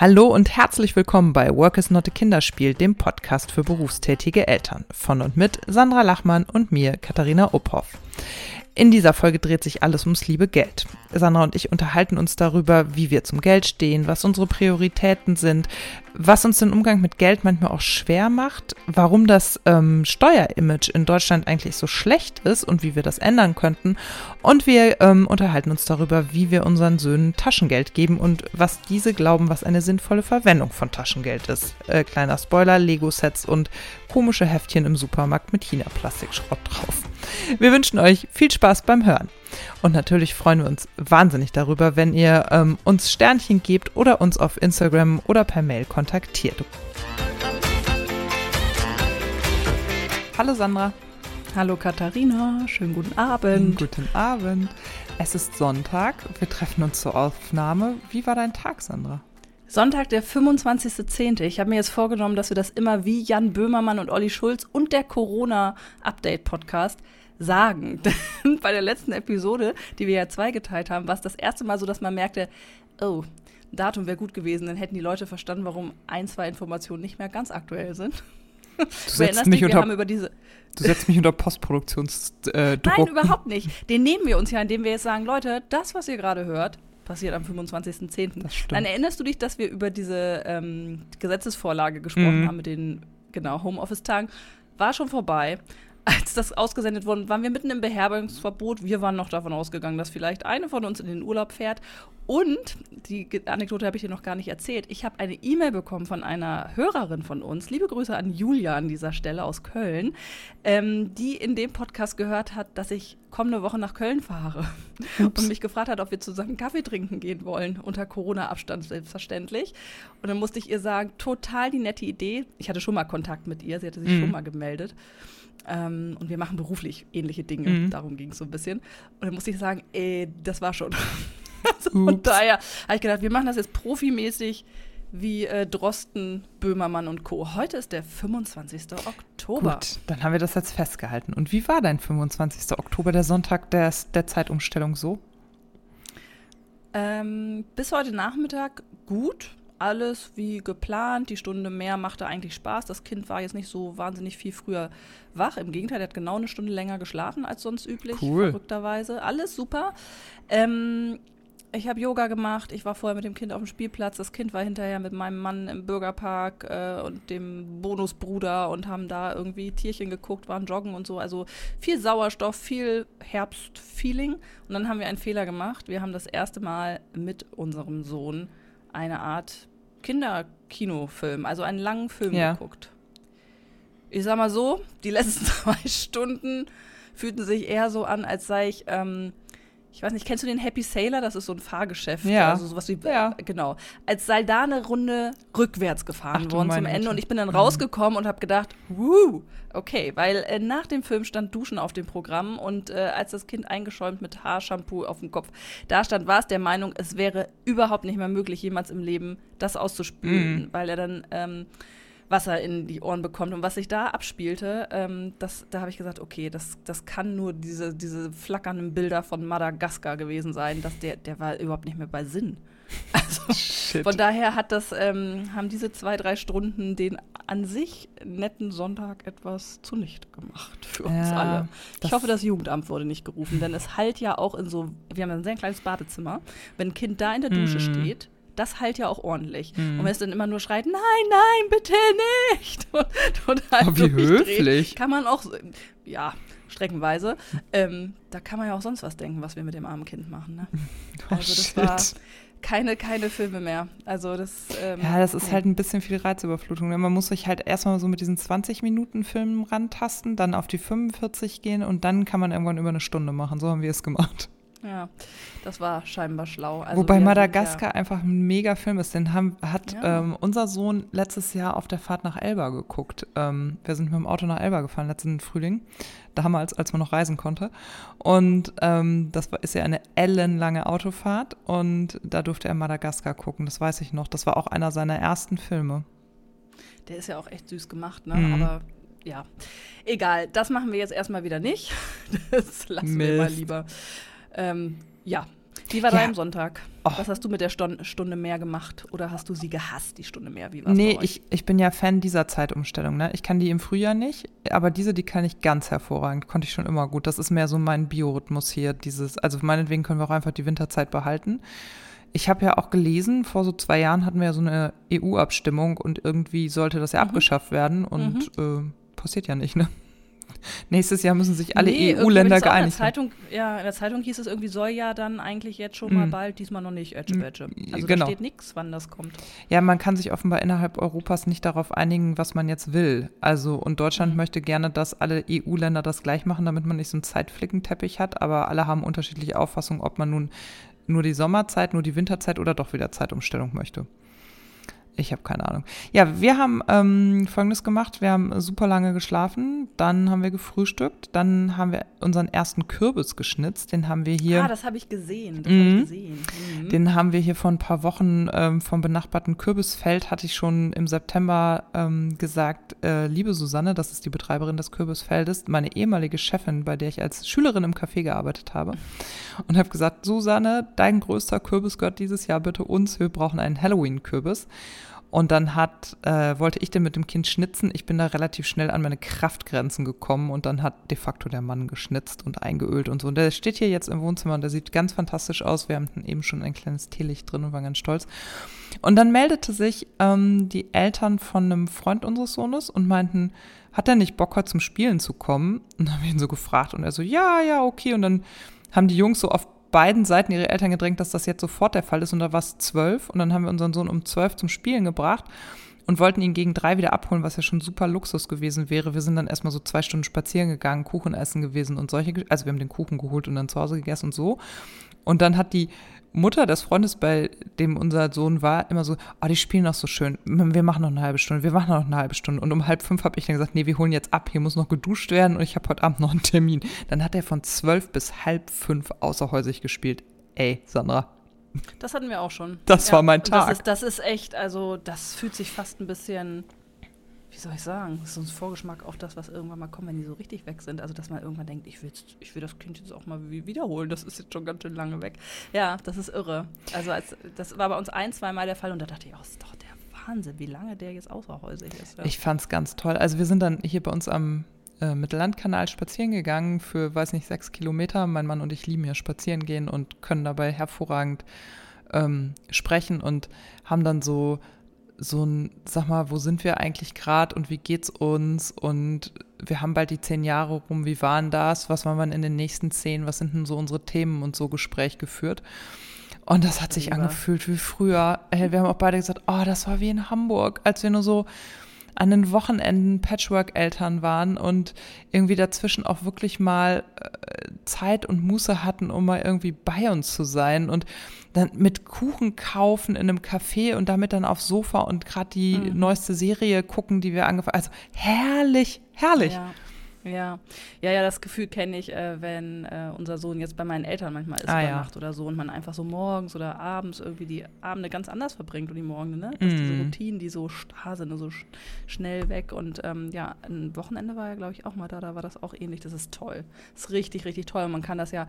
Hallo und herzlich willkommen bei Work is not a Kinderspiel, dem Podcast für berufstätige Eltern. Von und mit Sandra Lachmann und mir, Katharina Uphoff. In dieser Folge dreht sich alles ums liebe Geld. Sandra und ich unterhalten uns darüber, wie wir zum Geld stehen, was unsere Prioritäten sind, was uns den Umgang mit Geld manchmal auch schwer macht, warum das ähm, Steuerimage in Deutschland eigentlich so schlecht ist und wie wir das ändern könnten. Und wir ähm, unterhalten uns darüber, wie wir unseren Söhnen Taschengeld geben und was diese glauben, was eine sinnvolle Verwendung von Taschengeld ist. Äh, kleiner Spoiler, Lego-Sets und komische Heftchen im Supermarkt mit China-Plastikschrott drauf. Wir wünschen euch viel Spaß beim Hören. Und natürlich freuen wir uns wahnsinnig darüber, wenn ihr ähm, uns Sternchen gebt oder uns auf Instagram oder per Mail kontaktiert. Hallo Sandra. Hallo Katharina, schönen guten Abend. Guten Abend. Es ist Sonntag, wir treffen uns zur Aufnahme. Wie war dein Tag, Sandra? Sonntag, der 25.10. Ich habe mir jetzt vorgenommen, dass wir das immer wie Jan Böhmermann und Olli Schulz und der Corona-Update-Podcast sagen. Denn bei der letzten Episode, die wir ja zweigeteilt haben, war es das erste Mal so, dass man merkte, oh, Datum wäre gut gewesen, dann hätten die Leute verstanden, warum ein, zwei Informationen nicht mehr ganz aktuell sind. Du setzt, mich dich, unter, du setzt mich unter Postproduktionsdruck. Äh, Nein, überhaupt nicht. Den nehmen wir uns ja, indem wir jetzt sagen, Leute, das, was ihr gerade hört, passiert am 25.10. Dann erinnerst du dich, dass wir über diese ähm, Gesetzesvorlage gesprochen mhm. haben mit den genau Homeoffice-Tagen. War schon vorbei als das ausgesendet wurde, waren wir mitten im Beherbergungsverbot. Wir waren noch davon ausgegangen, dass vielleicht eine von uns in den Urlaub fährt. Und die Anekdote habe ich dir noch gar nicht erzählt. Ich habe eine E-Mail bekommen von einer Hörerin von uns. Liebe Grüße an Julia an dieser Stelle aus Köln, ähm, die in dem Podcast gehört hat, dass ich kommende Woche nach Köln fahre Ups. und mich gefragt hat, ob wir zusammen Kaffee trinken gehen wollen, unter Corona-Abstand selbstverständlich. Und dann musste ich ihr sagen, total die nette Idee. Ich hatte schon mal Kontakt mit ihr, sie hatte sich mhm. schon mal gemeldet. Ähm, und wir machen beruflich ähnliche Dinge. Mhm. Darum ging es so ein bisschen. Und dann musste ich sagen, ey, das war schon. also von daher habe ich gedacht, wir machen das jetzt profimäßig wie äh, Drosten, Böhmermann und Co. Heute ist der 25. Oktober. Gut, dann haben wir das jetzt festgehalten. Und wie war dein 25. Oktober, der Sonntag der, der Zeitumstellung so? Ähm, bis heute Nachmittag gut alles wie geplant. Die Stunde mehr machte eigentlich Spaß. Das Kind war jetzt nicht so wahnsinnig viel früher wach. Im Gegenteil, er hat genau eine Stunde länger geschlafen als sonst üblich, cool. verrückterweise. Alles super. Ähm, ich habe Yoga gemacht. Ich war vorher mit dem Kind auf dem Spielplatz. Das Kind war hinterher mit meinem Mann im Bürgerpark äh, und dem Bonusbruder und haben da irgendwie Tierchen geguckt, waren joggen und so. Also viel Sauerstoff, viel Herbstfeeling. Und dann haben wir einen Fehler gemacht. Wir haben das erste Mal mit unserem Sohn eine Art Kinderkinofilm, also einen langen Film ja. geguckt. Ich sag mal so, die letzten zwei Stunden fühlten sich eher so an, als sei ich ähm, ich weiß nicht, kennst du den Happy Sailor? Das ist so ein Fahrgeschäft. Ja. Also sowas wie, ja. genau. Als sei da eine Runde rückwärts gefahren Ach, worden zum Ende. Und ich bin dann rausgekommen und habe gedacht, wuh, okay. Weil äh, nach dem Film stand Duschen auf dem Programm. Und äh, als das Kind eingeschäumt mit Haarshampoo auf dem Kopf da stand, war es der Meinung, es wäre überhaupt nicht mehr möglich, jemals im Leben das auszuspülen. Mhm. Weil er dann ähm, Wasser in die Ohren bekommt. Und was sich da abspielte, ähm, das, da habe ich gesagt, okay, das, das kann nur diese, diese flackernden Bilder von Madagaskar gewesen sein. Dass der, der war überhaupt nicht mehr bei Sinn. Also Shit. von daher hat das, ähm, haben diese zwei, drei Stunden den an sich netten Sonntag etwas zunichte gemacht für uns ja, alle. Ich hoffe, das Jugendamt wurde nicht gerufen, denn es halt ja auch in so, wir haben ein sehr kleines Badezimmer, wenn ein Kind da in der Dusche mm. steht, das halt ja auch ordentlich. Mhm. Und wenn es dann immer nur schreit, nein, nein, bitte nicht. Und, halt oh, wie höflich. Kann man auch, ja, streckenweise. Ähm, da kann man ja auch sonst was denken, was wir mit dem armen Kind machen. Ne? Oh, also das shit. war keine, keine Filme mehr. Also das. Ähm, ja, das ist nee. halt ein bisschen viel Reizüberflutung. Ne? Man muss sich halt erstmal so mit diesen 20 Minuten Filmen rantasten, dann auf die 45 gehen und dann kann man irgendwann über eine Stunde machen. So haben wir es gemacht. Ja, das war scheinbar schlau. Also Wobei Madagaskar ja. einfach ein mega Film ist. Den haben, hat ja. ähm, unser Sohn letztes Jahr auf der Fahrt nach Elba geguckt. Ähm, wir sind mit dem Auto nach Elba gefahren letzten Frühling. Damals, als man noch reisen konnte. Und ähm, das war, ist ja eine ellenlange Autofahrt. Und da durfte er Madagaskar gucken. Das weiß ich noch. Das war auch einer seiner ersten Filme. Der ist ja auch echt süß gemacht, ne? Mhm. Aber ja, egal. Das machen wir jetzt erstmal wieder nicht. Das lassen Mist. wir mal lieber. Ähm, ja, Wie war ja. dein Sonntag? Oh. Was hast du mit der Stunde mehr gemacht? Oder hast du sie gehasst, die Stunde mehr? Wie war's nee, ich, ich bin ja Fan dieser Zeitumstellung. Ne? Ich kann die im Frühjahr nicht, aber diese, die kann ich ganz hervorragend. Konnte ich schon immer gut. Das ist mehr so mein Biorhythmus hier. Dieses, also meinetwegen können wir auch einfach die Winterzeit behalten. Ich habe ja auch gelesen, vor so zwei Jahren hatten wir ja so eine EU-Abstimmung und irgendwie sollte das ja mhm. abgeschafft werden und mhm. äh, passiert ja nicht, ne? Nächstes Jahr müssen sich alle nee, EU-Länder geeinigt haben. Ja, in der Zeitung hieß es irgendwie, soll ja dann eigentlich jetzt schon mal mm. bald, diesmal noch nicht, Edge Badge. Also genau. da steht nichts, wann das kommt. Ja, man kann sich offenbar innerhalb Europas nicht darauf einigen, was man jetzt will. Also, und Deutschland mhm. möchte gerne, dass alle EU-Länder das gleich machen, damit man nicht so einen Zeitflickenteppich hat, aber alle haben unterschiedliche Auffassungen, ob man nun nur die Sommerzeit, nur die Winterzeit oder doch wieder Zeitumstellung möchte. Ich habe keine Ahnung. Ja, wir haben ähm, Folgendes gemacht. Wir haben super lange geschlafen, dann haben wir gefrühstückt, dann haben wir unseren ersten Kürbis geschnitzt. Den haben wir hier. Ah, das habe ich gesehen. Das mhm. hab ich gesehen. Mhm. Den haben wir hier vor ein paar Wochen ähm, vom benachbarten Kürbisfeld, hatte ich schon im September ähm, gesagt, äh, liebe Susanne, das ist die Betreiberin des Kürbisfeldes, meine ehemalige Chefin, bei der ich als Schülerin im Café gearbeitet habe. Und habe gesagt, Susanne, dein größter Kürbis gehört dieses Jahr bitte uns. Wir brauchen einen Halloween-Kürbis. Und dann hat, äh, wollte ich den mit dem Kind schnitzen. Ich bin da relativ schnell an meine Kraftgrenzen gekommen und dann hat de facto der Mann geschnitzt und eingeölt und so. Und der steht hier jetzt im Wohnzimmer und der sieht ganz fantastisch aus. Wir haben eben schon ein kleines Teelicht drin und waren ganz stolz. Und dann meldete sich ähm, die Eltern von einem Freund unseres Sohnes und meinten, hat er nicht Bock, heute zum Spielen zu kommen? Und dann haben ihn so gefragt und er so, ja, ja, okay. Und dann haben die Jungs so auf beiden Seiten ihre Eltern gedrängt, dass das jetzt sofort der Fall ist. Und da war es zwölf. Und dann haben wir unseren Sohn um zwölf zum Spielen gebracht und wollten ihn gegen drei wieder abholen, was ja schon super Luxus gewesen wäre. Wir sind dann erstmal so zwei Stunden spazieren gegangen, Kuchen essen gewesen und solche, also wir haben den Kuchen geholt und dann zu Hause gegessen und so. Und dann hat die Mutter des Freundes, bei dem unser Sohn war, immer so, ah, oh, die spielen noch so schön. Wir machen noch eine halbe Stunde, wir machen noch eine halbe Stunde. Und um halb fünf habe ich dann gesagt, nee, wir holen jetzt ab, hier muss noch geduscht werden und ich habe heute Abend noch einen Termin. Dann hat er von zwölf bis halb fünf außerhäusig gespielt. Ey, Sandra. Das hatten wir auch schon. Das ja, war mein Tag. Das ist, das ist echt, also das fühlt sich fast ein bisschen wie soll ich sagen, das ist so ein Vorgeschmack auf das, was irgendwann mal kommt, wenn die so richtig weg sind. Also, dass man irgendwann denkt, ich will, ich will das Kind jetzt auch mal wiederholen, das ist jetzt schon ganz schön lange weg. Ja, das ist irre. Also, als, das war bei uns ein, zweimal der Fall und da dachte ich, oh, ist doch der Wahnsinn, wie lange der jetzt außerhäusig ist. Ja. Ich fand's ganz toll. Also, wir sind dann hier bei uns am äh, Mittellandkanal spazieren gegangen für, weiß nicht, sechs Kilometer. Mein Mann und ich lieben ja spazieren gehen und können dabei hervorragend ähm, sprechen und haben dann so so ein, sag mal, wo sind wir eigentlich gerade und wie geht's uns? Und wir haben bald die zehn Jahre rum, wie waren das? Was waren wir in den nächsten zehn? Was sind denn so unsere Themen und so Gespräch geführt? Und das hat sich ja. angefühlt wie früher. Wir haben auch beide gesagt, oh, das war wie in Hamburg, als wir nur so an den Wochenenden Patchwork-Eltern waren und irgendwie dazwischen auch wirklich mal äh, Zeit und Muße hatten, um mal irgendwie bei uns zu sein und dann mit Kuchen kaufen in einem Café und damit dann aufs Sofa und gerade die mhm. neueste Serie gucken, die wir angefangen Also herrlich, herrlich. Ja. Ja, ja, ja, das Gefühl kenne ich, äh, wenn äh, unser Sohn jetzt bei meinen Eltern manchmal ist ah, über ja. Nacht oder so und man einfach so morgens oder abends irgendwie die Abende ganz anders verbringt und die Morgen, ne? Dass mm. diese mhm. Routinen, die so starr sind, so sch schnell weg und ähm, ja, ein Wochenende war ja, glaube ich, auch mal da, da war das auch ähnlich. Das ist toll. Das ist richtig, richtig toll und man kann das ja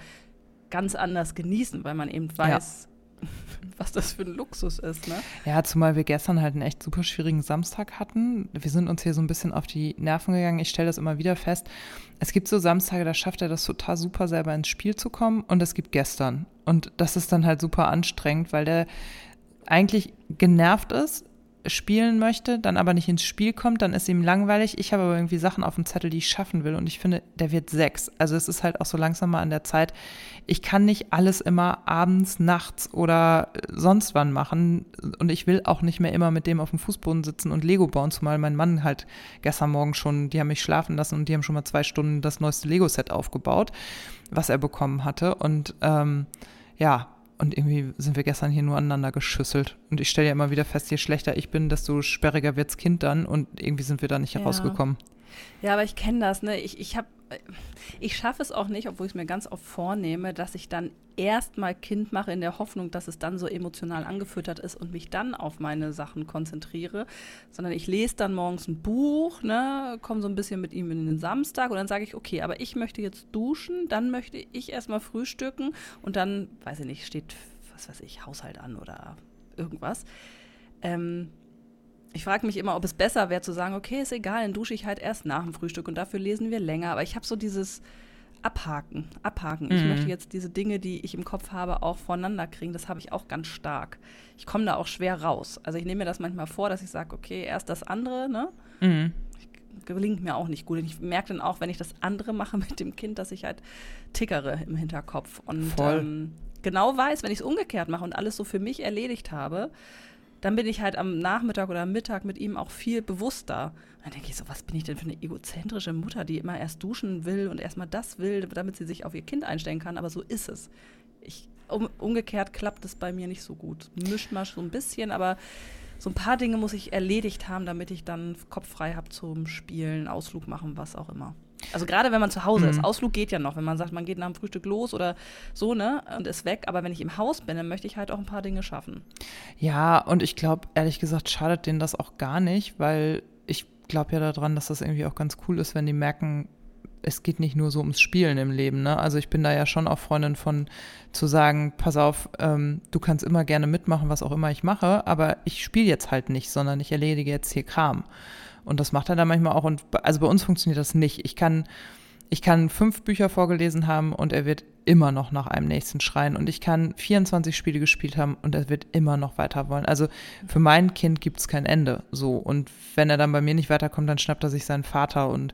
ganz anders genießen, weil man eben weiß, was das für ein Luxus ist, ne? Ja, zumal wir gestern halt einen echt super schwierigen Samstag hatten. Wir sind uns hier so ein bisschen auf die Nerven gegangen. Ich stelle das immer wieder fest. Es gibt so Samstage, da schafft er das total super, selber ins Spiel zu kommen. Und es gibt gestern. Und das ist dann halt super anstrengend, weil der eigentlich genervt ist, spielen möchte, dann aber nicht ins Spiel kommt, dann ist ihm langweilig. Ich habe aber irgendwie Sachen auf dem Zettel, die ich schaffen will und ich finde, der wird sechs. Also es ist halt auch so langsam mal an der Zeit. Ich kann nicht alles immer abends, nachts oder sonst wann machen und ich will auch nicht mehr immer mit dem auf dem Fußboden sitzen und Lego bauen, zumal mein Mann halt gestern Morgen schon, die haben mich schlafen lassen und die haben schon mal zwei Stunden das neueste Lego-Set aufgebaut, was er bekommen hatte und ähm, ja, und irgendwie sind wir gestern hier nur aneinander geschüsselt. Und ich stelle ja immer wieder fest, je schlechter ich bin, desto sperriger wirds Kind dann. Und irgendwie sind wir da nicht ja. rausgekommen. Ja, aber ich kenne das, ne? Ich, ich habe ich schaffe es auch nicht, obwohl ich es mir ganz oft vornehme, dass ich dann erstmal Kind mache in der Hoffnung, dass es dann so emotional angefüttert ist und mich dann auf meine Sachen konzentriere, sondern ich lese dann morgens ein Buch, ne, komme so ein bisschen mit ihm in den Samstag und dann sage ich, okay, aber ich möchte jetzt duschen, dann möchte ich erstmal frühstücken und dann, weiß ich nicht, steht, was weiß ich, Haushalt an oder irgendwas. Ähm, ich frage mich immer, ob es besser wäre zu sagen, okay, ist egal, dann dusche ich halt erst nach dem Frühstück und dafür lesen wir länger. Aber ich habe so dieses Abhaken, Abhaken. Mhm. Ich möchte jetzt diese Dinge, die ich im Kopf habe, auch voneinander kriegen. Das habe ich auch ganz stark. Ich komme da auch schwer raus. Also ich nehme mir das manchmal vor, dass ich sage, okay, erst das andere, ne? Mhm. Gelingt mir auch nicht gut. Und ich merke dann auch, wenn ich das andere mache mit dem Kind, dass ich halt tickere im Hinterkopf. Und ähm, genau weiß, wenn ich es umgekehrt mache und alles so für mich erledigt habe, dann bin ich halt am Nachmittag oder am Mittag mit ihm auch viel bewusster. Und dann denke ich so, was bin ich denn für eine egozentrische Mutter, die immer erst duschen will und erstmal das will, damit sie sich auf ihr Kind einstellen kann. Aber so ist es. Ich, um, umgekehrt klappt es bei mir nicht so gut. Mischt mal so ein bisschen, aber so ein paar Dinge muss ich erledigt haben, damit ich dann Kopf frei habe zum Spielen, Ausflug machen, was auch immer. Also gerade wenn man zu Hause mhm. ist, Ausflug geht ja noch, wenn man sagt, man geht nach dem Frühstück los oder so, ne, und ist weg. Aber wenn ich im Haus bin, dann möchte ich halt auch ein paar Dinge schaffen. Ja, und ich glaube, ehrlich gesagt, schadet denen das auch gar nicht, weil ich glaube ja daran, dass das irgendwie auch ganz cool ist, wenn die merken, es geht nicht nur so ums Spielen im Leben. Ne? Also ich bin da ja schon auch Freundin von zu sagen, pass auf, ähm, du kannst immer gerne mitmachen, was auch immer ich mache, aber ich spiele jetzt halt nicht, sondern ich erledige jetzt hier Kram. Und das macht er dann manchmal auch. Und also bei uns funktioniert das nicht. Ich kann, ich kann fünf Bücher vorgelesen haben und er wird immer noch nach einem nächsten schreien. Und ich kann 24 Spiele gespielt haben und er wird immer noch weiter wollen. Also für mein Kind gibt es kein Ende. So. Und wenn er dann bei mir nicht weiterkommt, dann schnappt er sich seinen Vater und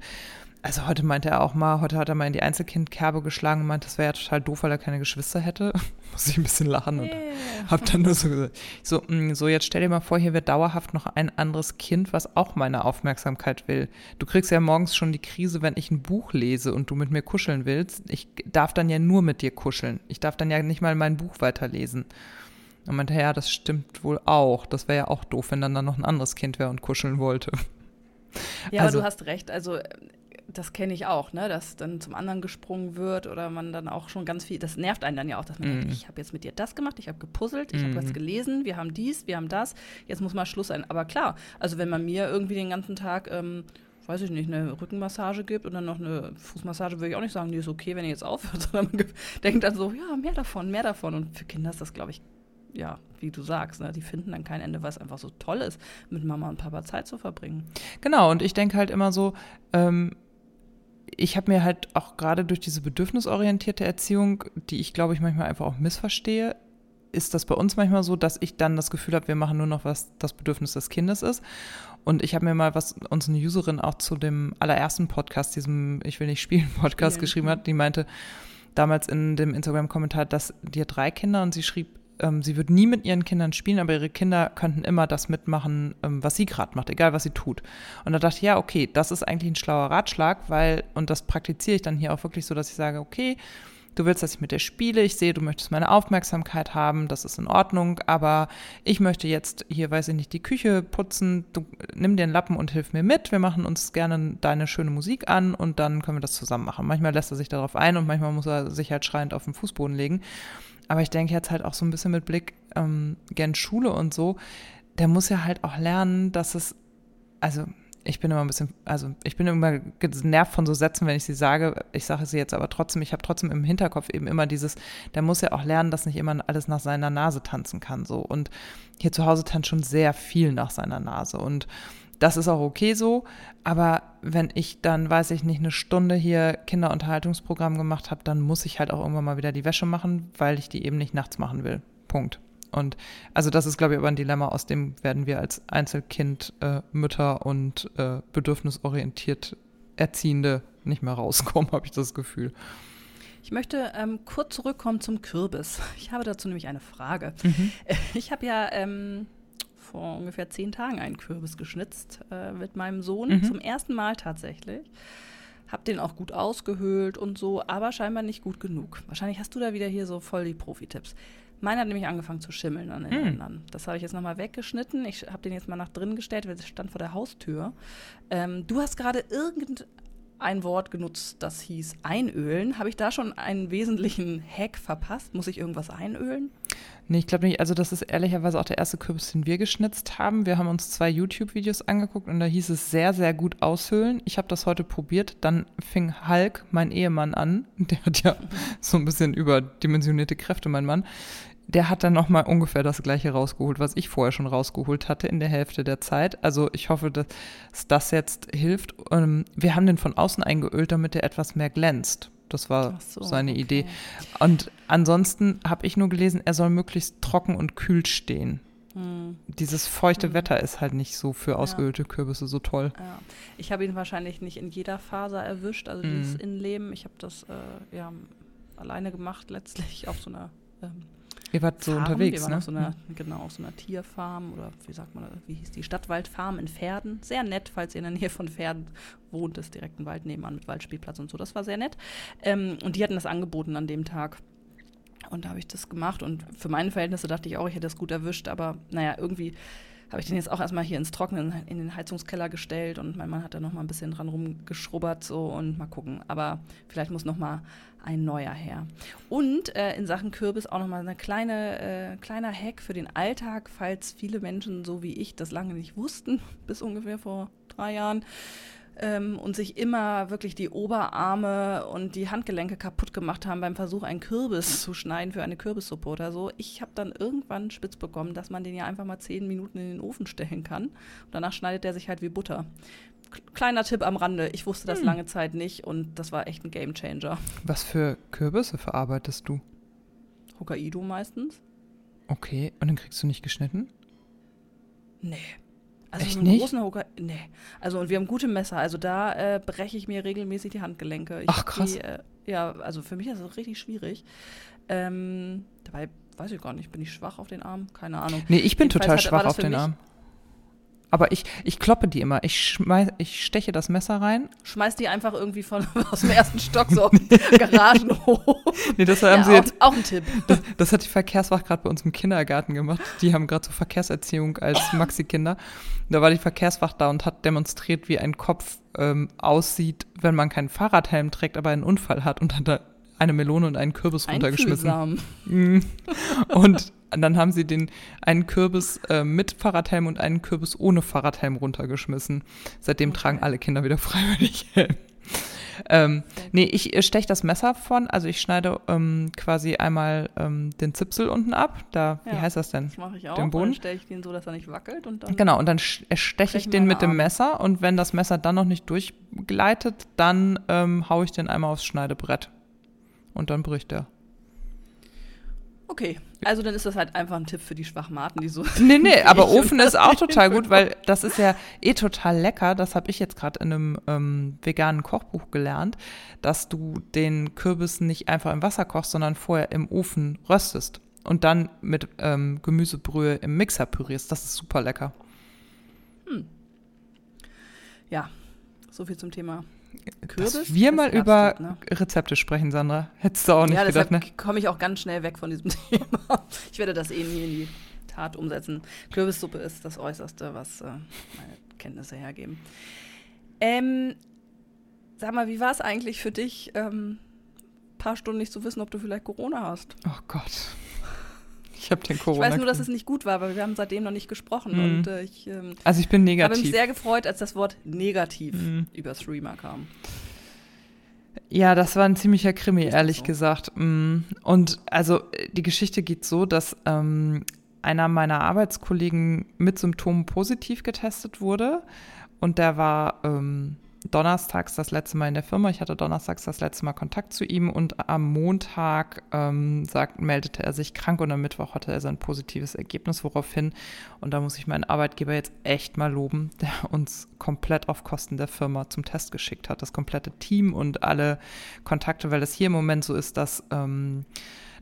also heute meinte er auch mal, heute hat er mal in die Einzelkindkerbe geschlagen und meinte, das wäre ja total doof, weil er keine Geschwister hätte. Muss ich ein bisschen lachen und yeah. hab dann nur so gesagt, so, mm, so jetzt stell dir mal vor, hier wird dauerhaft noch ein anderes Kind, was auch meine Aufmerksamkeit will. Du kriegst ja morgens schon die Krise, wenn ich ein Buch lese und du mit mir kuscheln willst. Ich darf dann ja nur mit dir kuscheln. Ich darf dann ja nicht mal mein Buch weiterlesen. Und meinte, ja, das stimmt wohl auch. Das wäre ja auch doof, wenn dann da noch ein anderes Kind wäre und kuscheln wollte. Ja, also, aber du hast recht. Also das kenne ich auch, ne, dass dann zum anderen gesprungen wird oder man dann auch schon ganz viel, das nervt einen dann ja auch, dass man mm. denkt, ich habe jetzt mit dir das gemacht, ich habe gepuzzelt, ich mm. habe was gelesen, wir haben dies, wir haben das, jetzt muss mal Schluss sein. Aber klar, also wenn man mir irgendwie den ganzen Tag, ähm, weiß ich nicht, eine Rückenmassage gibt und dann noch eine Fußmassage, würde ich auch nicht sagen, die ist okay, wenn ihr jetzt aufhört, sondern man denkt dann so, ja, mehr davon, mehr davon. Und für Kinder ist das, glaube ich, ja, wie du sagst, ne, die finden dann kein Ende, weil es einfach so toll ist, mit Mama und Papa Zeit zu verbringen. Genau, und ich denke halt immer so, ähm, ich habe mir halt auch gerade durch diese bedürfnisorientierte Erziehung, die ich glaube ich manchmal einfach auch missverstehe, ist das bei uns manchmal so, dass ich dann das Gefühl habe, wir machen nur noch, was das Bedürfnis des Kindes ist. Und ich habe mir mal, was uns eine Userin auch zu dem allerersten Podcast, diesem Ich will nicht spielen Podcast ja. geschrieben hat, die meinte damals in dem Instagram-Kommentar, dass die hat drei Kinder und sie schrieb, ähm, sie wird nie mit ihren Kindern spielen, aber ihre Kinder könnten immer das mitmachen, ähm, was sie gerade macht, egal was sie tut. Und da dachte ich, ja, okay, das ist eigentlich ein schlauer Ratschlag, weil, und das praktiziere ich dann hier auch wirklich so, dass ich sage, okay, du willst, dass ich mit dir spiele, ich sehe, du möchtest meine Aufmerksamkeit haben, das ist in Ordnung, aber ich möchte jetzt hier, weiß ich nicht, die Küche putzen, du nimm dir einen Lappen und hilf mir mit, wir machen uns gerne deine schöne Musik an und dann können wir das zusammen machen. Manchmal lässt er sich darauf ein und manchmal muss er sich halt schreiend auf den Fußboden legen. Aber ich denke jetzt halt auch so ein bisschen mit Blick ähm, gern Schule und so, der muss ja halt auch lernen, dass es, also ich bin immer ein bisschen, also ich bin immer genervt von so Sätzen, wenn ich sie sage. Ich sage sie jetzt aber trotzdem, ich habe trotzdem im Hinterkopf eben immer dieses, der muss ja auch lernen, dass nicht immer alles nach seiner Nase tanzen kann. So. Und hier zu Hause tanzt schon sehr viel nach seiner Nase. Und das ist auch okay so. Aber wenn ich dann, weiß ich nicht, eine Stunde hier Kinderunterhaltungsprogramm gemacht habe, dann muss ich halt auch irgendwann mal wieder die Wäsche machen, weil ich die eben nicht nachts machen will. Punkt. Und also das ist, glaube ich, aber ein Dilemma, aus dem werden wir als Einzelkind, äh, Mütter und äh, bedürfnisorientiert Erziehende nicht mehr rauskommen, habe ich das Gefühl. Ich möchte ähm, kurz zurückkommen zum Kürbis. Ich habe dazu nämlich eine Frage. Mhm. Ich habe ja ähm, vor ungefähr zehn Tagen einen Kürbis geschnitzt äh, mit meinem Sohn, mhm. zum ersten Mal tatsächlich. Hab den auch gut ausgehöhlt und so, aber scheinbar nicht gut genug. Wahrscheinlich hast du da wieder hier so voll die Profi-Tipps. Meiner hat nämlich angefangen zu schimmeln an den hm. Rändern. Das habe ich jetzt nochmal weggeschnitten. Ich habe den jetzt mal nach drinnen gestellt, weil es stand vor der Haustür. Ähm, du hast gerade irgendein Wort genutzt, das hieß einölen. Habe ich da schon einen wesentlichen Hack verpasst? Muss ich irgendwas einölen? Nee, ich glaube nicht. Also das ist ehrlicherweise auch der erste Kürbis, den wir geschnitzt haben. Wir haben uns zwei YouTube-Videos angeguckt und da hieß es sehr, sehr gut aushöhlen. Ich habe das heute probiert. Dann fing Hulk, mein Ehemann, an. Der hat ja so ein bisschen überdimensionierte Kräfte, mein Mann. Der hat dann nochmal ungefähr das gleiche rausgeholt, was ich vorher schon rausgeholt hatte in der Hälfte der Zeit. Also ich hoffe, dass das jetzt hilft. Ähm, wir haben den von außen eingeölt, damit er etwas mehr glänzt. Das war so, seine okay. Idee. Und ansonsten habe ich nur gelesen, er soll möglichst trocken und kühl stehen. Hm. Dieses feuchte hm. Wetter ist halt nicht so für ausgehöhlte ja. Kürbisse so toll. Ja. Ich habe ihn wahrscheinlich nicht in jeder Faser erwischt, also hm. dieses Innenleben. Ich habe das äh, ja alleine gemacht letztlich auf so einer ähm, Ihr wart so Farm. unterwegs, Wir waren ne? Auf so einer, genau, auf so einer Tierfarm oder wie sagt man, wie hieß die Stadtwaldfarm in Pferden. Sehr nett, falls ihr in der Nähe von Pferden wohnt, ist direkt ein Wald nebenan mit Waldspielplatz und so. Das war sehr nett. Ähm, und die hatten das angeboten an dem Tag. Und da habe ich das gemacht und für meine Verhältnisse dachte ich auch, ich hätte das gut erwischt, aber naja, irgendwie habe ich den jetzt auch erstmal hier ins Trocknen in den Heizungskeller gestellt und mein Mann hat da noch mal ein bisschen dran rumgeschrubbert so und mal gucken. Aber vielleicht muss noch mal ein neuer her. Und äh, in Sachen Kürbis auch noch mal eine kleine äh, kleiner Hack für den Alltag, falls viele Menschen so wie ich das lange nicht wussten, bis ungefähr vor drei Jahren ähm, und sich immer wirklich die Oberarme und die Handgelenke kaputt gemacht haben beim Versuch, einen Kürbis zu schneiden für eine Kürbissuppe oder so. Ich habe dann irgendwann spitz bekommen, dass man den ja einfach mal zehn Minuten in den Ofen stellen kann. Und danach schneidet der sich halt wie Butter. Kleiner Tipp am Rande, ich wusste das hm. lange Zeit nicht und das war echt ein Gamechanger. Was für Kürbisse verarbeitest du? Hokkaido meistens. Okay, und dann kriegst du nicht geschnitten? Nee. Also Echt so einen nicht? großen Hocker, nee. Also und wir haben gute Messer. Also da äh, breche ich mir regelmäßig die Handgelenke. Ich Ach krass. Die, äh, ja, also für mich ist das richtig schwierig. Ähm, dabei weiß ich gar nicht, bin ich schwach auf den Arm? Keine Ahnung. Nee, ich bin Jedenfalls total schwach auf den Arm. Aber ich, ich kloppe die immer. Ich, schmeiß, ich steche das Messer rein. Schmeiß die einfach irgendwie von, aus dem ersten Stock so auf den Garagenhof. Nee, das haben ja, sie auch, jetzt, auch ein Tipp. Das, das hat die Verkehrswacht gerade bei uns im Kindergarten gemacht. Die haben gerade so Verkehrserziehung als Maxi-Kinder. Da war die Verkehrswacht da und hat demonstriert, wie ein Kopf ähm, aussieht, wenn man keinen Fahrradhelm trägt, aber einen Unfall hat und hat da eine Melone und einen Kürbis runtergeschmissen. Mhm. und dann haben sie den einen Kürbis äh, mit Fahrradhelm und einen Kürbis ohne Fahrradhelm runtergeschmissen. Seitdem okay. tragen alle Kinder wieder freiwillig Helm. Ähm, nee, ich steche das Messer von, also ich schneide ähm, quasi einmal ähm, den Zipsel unten ab. Da, ja, wie heißt das denn? Das mache ich auch. Den Boden. Dann steche ich den so, dass er nicht wackelt und dann. Genau, und dann äh, steche ich den mit dem Messer und wenn das Messer dann noch nicht durchgleitet, dann ähm, haue ich den einmal aufs Schneidebrett. Und dann bricht er. Okay, also dann ist das halt einfach ein Tipp für die Schwachmaten, die so. Nee, nee, aber Ofen ist auch total gut, weil das ist ja eh total lecker. Das habe ich jetzt gerade in einem ähm, veganen Kochbuch gelernt, dass du den Kürbis nicht einfach im Wasser kochst, sondern vorher im Ofen röstest und dann mit ähm, Gemüsebrühe im Mixer pürierst. Das ist super lecker. Hm. Ja, so viel zum Thema Kürbis. Dass wir mal über ne? Rezepte sprechen, Sandra. Hättest du auch nicht ja, gedacht, ne? komme ich auch ganz schnell weg von diesem Thema. Ich werde das eh nie in die Tat umsetzen. Kürbissuppe ist das Äußerste, was äh, meine Kenntnisse hergeben. Ähm, sag mal, wie war es eigentlich für dich, ähm, paar Stunden nicht zu wissen, ob du vielleicht Corona hast? Oh Gott. Ich habe den Corona. Ich weiß nur, dass es nicht gut war, weil wir haben seitdem noch nicht gesprochen. Mhm. Und, äh, ich, ähm, also ich bin negativ. Ich habe mich sehr gefreut, als das Wort negativ mhm. über Streamer kam. Ja, das war ein ziemlicher Krimi, ehrlich so? gesagt. Mm. Und also die Geschichte geht so, dass ähm, einer meiner Arbeitskollegen mit Symptomen positiv getestet wurde. Und der war ähm, donnerstags das letzte Mal in der Firma. Ich hatte donnerstags das letzte Mal Kontakt zu ihm und am Montag ähm, sagt, meldete er sich krank und am Mittwoch hatte er sein positives Ergebnis, woraufhin, und da muss ich meinen Arbeitgeber jetzt echt mal loben, der uns komplett auf Kosten der Firma zum Test geschickt hat. Das komplette Team und alle Kontakte, weil es hier im Moment so ist, dass ähm,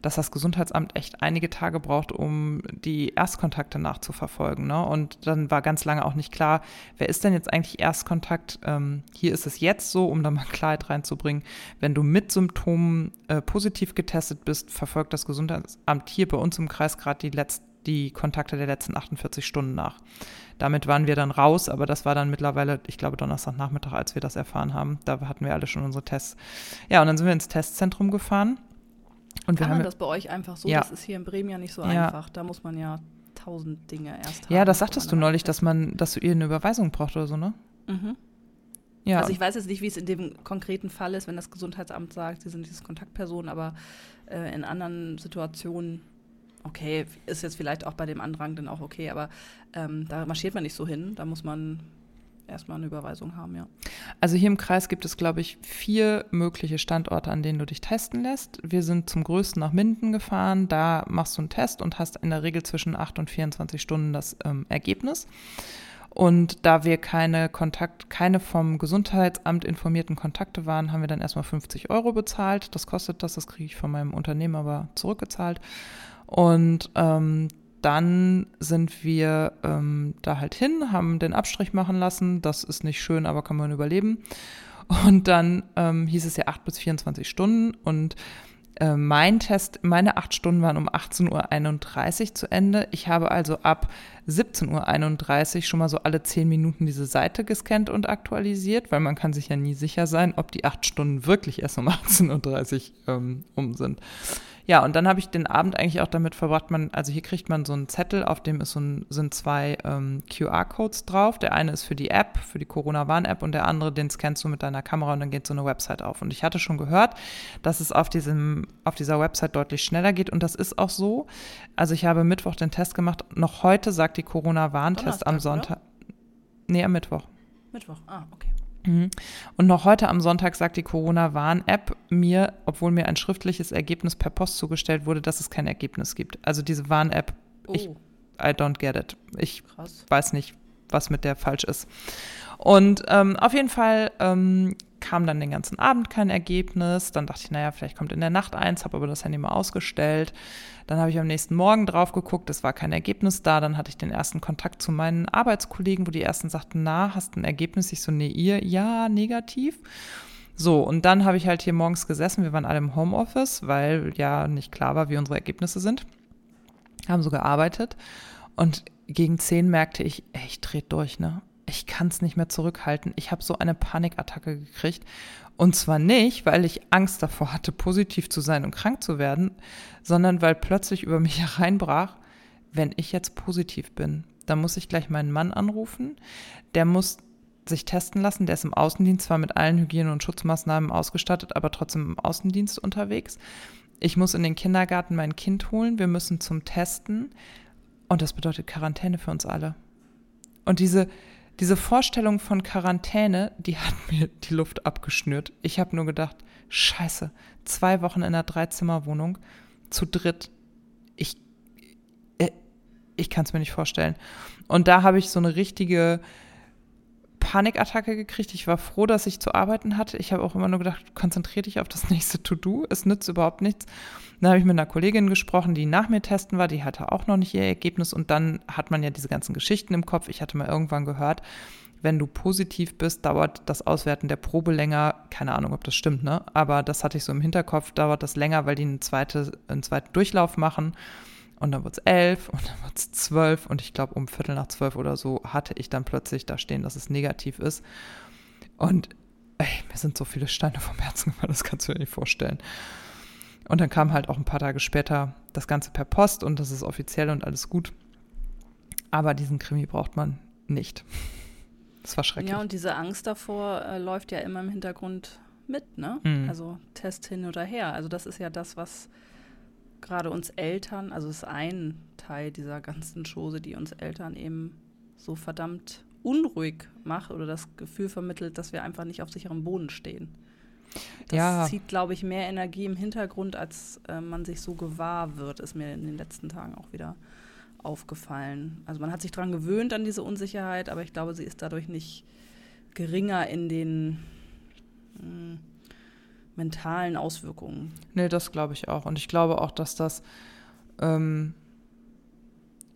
dass das Gesundheitsamt echt einige Tage braucht, um die Erstkontakte nachzuverfolgen. Ne? Und dann war ganz lange auch nicht klar, wer ist denn jetzt eigentlich Erstkontakt? Ähm, hier ist es jetzt so, um da mal Klarheit reinzubringen. Wenn du mit Symptomen äh, positiv getestet bist, verfolgt das Gesundheitsamt hier bei uns im Kreis gerade die letzten die Kontakte der letzten 48 Stunden nach. Damit waren wir dann raus, aber das war dann mittlerweile, ich glaube, Donnerstagnachmittag, als wir das erfahren haben. Da hatten wir alle schon unsere Tests. Ja, und dann sind wir ins Testzentrum gefahren. Und Kann man das bei euch einfach so? Ja. Das ist hier in Bremen ja nicht so ja. einfach. Da muss man ja tausend Dinge erst haben. Ja, das sagtest du neulich, dass man, dass du ihr eine Überweisung braucht oder so, ne? Mhm. Ja. Also ich weiß jetzt nicht, wie es in dem konkreten Fall ist, wenn das Gesundheitsamt sagt, sie sind diese Kontaktperson, aber äh, in anderen Situationen okay, ist jetzt vielleicht auch bei dem Andrang dann auch okay, aber ähm, da marschiert man nicht so hin. Da muss man erstmal eine Überweisung haben, ja. Also hier im Kreis gibt es, glaube ich, vier mögliche Standorte, an denen du dich testen lässt. Wir sind zum größten nach Minden gefahren. Da machst du einen Test und hast in der Regel zwischen 8 und 24 Stunden das ähm, Ergebnis. Und da wir keine Kontakt, keine vom Gesundheitsamt informierten Kontakte waren, haben wir dann erstmal 50 Euro bezahlt. Das kostet das, das kriege ich von meinem Unternehmen aber zurückgezahlt. Und ähm, dann sind wir ähm, da halt hin, haben den Abstrich machen lassen. Das ist nicht schön, aber kann man überleben. Und dann ähm, hieß es ja 8 bis 24 Stunden. Und äh, mein Test, meine acht Stunden waren um 18.31 Uhr zu Ende. Ich habe also ab 17.31 Uhr schon mal so alle zehn Minuten diese Seite gescannt und aktualisiert, weil man kann sich ja nie sicher sein, ob die acht Stunden wirklich erst um 18.30 Uhr ähm, um sind. Ja, und dann habe ich den Abend eigentlich auch damit verbracht, man, also hier kriegt man so einen Zettel, auf dem ist so ein, sind zwei ähm, QR-Codes drauf. Der eine ist für die App, für die Corona-Warn-App und der andere, den scannst du mit deiner Kamera und dann geht so eine Website auf. Und ich hatte schon gehört, dass es auf, diesem, auf dieser Website deutlich schneller geht und das ist auch so. Also ich habe Mittwoch den Test gemacht. Noch heute sagt die Corona-Warntest am Sonntag. Oder? Nee, am Mittwoch. Mittwoch, ah, okay. Mhm. Und noch heute am Sonntag sagt die Corona-Warn-App mir, obwohl mir ein schriftliches Ergebnis per Post zugestellt wurde, dass es kein Ergebnis gibt. Also diese Warn-App, oh. ich, I don't get it. Ich Krass. weiß nicht, was mit der falsch ist. Und ähm, auf jeden Fall ähm, kam dann den ganzen Abend kein Ergebnis. Dann dachte ich, naja, vielleicht kommt in der Nacht eins, habe aber das Handy mal ausgestellt. Dann habe ich am nächsten Morgen drauf geguckt, es war kein Ergebnis da. Dann hatte ich den ersten Kontakt zu meinen Arbeitskollegen, wo die ersten sagten, na, hast ein Ergebnis? Ich so, nee, ihr, ja, negativ. So, und dann habe ich halt hier morgens gesessen. Wir waren alle im Homeoffice, weil ja nicht klar war, wie unsere Ergebnisse sind. Haben so gearbeitet. Und gegen zehn merkte ich, ey, ich drehe durch, ne? Ich kann es nicht mehr zurückhalten. Ich habe so eine Panikattacke gekriegt. Und zwar nicht, weil ich Angst davor hatte, positiv zu sein und krank zu werden, sondern weil plötzlich über mich hereinbrach, wenn ich jetzt positiv bin, dann muss ich gleich meinen Mann anrufen. Der muss sich testen lassen. Der ist im Außendienst zwar mit allen Hygiene- und Schutzmaßnahmen ausgestattet, aber trotzdem im Außendienst unterwegs. Ich muss in den Kindergarten mein Kind holen. Wir müssen zum Testen. Und das bedeutet Quarantäne für uns alle. Und diese, diese Vorstellung von Quarantäne, die hat mir die Luft abgeschnürt. Ich habe nur gedacht, scheiße, zwei Wochen in einer Dreizimmerwohnung, zu dritt. Ich, äh, ich kann es mir nicht vorstellen. Und da habe ich so eine richtige Panikattacke gekriegt. Ich war froh, dass ich zu arbeiten hatte. Ich habe auch immer nur gedacht, konzentriere dich auf das nächste To-Do. Es nützt überhaupt nichts. Dann habe ich mit einer Kollegin gesprochen, die nach mir testen war. Die hatte auch noch nicht ihr Ergebnis. Und dann hat man ja diese ganzen Geschichten im Kopf. Ich hatte mal irgendwann gehört, wenn du positiv bist, dauert das Auswerten der Probe länger. Keine Ahnung, ob das stimmt, ne? Aber das hatte ich so im Hinterkopf, dauert das länger, weil die eine zweite, einen zweiten Durchlauf machen. Und dann wird es elf und dann wird es zwölf und ich glaube um Viertel nach zwölf oder so hatte ich dann plötzlich da stehen, dass es negativ ist. Und ey, mir sind so viele Steine vom Herzen gefallen, das kannst du dir nicht vorstellen. Und dann kam halt auch ein paar Tage später das Ganze per Post und das ist offiziell und alles gut. Aber diesen Krimi braucht man nicht. Das war schrecklich. Ja, und diese Angst davor äh, läuft ja immer im Hintergrund mit, ne? Mhm. Also Test hin oder her. Also das ist ja das, was gerade uns Eltern, also es ist ein Teil dieser ganzen Chose, die uns Eltern eben so verdammt unruhig macht oder das Gefühl vermittelt, dass wir einfach nicht auf sicherem Boden stehen. Das ja. zieht, glaube ich, mehr Energie im Hintergrund, als äh, man sich so gewahr wird, ist mir in den letzten Tagen auch wieder aufgefallen. Also man hat sich daran gewöhnt an diese Unsicherheit, aber ich glaube, sie ist dadurch nicht geringer in den mh, hm, mentalen Auswirkungen. Nee, das glaube ich auch. Und ich glaube auch, dass das, ähm,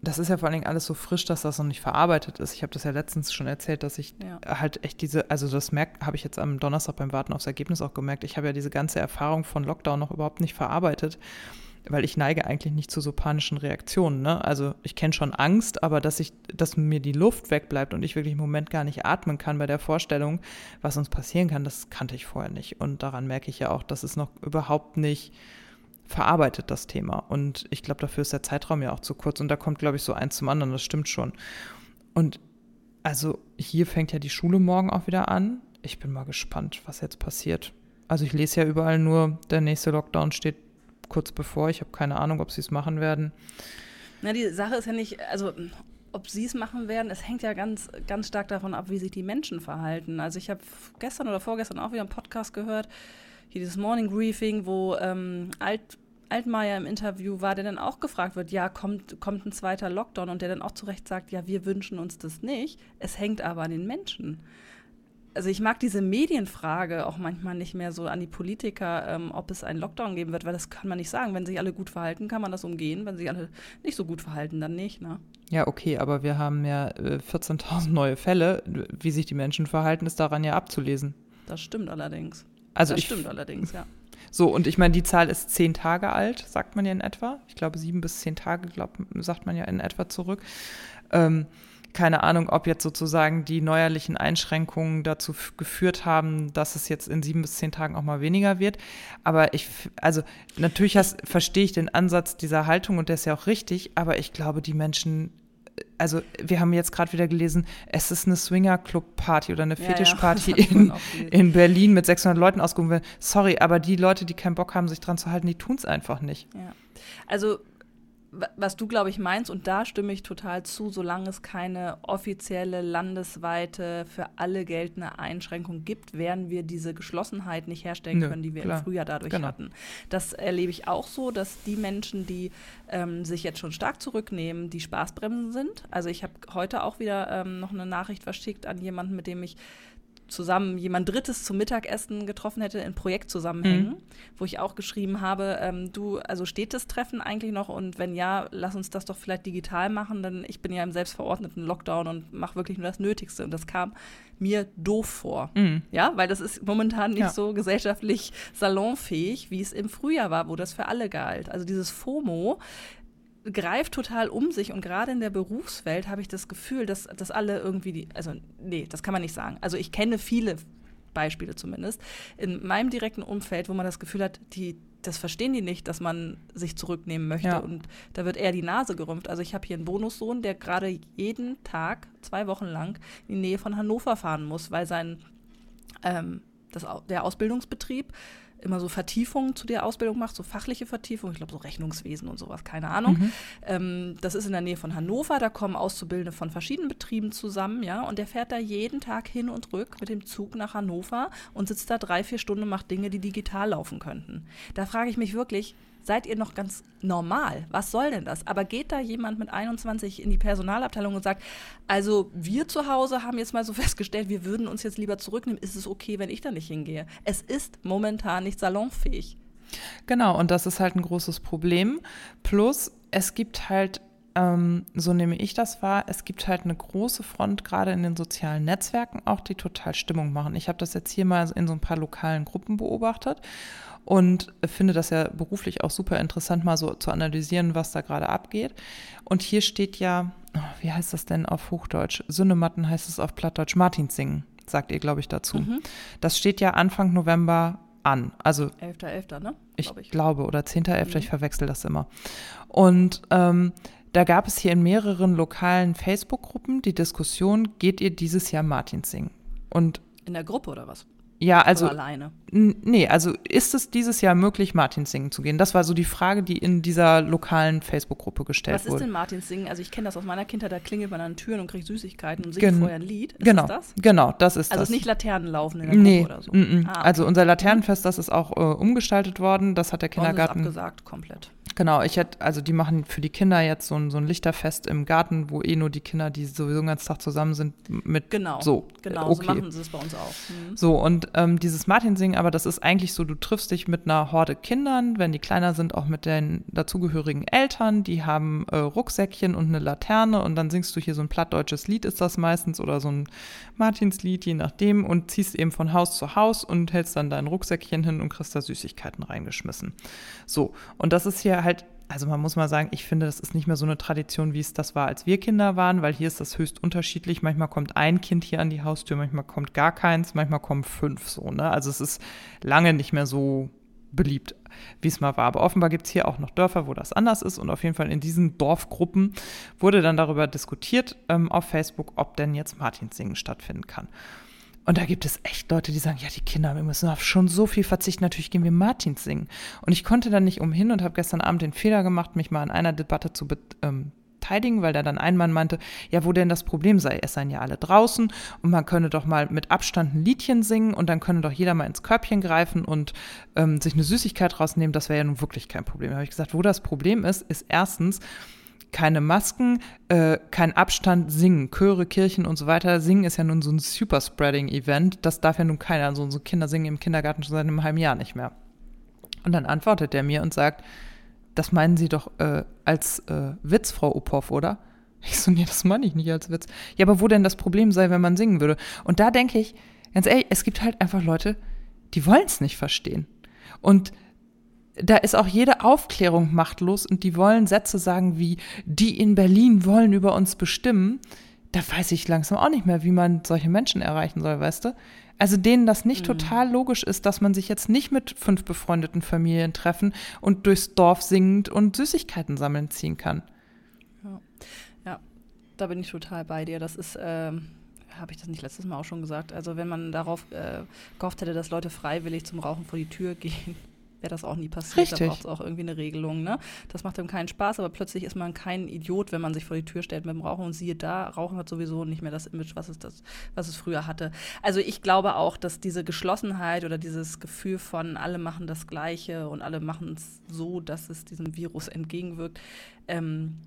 das ist ja vor allen Dingen alles so frisch, dass das noch nicht verarbeitet ist. Ich habe das ja letztens schon erzählt, dass ich ja. halt echt diese, also das merkt, habe ich jetzt am Donnerstag beim Warten aufs Ergebnis auch gemerkt. Ich habe ja diese ganze Erfahrung von Lockdown noch überhaupt nicht verarbeitet weil ich neige eigentlich nicht zu so panischen Reaktionen. Ne? Also ich kenne schon Angst, aber dass ich, dass mir die Luft wegbleibt und ich wirklich im Moment gar nicht atmen kann bei der Vorstellung, was uns passieren kann, das kannte ich vorher nicht. Und daran merke ich ja auch, dass es noch überhaupt nicht verarbeitet, das Thema. Und ich glaube, dafür ist der Zeitraum ja auch zu kurz. Und da kommt, glaube ich, so eins zum anderen, das stimmt schon. Und also hier fängt ja die Schule morgen auch wieder an. Ich bin mal gespannt, was jetzt passiert. Also ich lese ja überall nur, der nächste Lockdown steht kurz bevor. Ich habe keine Ahnung, ob sie es machen werden. Na, die Sache ist ja nicht, also ob sie es machen werden, es hängt ja ganz, ganz stark davon ab, wie sich die Menschen verhalten. Also ich habe gestern oder vorgestern auch wieder einen Podcast gehört, hier dieses Morning Briefing, wo ähm, Alt, Altmaier im Interview war, der dann auch gefragt wird, ja, kommt, kommt ein zweiter Lockdown und der dann auch zu Recht sagt, ja, wir wünschen uns das nicht. Es hängt aber an den Menschen also ich mag diese Medienfrage auch manchmal nicht mehr so an die Politiker, ähm, ob es einen Lockdown geben wird, weil das kann man nicht sagen. Wenn sich alle gut verhalten, kann man das umgehen. Wenn sich alle nicht so gut verhalten, dann nicht. Ne? Ja, okay, aber wir haben ja äh, 14.000 neue Fälle. Wie sich die Menschen verhalten, ist daran ja abzulesen. Das stimmt allerdings. Also das ich, stimmt allerdings, ja. So, und ich meine, die Zahl ist zehn Tage alt, sagt man ja in etwa. Ich glaube, sieben bis zehn Tage, glaub, sagt man ja in etwa zurück. Ähm, keine Ahnung, ob jetzt sozusagen die neuerlichen Einschränkungen dazu geführt haben, dass es jetzt in sieben bis zehn Tagen auch mal weniger wird. Aber ich, also natürlich hast, verstehe ich den Ansatz dieser Haltung und der ist ja auch richtig, aber ich glaube, die Menschen also wir haben jetzt gerade wieder gelesen, es ist eine Swinger-Club-Party oder eine Fetisch-Party ja, in, in Berlin mit 600 Leuten ausgehoben. Sorry, aber die Leute, die keinen Bock haben, sich dran zu halten, die tun es einfach nicht. Ja. Also was du, glaube ich, meinst, und da stimme ich total zu, solange es keine offizielle, landesweite, für alle geltende Einschränkung gibt, werden wir diese Geschlossenheit nicht herstellen können, die wir klar. im Frühjahr dadurch genau. hatten. Das erlebe ich auch so, dass die Menschen, die ähm, sich jetzt schon stark zurücknehmen, die Spaßbremsen sind. Also ich habe heute auch wieder ähm, noch eine Nachricht verschickt an jemanden, mit dem ich zusammen jemand Drittes zum Mittagessen getroffen hätte in Projektzusammenhängen, mhm. wo ich auch geschrieben habe, ähm, du, also steht das Treffen eigentlich noch und wenn ja, lass uns das doch vielleicht digital machen, denn ich bin ja im selbstverordneten Lockdown und mache wirklich nur das Nötigste und das kam mir doof vor. Mhm. Ja, weil das ist momentan nicht ja. so gesellschaftlich salonfähig, wie es im Frühjahr war, wo das für alle galt. Also dieses FOMO, greift total um sich und gerade in der Berufswelt habe ich das Gefühl, dass, dass alle irgendwie die, also nee, das kann man nicht sagen. Also ich kenne viele Beispiele zumindest in meinem direkten Umfeld, wo man das Gefühl hat, die, das verstehen die nicht, dass man sich zurücknehmen möchte ja. und da wird eher die Nase gerümpft. Also ich habe hier einen Bonussohn, der gerade jeden Tag, zwei Wochen lang, in die Nähe von Hannover fahren muss, weil sein ähm, das, der Ausbildungsbetrieb immer so Vertiefungen zu der Ausbildung macht, so fachliche Vertiefungen, ich glaube so Rechnungswesen und sowas, keine Ahnung. Mhm. Ähm, das ist in der Nähe von Hannover, da kommen Auszubildende von verschiedenen Betrieben zusammen, ja, und der fährt da jeden Tag hin und rück mit dem Zug nach Hannover und sitzt da drei, vier Stunden und macht Dinge, die digital laufen könnten. Da frage ich mich wirklich, seid ihr noch ganz normal? Was soll denn das? Aber geht da jemand mit 21 in die Personalabteilung und sagt, also wir zu Hause haben jetzt mal so festgestellt, wir würden uns jetzt lieber zurücknehmen, ist es okay, wenn ich da nicht hingehe? Es ist momentan nicht salonfähig. Genau, und das ist halt ein großes Problem. Plus, es gibt halt ähm, so nehme ich das wahr, es gibt halt eine große Front, gerade in den sozialen Netzwerken auch, die total Stimmung machen. Ich habe das jetzt hier mal in so ein paar lokalen Gruppen beobachtet und finde das ja beruflich auch super interessant, mal so zu analysieren, was da gerade abgeht. Und hier steht ja, oh, wie heißt das denn auf Hochdeutsch? Sünnematten heißt es auf Plattdeutsch, Martinsingen, sagt ihr, glaube ich, dazu. Mhm. Das steht ja Anfang November an. Also 11.11., .11., ne? Ich, ich, glaube, oder 10.11., mhm. ich verwechsel das immer. Und ähm, da gab es hier in mehreren lokalen Facebook-Gruppen die Diskussion, geht ihr dieses Jahr Martinsingen? Und in der Gruppe oder was? Ja, also. Oder alleine? Nee, also ist es dieses Jahr möglich, Martinsingen zu gehen? Das war so die Frage, die in dieser lokalen Facebook-Gruppe gestellt wurde. Was ist wurde. denn Martinsingen? Also ich kenne das aus meiner Kindheit, da klingelt man an Türen und kriegt Süßigkeiten und singt Gen vorher ein Lied. Ist genau, das, das? Genau, das ist also das. Also nicht Laternenlaufen in der nee, Gruppe oder so? -mm. Ah, okay. Also unser Laternenfest, das ist auch äh, umgestaltet worden. Das hat der Kindergarten. Ist abgesagt komplett. Genau, ich hätte, also die machen für die Kinder jetzt so ein, so ein Lichterfest im Garten, wo eh nur die Kinder, die sowieso den ganzen Tag zusammen sind, mit genau, so. Genau, okay. so machen sie es bei uns auch. Mhm. So, und ähm, dieses Martinsingen, aber das ist eigentlich so, du triffst dich mit einer Horde Kindern, wenn die kleiner sind, auch mit den dazugehörigen Eltern, die haben äh, Rucksäckchen und eine Laterne und dann singst du hier so ein plattdeutsches Lied, ist das meistens, oder so ein Martinslied, je nachdem, und ziehst eben von Haus zu Haus und hältst dann dein Rucksäckchen hin und kriegst da Süßigkeiten reingeschmissen. So, und das ist hier halt also man muss mal sagen, ich finde, das ist nicht mehr so eine Tradition, wie es das war, als wir Kinder waren, weil hier ist das höchst unterschiedlich. Manchmal kommt ein Kind hier an die Haustür, manchmal kommt gar keins, manchmal kommen fünf so. Ne? Also es ist lange nicht mehr so beliebt, wie es mal war. Aber offenbar gibt es hier auch noch Dörfer, wo das anders ist. Und auf jeden Fall in diesen Dorfgruppen wurde dann darüber diskutiert ähm, auf Facebook, ob denn jetzt Martinssingen stattfinden kann. Und da gibt es echt Leute, die sagen, ja, die Kinder, wir müssen auf schon so viel verzichten, natürlich gehen wir Martins singen. Und ich konnte dann nicht umhin und habe gestern Abend den Fehler gemacht, mich mal an einer Debatte zu ähm, beteiligen, weil da dann ein Mann meinte, ja, wo denn das Problem sei, es seien ja alle draußen und man könne doch mal mit Abstand ein Liedchen singen und dann könne doch jeder mal ins Körbchen greifen und ähm, sich eine Süßigkeit rausnehmen, das wäre ja nun wirklich kein Problem. Da habe ich gesagt, wo das Problem ist, ist erstens, keine Masken, äh, kein Abstand, singen. Chöre, Kirchen und so weiter. Singen ist ja nun so ein Superspreading-Event. Das darf ja nun keiner. Also so Kinder singen im Kindergarten schon seit einem halben Jahr nicht mehr. Und dann antwortet er mir und sagt, das meinen Sie doch äh, als äh, Witz, Frau Uphoff, oder? Ich so, nee, das meine ich nicht als Witz. Ja, aber wo denn das Problem sei, wenn man singen würde? Und da denke ich, ganz ehrlich, es gibt halt einfach Leute, die wollen es nicht verstehen. Und da ist auch jede Aufklärung machtlos und die wollen Sätze sagen wie, die in Berlin wollen über uns bestimmen. Da weiß ich langsam auch nicht mehr, wie man solche Menschen erreichen soll, weißt du? Also denen das nicht mhm. total logisch ist, dass man sich jetzt nicht mit fünf befreundeten Familien treffen und durchs Dorf singend und Süßigkeiten sammeln ziehen kann. Ja, ja da bin ich total bei dir. Das ist, ähm, habe ich das nicht letztes Mal auch schon gesagt. Also wenn man darauf äh, gehofft hätte, dass Leute freiwillig zum Rauchen vor die Tür gehen, wäre das auch nie passiert. Richtig. Da braucht es auch irgendwie eine Regelung. Ne? Das macht ihm keinen Spaß, aber plötzlich ist man kein Idiot, wenn man sich vor die Tür stellt mit dem Rauchen und siehe da, Rauchen hat sowieso nicht mehr das Image, was es, das, was es früher hatte. Also ich glaube auch, dass diese Geschlossenheit oder dieses Gefühl von alle machen das Gleiche und alle machen es so, dass es diesem Virus entgegenwirkt, ähm,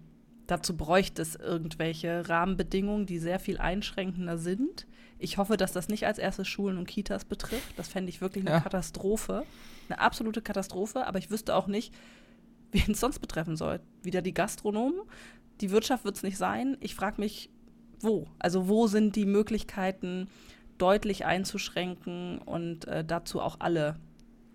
dazu bräuchte es irgendwelche Rahmenbedingungen, die sehr viel einschränkender sind. Ich hoffe, dass das nicht als erstes Schulen und Kitas betrifft. Das fände ich wirklich eine ja. Katastrophe eine absolute Katastrophe, aber ich wüsste auch nicht, wen es sonst betreffen soll. Wieder die Gastronomen, die Wirtschaft wird es nicht sein. Ich frage mich, wo? Also wo sind die Möglichkeiten, deutlich einzuschränken und äh, dazu auch alle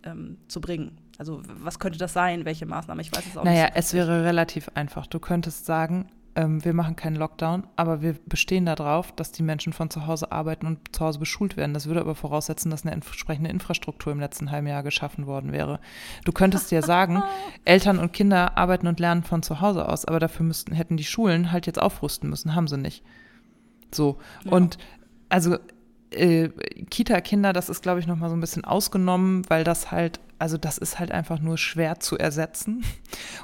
ähm, zu bringen? Also was könnte das sein? Welche Maßnahme? Ich weiß es auch naja, nicht. Naja, es wäre relativ einfach. Du könntest sagen, ähm, wir machen keinen Lockdown, aber wir bestehen darauf, dass die Menschen von zu Hause arbeiten und zu Hause beschult werden. Das würde aber voraussetzen, dass eine entsprechende Infrastruktur im letzten halben Jahr geschaffen worden wäre. Du könntest dir sagen, Eltern und Kinder arbeiten und lernen von zu Hause aus, aber dafür müssten, hätten die Schulen halt jetzt aufrüsten müssen, haben sie nicht. So. Ja. Und also äh, Kita-Kinder, das ist, glaube ich, noch mal so ein bisschen ausgenommen, weil das halt, also das ist halt einfach nur schwer zu ersetzen.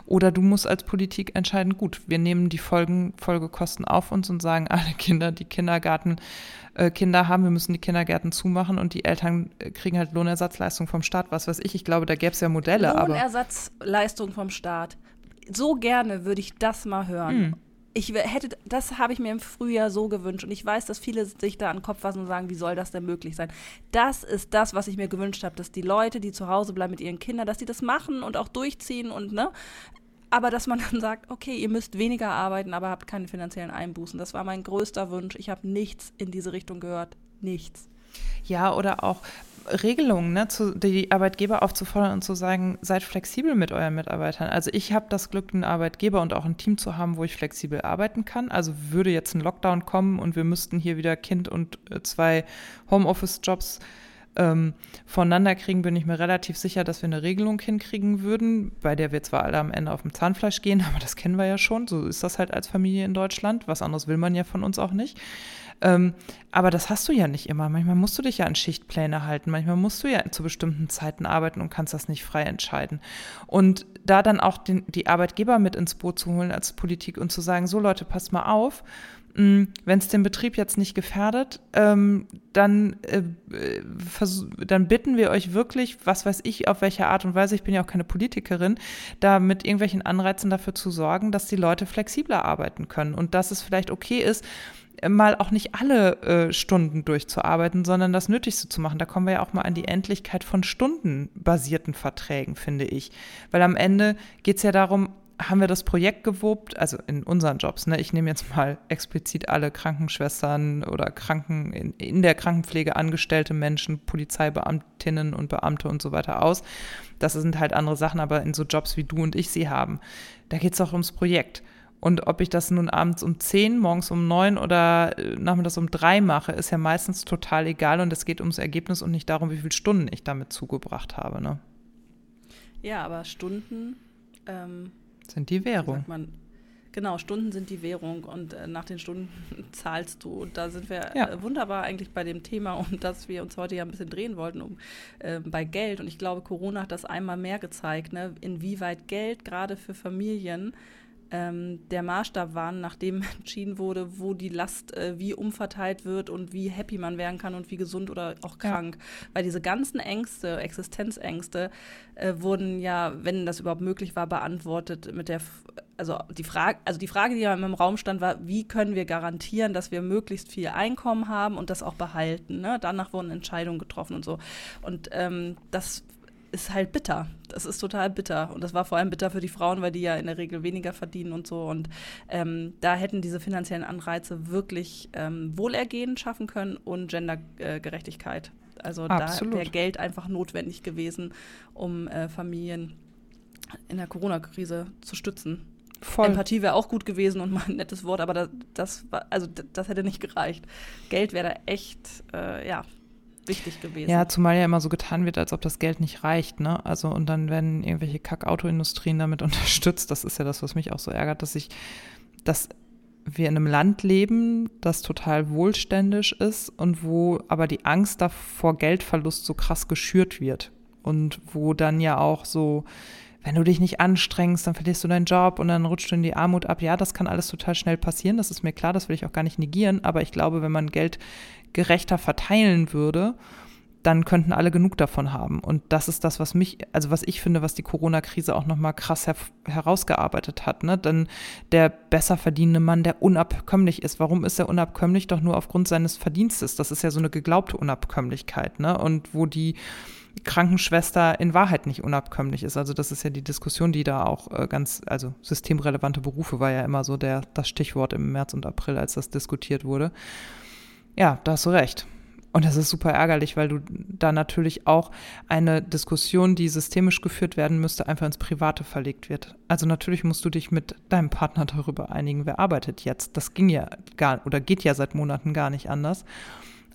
Oder du musst als Politik entscheiden, gut, wir nehmen die Folgen, Folgekosten auf uns und sagen, alle Kinder, die Kindergarten äh, Kinder haben, wir müssen die Kindergärten zumachen und die Eltern äh, kriegen halt Lohnersatzleistung vom Staat, was weiß ich. Ich glaube, da gäbe es ja Modelle. Lohnersatzleistung vom Staat. So gerne würde ich das mal hören. Mm ich hätte, das habe ich mir im Frühjahr so gewünscht und ich weiß, dass viele sich da an den Kopf fassen und sagen, wie soll das denn möglich sein? Das ist das, was ich mir gewünscht habe, dass die Leute, die zu Hause bleiben mit ihren Kindern, dass die das machen und auch durchziehen und ne, aber dass man dann sagt, okay, ihr müsst weniger arbeiten, aber habt keine finanziellen Einbußen. Das war mein größter Wunsch. Ich habe nichts in diese Richtung gehört, nichts. Ja, oder auch Regelungen, ne, zu, die Arbeitgeber aufzufordern und zu sagen, seid flexibel mit euren Mitarbeitern. Also ich habe das Glück, einen Arbeitgeber und auch ein Team zu haben, wo ich flexibel arbeiten kann. Also würde jetzt ein Lockdown kommen und wir müssten hier wieder Kind und äh, zwei Homeoffice-Jobs ähm, voneinander kriegen, bin ich mir relativ sicher, dass wir eine Regelung hinkriegen würden, bei der wir zwar alle am Ende auf dem Zahnfleisch gehen, aber das kennen wir ja schon. So ist das halt als Familie in Deutschland. Was anderes will man ja von uns auch nicht. Ähm, aber das hast du ja nicht immer. Manchmal musst du dich ja an Schichtpläne halten. Manchmal musst du ja zu bestimmten Zeiten arbeiten und kannst das nicht frei entscheiden. Und da dann auch den, die Arbeitgeber mit ins Boot zu holen als Politik und zu sagen, so Leute, passt mal auf, hm, wenn es den Betrieb jetzt nicht gefährdet, ähm, dann, äh, dann bitten wir euch wirklich, was weiß ich, auf welche Art und Weise, ich bin ja auch keine Politikerin, da mit irgendwelchen Anreizen dafür zu sorgen, dass die Leute flexibler arbeiten können und dass es vielleicht okay ist, mal auch nicht alle äh, Stunden durchzuarbeiten, sondern das Nötigste zu machen. Da kommen wir ja auch mal an die Endlichkeit von stundenbasierten Verträgen, finde ich. Weil am Ende geht es ja darum, haben wir das Projekt gewobt, also in unseren Jobs, ne? ich nehme jetzt mal explizit alle Krankenschwestern oder Kranken in, in der Krankenpflege angestellte Menschen, Polizeibeamtinnen und Beamte und so weiter aus. Das sind halt andere Sachen, aber in so Jobs wie du und ich sie haben, da geht es auch ums Projekt. Und ob ich das nun abends um 10, morgens um 9 oder äh, nachmittags um 3 mache, ist ja meistens total egal. Und es geht ums Ergebnis und nicht darum, wie viele Stunden ich damit zugebracht habe. Ne? Ja, aber Stunden ähm, sind die Währung. Man, genau, Stunden sind die Währung und äh, nach den Stunden zahlst du. Und da sind wir ja. äh, wunderbar eigentlich bei dem Thema, um das wir uns heute ja ein bisschen drehen wollten, um äh, bei Geld. Und ich glaube, Corona hat das einmal mehr gezeigt, ne? inwieweit Geld gerade für Familien ähm, der Maßstab waren, nachdem entschieden wurde, wo die Last äh, wie umverteilt wird und wie happy man werden kann und wie gesund oder auch krank. Ja. Weil diese ganzen Ängste, Existenzängste, äh, wurden ja, wenn das überhaupt möglich war, beantwortet mit der, also die Frage, also die Frage, die ja im Raum stand, war, wie können wir garantieren, dass wir möglichst viel Einkommen haben und das auch behalten. Ne? Danach wurden Entscheidungen getroffen und so. Und ähm, das ist halt bitter. Das ist total bitter. Und das war vor allem bitter für die Frauen, weil die ja in der Regel weniger verdienen und so. Und ähm, da hätten diese finanziellen Anreize wirklich ähm, Wohlergehen schaffen können und Gendergerechtigkeit. Also Absolut. da wäre Geld einfach notwendig gewesen, um äh, Familien in der Corona-Krise zu stützen. Voll. Empathie wäre auch gut gewesen und mal ein nettes Wort, aber das, das war, also das hätte nicht gereicht. Geld wäre da echt, äh, ja, wichtig gewesen. Ja, zumal ja immer so getan wird, als ob das Geld nicht reicht, ne? Also und dann werden irgendwelche Kackautoindustrien damit unterstützt. Das ist ja das, was mich auch so ärgert, dass ich, dass wir in einem Land leben, das total wohlständisch ist und wo aber die Angst davor Geldverlust so krass geschürt wird. Und wo dann ja auch so, wenn du dich nicht anstrengst, dann verlierst du deinen Job und dann rutscht du in die Armut ab. Ja, das kann alles total schnell passieren, das ist mir klar, das will ich auch gar nicht negieren, aber ich glaube, wenn man Geld gerechter verteilen würde, dann könnten alle genug davon haben. Und das ist das, was mich, also was ich finde, was die Corona-Krise auch nochmal krass her herausgearbeitet hat. Ne? Denn der besser verdienende Mann, der unabkömmlich ist, warum ist er unabkömmlich? Doch nur aufgrund seines Verdienstes. Das ist ja so eine geglaubte Unabkömmlichkeit. Ne? Und wo die Krankenschwester in Wahrheit nicht unabkömmlich ist. Also das ist ja die Diskussion, die da auch äh, ganz, also systemrelevante Berufe war ja immer so der, das Stichwort im März und April, als das diskutiert wurde. Ja, da hast du recht. Und das ist super ärgerlich, weil du da natürlich auch eine Diskussion, die systemisch geführt werden müsste, einfach ins Private verlegt wird. Also natürlich musst du dich mit deinem Partner darüber einigen, wer arbeitet jetzt. Das ging ja gar oder geht ja seit Monaten gar nicht anders.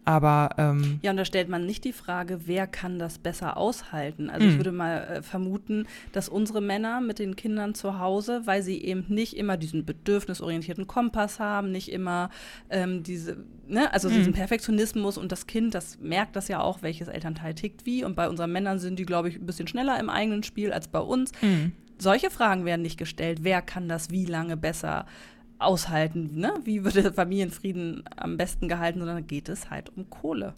Aber ähm, ja, und da stellt man nicht die Frage, wer kann das besser aushalten. Also ich hm. würde mal äh, vermuten, dass unsere Männer mit den Kindern zu Hause, weil sie eben nicht immer diesen bedürfnisorientierten Kompass haben, nicht immer ähm, diese, ne, also mhm. diesen Perfektionismus und das Kind, das merkt das ja auch, welches Elternteil tickt wie. Und bei unseren Männern sind die, glaube ich, ein bisschen schneller im eigenen Spiel als bei uns. Mhm. Solche Fragen werden nicht gestellt. Wer kann das wie lange besser aushalten, ne? wie würde Familienfrieden am besten gehalten, sondern geht es halt um Kohle.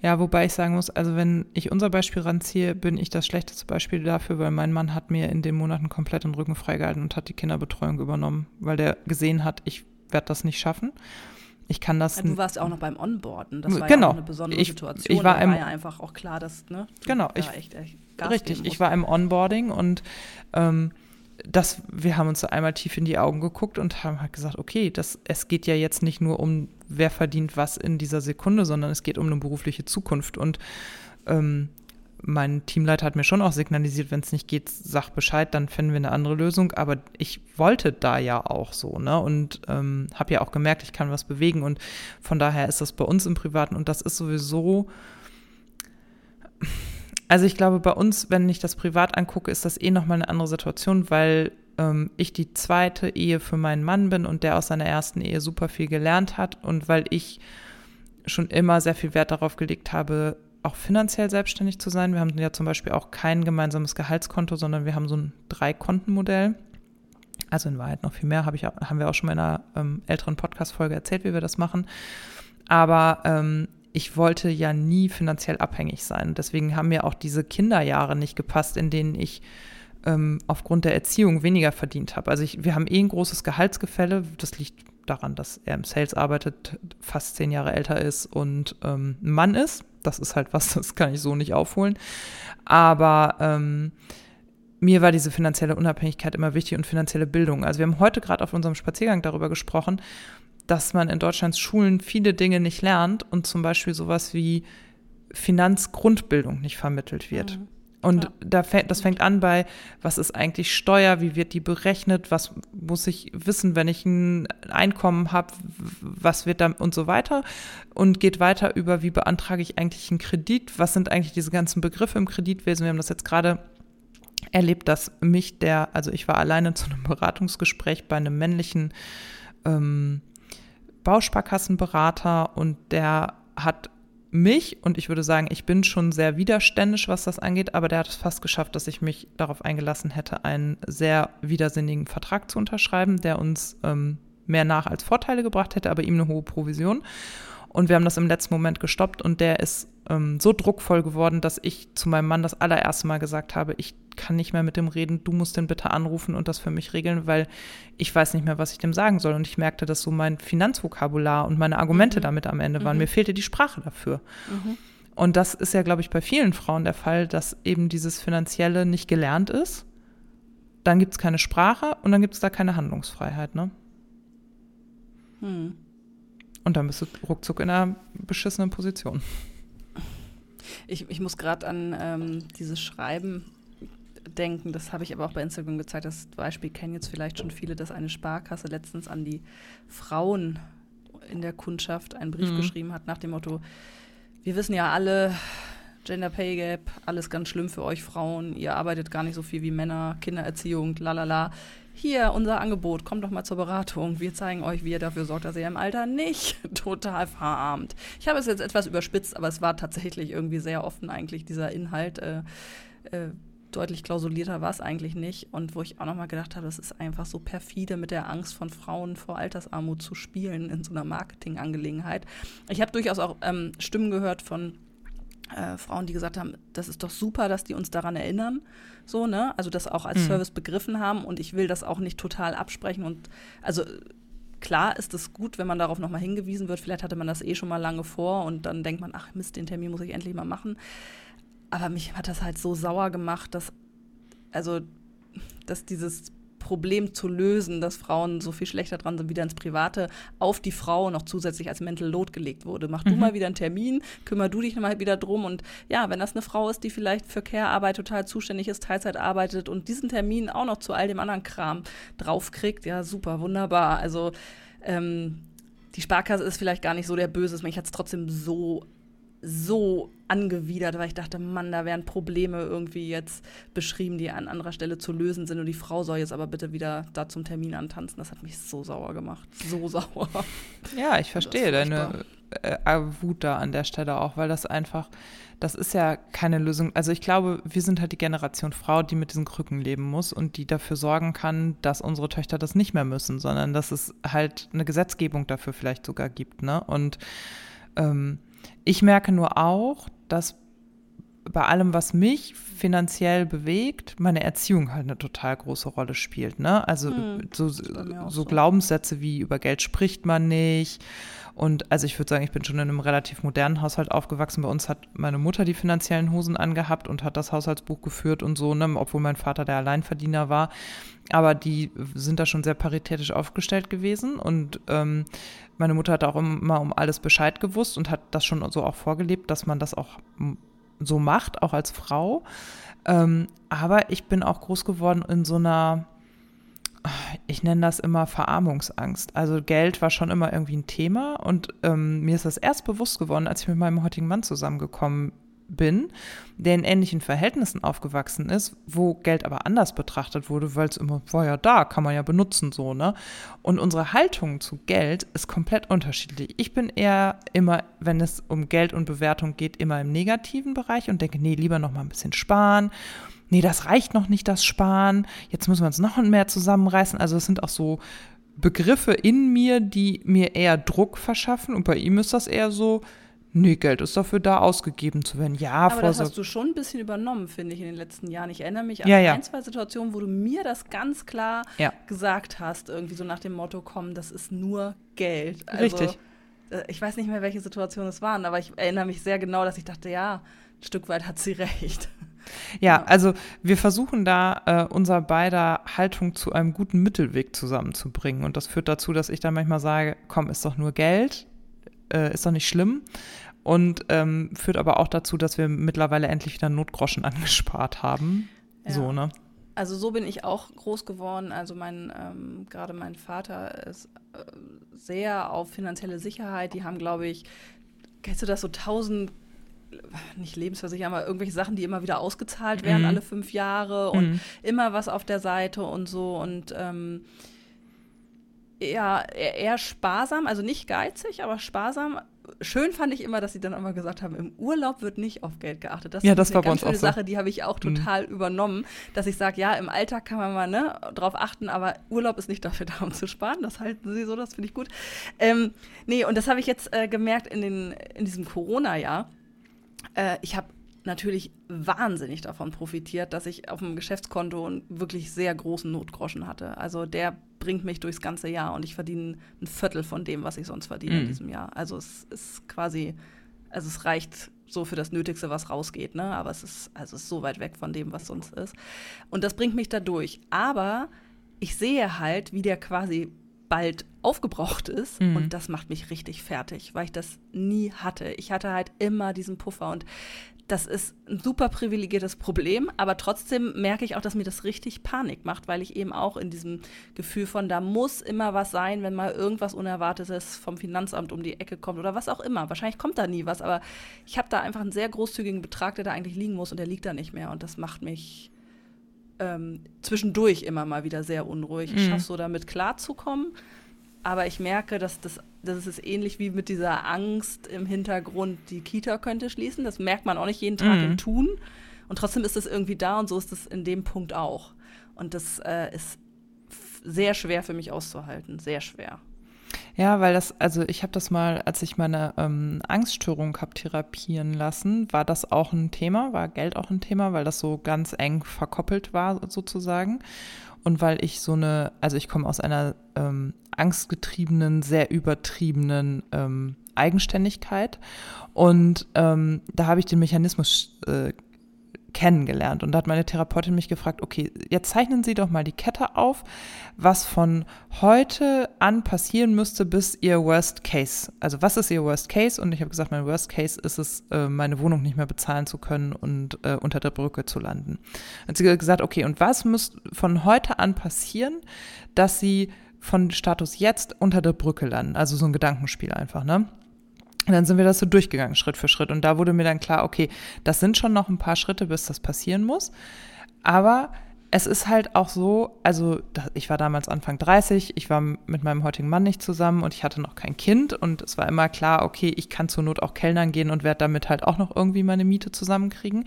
Ja, wobei ich sagen muss, also wenn ich unser Beispiel ranziehe, bin ich das schlechteste Beispiel dafür, weil mein Mann hat mir in den Monaten komplett den Rücken freigehalten und hat die Kinderbetreuung übernommen, weil der gesehen hat, ich werde das nicht schaffen. Ich kann das. du warst ja auch noch beim Onboarden. Das war genau. ja auch eine besondere ich, Situation. Ich war, da im, war ja einfach auch klar, dass ne, genau. Ich, echt, echt richtig. Ich war im Onboarding und ähm, das, wir haben uns einmal tief in die Augen geguckt und haben halt gesagt, okay, das, es geht ja jetzt nicht nur um, wer verdient was in dieser Sekunde, sondern es geht um eine berufliche Zukunft. Und ähm, mein Teamleiter hat mir schon auch signalisiert, wenn es nicht geht, sag Bescheid, dann finden wir eine andere Lösung. Aber ich wollte da ja auch so, ne? Und ähm, habe ja auch gemerkt, ich kann was bewegen. Und von daher ist das bei uns im Privaten und das ist sowieso also ich glaube, bei uns, wenn ich das privat angucke, ist das eh nochmal eine andere Situation, weil ähm, ich die zweite Ehe für meinen Mann bin und der aus seiner ersten Ehe super viel gelernt hat und weil ich schon immer sehr viel Wert darauf gelegt habe, auch finanziell selbstständig zu sein. Wir haben ja zum Beispiel auch kein gemeinsames Gehaltskonto, sondern wir haben so ein Drei-Konten-Modell. Also in Wahrheit noch viel mehr, hab ich, haben wir auch schon mal in einer ähm, älteren Podcast-Folge erzählt, wie wir das machen. Aber ähm, ich wollte ja nie finanziell abhängig sein. Deswegen haben mir auch diese Kinderjahre nicht gepasst, in denen ich ähm, aufgrund der Erziehung weniger verdient habe. Also ich, wir haben eh ein großes Gehaltsgefälle. Das liegt daran, dass er im Sales arbeitet, fast zehn Jahre älter ist und ähm, ein Mann ist. Das ist halt was, das kann ich so nicht aufholen. Aber ähm, mir war diese finanzielle Unabhängigkeit immer wichtig und finanzielle Bildung. Also wir haben heute gerade auf unserem Spaziergang darüber gesprochen, dass man in Deutschlands Schulen viele Dinge nicht lernt und zum Beispiel sowas wie Finanzgrundbildung nicht vermittelt wird. Mhm. Und ja. da fängt, das fängt an bei, was ist eigentlich Steuer, wie wird die berechnet, was muss ich wissen, wenn ich ein Einkommen habe, was wird da und so weiter. Und geht weiter über, wie beantrage ich eigentlich einen Kredit, was sind eigentlich diese ganzen Begriffe im Kreditwesen. Wir haben das jetzt gerade erlebt, dass mich der, also ich war alleine zu einem Beratungsgespräch bei einem männlichen ähm, Bausparkassenberater und der hat mich und ich würde sagen, ich bin schon sehr widerständisch, was das angeht, aber der hat es fast geschafft, dass ich mich darauf eingelassen hätte, einen sehr widersinnigen Vertrag zu unterschreiben, der uns ähm, mehr nach als Vorteile gebracht hätte, aber ihm eine hohe Provision. Und wir haben das im letzten Moment gestoppt und der ist ähm, so druckvoll geworden, dass ich zu meinem Mann das allererste Mal gesagt habe, ich kann nicht mehr mit dem reden, du musst den bitte anrufen und das für mich regeln, weil ich weiß nicht mehr, was ich dem sagen soll. Und ich merkte, dass so mein Finanzvokabular und meine Argumente mhm. damit am Ende waren. Mhm. Mir fehlte die Sprache dafür. Mhm. Und das ist ja, glaube ich, bei vielen Frauen der Fall, dass eben dieses Finanzielle nicht gelernt ist. Dann gibt es keine Sprache und dann gibt es da keine Handlungsfreiheit, ne? Hm. Und dann bist du ruckzuck in einer beschissenen Position. Ich, ich muss gerade an ähm, dieses Schreiben denken. Das habe ich aber auch bei Instagram gezeigt. Das Beispiel kennen jetzt vielleicht schon viele, dass eine Sparkasse letztens an die Frauen in der Kundschaft einen Brief mhm. geschrieben hat nach dem Motto, wir wissen ja alle, Gender Pay Gap, alles ganz schlimm für euch Frauen, ihr arbeitet gar nicht so viel wie Männer, Kindererziehung, lalala. Hier, unser Angebot, kommt doch mal zur Beratung. Wir zeigen euch, wie ihr dafür sorgt, dass ihr im Alter nicht total verarmt. Ich habe es jetzt etwas überspitzt, aber es war tatsächlich irgendwie sehr offen eigentlich, dieser Inhalt. Äh, äh, deutlich klausulierter war es eigentlich nicht. Und wo ich auch nochmal gedacht habe, das ist einfach so perfide, mit der Angst von Frauen vor Altersarmut zu spielen in so einer Marketingangelegenheit. Ich habe durchaus auch ähm, Stimmen gehört von äh, Frauen, die gesagt haben, das ist doch super, dass die uns daran erinnern, so, ne? Also das auch als mhm. Service begriffen haben und ich will das auch nicht total absprechen und also klar ist es gut, wenn man darauf nochmal hingewiesen wird. Vielleicht hatte man das eh schon mal lange vor und dann denkt man, ach Mist, den Termin muss ich endlich mal machen. Aber mich hat das halt so sauer gemacht, dass, also, dass dieses Problem zu lösen, dass Frauen so viel schlechter dran sind, wieder ins Private, auf die Frau noch zusätzlich als Mental Load gelegt wurde. Mach mhm. du mal wieder einen Termin, kümmer du dich mal wieder drum. Und ja, wenn das eine Frau ist, die vielleicht für Care-Arbeit total zuständig ist, Teilzeit arbeitet und diesen Termin auch noch zu all dem anderen Kram draufkriegt, ja, super, wunderbar. Also, ähm, die Sparkasse ist vielleicht gar nicht so der Böse, mich hat es trotzdem so so angewidert, weil ich dachte, Mann, da wären Probleme irgendwie jetzt beschrieben, die an anderer Stelle zu lösen sind und die Frau soll jetzt aber bitte wieder da zum Termin antanzen. Das hat mich so sauer gemacht. So sauer. Ja, ich verstehe deine äh, Wut da an der Stelle auch, weil das einfach, das ist ja keine Lösung. Also ich glaube, wir sind halt die Generation Frau, die mit diesen Krücken leben muss und die dafür sorgen kann, dass unsere Töchter das nicht mehr müssen, sondern dass es halt eine Gesetzgebung dafür vielleicht sogar gibt, ne? Und ähm, ich merke nur auch, dass bei allem, was mich finanziell bewegt, meine Erziehung halt eine total große Rolle spielt. Ne? Also hm, so, so, so, Glaubenssätze wie über Geld spricht man nicht. Und also ich würde sagen, ich bin schon in einem relativ modernen Haushalt aufgewachsen. Bei uns hat meine Mutter die finanziellen Hosen angehabt und hat das Haushaltsbuch geführt und so, ne? obwohl mein Vater der Alleinverdiener war. Aber die sind da schon sehr paritätisch aufgestellt gewesen. Und ähm, meine Mutter hat auch immer um alles Bescheid gewusst und hat das schon so auch vorgelebt, dass man das auch so macht, auch als Frau. Ähm, aber ich bin auch groß geworden in so einer, ich nenne das immer Verarmungsangst. Also Geld war schon immer irgendwie ein Thema und ähm, mir ist das erst bewusst geworden, als ich mit meinem heutigen Mann zusammengekommen bin, der in ähnlichen Verhältnissen aufgewachsen ist, wo Geld aber anders betrachtet wurde, weil es immer, war ja da, kann man ja benutzen, so, ne? Und unsere Haltung zu Geld ist komplett unterschiedlich. Ich bin eher immer, wenn es um Geld und Bewertung geht, immer im negativen Bereich und denke, nee, lieber noch mal ein bisschen sparen. Nee, das reicht noch nicht, das Sparen. Jetzt müssen wir uns noch mehr zusammenreißen. Also es sind auch so Begriffe in mir, die mir eher Druck verschaffen. Und bei ihm ist das eher so, Nee, Geld ist dafür da, ausgegeben zu werden. Ja, Aber das hast du schon ein bisschen übernommen, finde ich, in den letzten Jahren. Ich erinnere mich an ja, ja. ein, zwei Situationen, wo du mir das ganz klar ja. gesagt hast, irgendwie so nach dem Motto, komm, das ist nur Geld. Also, Richtig. Äh, ich weiß nicht mehr, welche Situationen es waren, aber ich erinnere mich sehr genau, dass ich dachte, ja, ein Stück weit hat sie recht. Ja, also wir versuchen da äh, unser beider Haltung zu einem guten Mittelweg zusammenzubringen. Und das führt dazu, dass ich dann manchmal sage, komm, ist doch nur Geld äh, ist doch nicht schlimm. Und ähm, führt aber auch dazu, dass wir mittlerweile endlich wieder Notgroschen angespart haben. Ja. So, ne? Also so bin ich auch groß geworden. Also mein, ähm, gerade mein Vater ist äh, sehr auf finanzielle Sicherheit. Die haben, glaube ich, kennst du das so tausend nicht Lebensversicherung, aber irgendwelche Sachen, die immer wieder ausgezahlt werden, mhm. alle fünf Jahre und mhm. immer was auf der Seite und so. Und ähm, ja, eher sparsam, also nicht geizig, aber sparsam. Schön fand ich immer, dass sie dann immer gesagt haben, im Urlaub wird nicht auf Geld geachtet. Das ja, das war eine ganz schöne so. Sache, die habe ich auch mhm. total mhm. übernommen, dass ich sage, ja, im Alltag kann man mal ne, drauf achten, aber Urlaub ist nicht dafür da, um zu sparen. Das halten sie so, das finde ich gut. Ähm, nee, und das habe ich jetzt äh, gemerkt in, den, in diesem Corona-Jahr. Äh, ich habe natürlich wahnsinnig davon profitiert, dass ich auf dem Geschäftskonto einen wirklich sehr großen Notgroschen hatte. Also der bringt mich durchs ganze Jahr und ich verdiene ein Viertel von dem, was ich sonst verdiene mhm. in diesem Jahr. Also es ist quasi, also es reicht so für das Nötigste, was rausgeht, ne? Aber es ist, also es ist so weit weg von dem, was sonst ist. Und das bringt mich da durch. Aber ich sehe halt, wie der quasi bald aufgebraucht ist mhm. und das macht mich richtig fertig, weil ich das nie hatte. Ich hatte halt immer diesen Puffer und das ist ein super privilegiertes Problem, aber trotzdem merke ich auch, dass mir das richtig Panik macht, weil ich eben auch in diesem Gefühl von, da muss immer was sein, wenn mal irgendwas Unerwartetes vom Finanzamt um die Ecke kommt oder was auch immer. Wahrscheinlich kommt da nie was, aber ich habe da einfach einen sehr großzügigen Betrag, der da eigentlich liegen muss und der liegt da nicht mehr und das macht mich ähm, zwischendurch immer mal wieder sehr unruhig. Ich mhm. schaffe so damit klarzukommen, aber ich merke, dass das, das ist ähnlich wie mit dieser Angst im Hintergrund, die Kita könnte schließen. Das merkt man auch nicht jeden Tag mhm. im Tun. Und trotzdem ist es irgendwie da und so ist es in dem Punkt auch. Und das äh, ist sehr schwer für mich auszuhalten, sehr schwer. Ja, weil das, also ich habe das mal, als ich meine ähm, Angststörung habe therapieren lassen, war das auch ein Thema, war Geld auch ein Thema, weil das so ganz eng verkoppelt war sozusagen und weil ich so eine, also ich komme aus einer ähm, angstgetriebenen, sehr übertriebenen ähm, Eigenständigkeit. Und ähm, da habe ich den Mechanismus äh, kennengelernt. Und da hat meine Therapeutin mich gefragt, okay, jetzt zeichnen Sie doch mal die Kette auf, was von heute an passieren müsste, bis Ihr Worst Case. Also was ist Ihr Worst Case? Und ich habe gesagt, mein Worst Case ist es, äh, meine Wohnung nicht mehr bezahlen zu können und äh, unter der Brücke zu landen. Hat sie gesagt, okay, und was muss von heute an passieren, dass Sie von Status jetzt unter der Brücke landen? Also so ein Gedankenspiel einfach, ne? Und dann sind wir das so durchgegangen, Schritt für Schritt. Und da wurde mir dann klar, okay, das sind schon noch ein paar Schritte, bis das passieren muss. Aber es ist halt auch so, also ich war damals Anfang 30, ich war mit meinem heutigen Mann nicht zusammen und ich hatte noch kein Kind und es war immer klar, okay, ich kann zur Not auch Kellnern gehen und werde damit halt auch noch irgendwie meine Miete zusammenkriegen.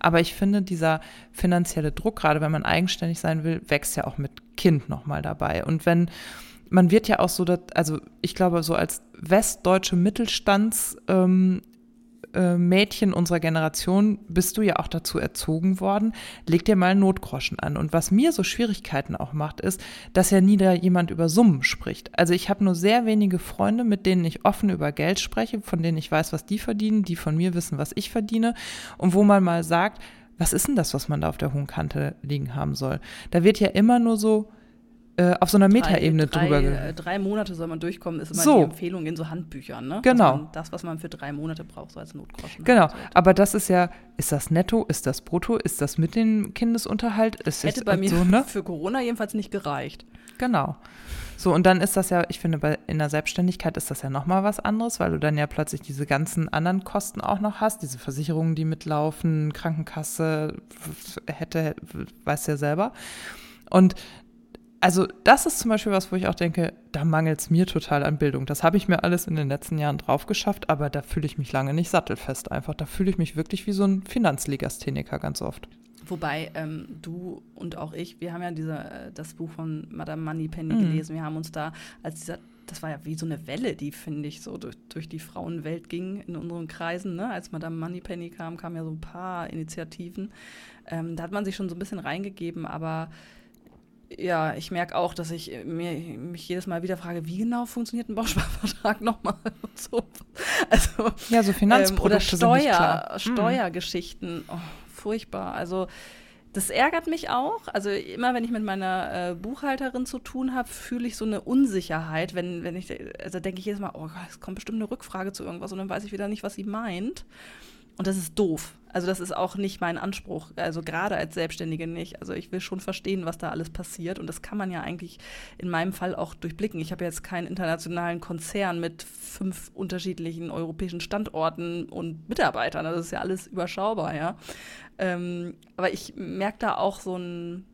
Aber ich finde, dieser finanzielle Druck, gerade wenn man eigenständig sein will, wächst ja auch mit Kind nochmal dabei. Und wenn man wird ja auch so, dass, also ich glaube, so als westdeutsche Mittelstands ähm, äh, unserer Generation bist du ja auch dazu erzogen worden, leg dir mal Notgroschen an. Und was mir so Schwierigkeiten auch macht, ist, dass ja nie da jemand über Summen spricht. Also ich habe nur sehr wenige Freunde, mit denen ich offen über Geld spreche, von denen ich weiß, was die verdienen, die von mir wissen, was ich verdiene und wo man mal sagt, was ist denn das, was man da auf der hohen Kante liegen haben soll? Da wird ja immer nur so, äh, auf so einer Metaebene drüber. Äh, drei Monate soll man durchkommen, ist immer so. die Empfehlung in so Handbüchern, ne? Genau. das, was man für drei Monate braucht, so als Notgroschen. Genau, aber das ist ja, ist das netto, ist das brutto, ist das mit dem Kindesunterhalt? Ist Hätte bei mir so, ne? für Corona jedenfalls nicht gereicht. Genau. So, und dann ist das ja, ich finde, bei, in der Selbstständigkeit ist das ja nochmal was anderes, weil du dann ja plötzlich diese ganzen anderen Kosten auch noch hast, diese Versicherungen, die mitlaufen, Krankenkasse, hätte, weißt du ja selber. Und also das ist zum Beispiel was, wo ich auch denke, da mangelt es mir total an Bildung. Das habe ich mir alles in den letzten Jahren drauf geschafft, aber da fühle ich mich lange nicht sattelfest einfach. Da fühle ich mich wirklich wie so ein Finanzlegastheniker ganz oft. Wobei ähm, du und auch ich, wir haben ja diese, äh, das Buch von Madame Moneypenny mhm. gelesen. Wir haben uns da als dieser das war ja wie so eine Welle, die, finde ich, so durch, durch, die Frauenwelt ging in unseren Kreisen. Ne? Als Madame Moneypenny kam, kamen ja so ein paar Initiativen. Ähm, da hat man sich schon so ein bisschen reingegeben, aber ja, ich merke auch, dass ich mir, mich jedes Mal wieder frage, wie genau funktioniert ein Bausparvertrag nochmal und so. Also, ja, so Finanzprodukte ähm, Steuer, mhm. Steuergeschichten. Oh, furchtbar. Also das ärgert mich auch. Also immer, wenn ich mit meiner äh, Buchhalterin zu tun habe, fühle ich so eine Unsicherheit, wenn, wenn ich, also denke ich jedes Mal, oh, es kommt bestimmt eine Rückfrage zu irgendwas und dann weiß ich wieder nicht, was sie meint. Und das ist doof. Also das ist auch nicht mein Anspruch. Also gerade als Selbstständige nicht. Also ich will schon verstehen, was da alles passiert. Und das kann man ja eigentlich in meinem Fall auch durchblicken. Ich habe jetzt keinen internationalen Konzern mit fünf unterschiedlichen europäischen Standorten und Mitarbeitern. Also das ist ja alles überschaubar, ja. Ähm, aber ich merke da auch so ein,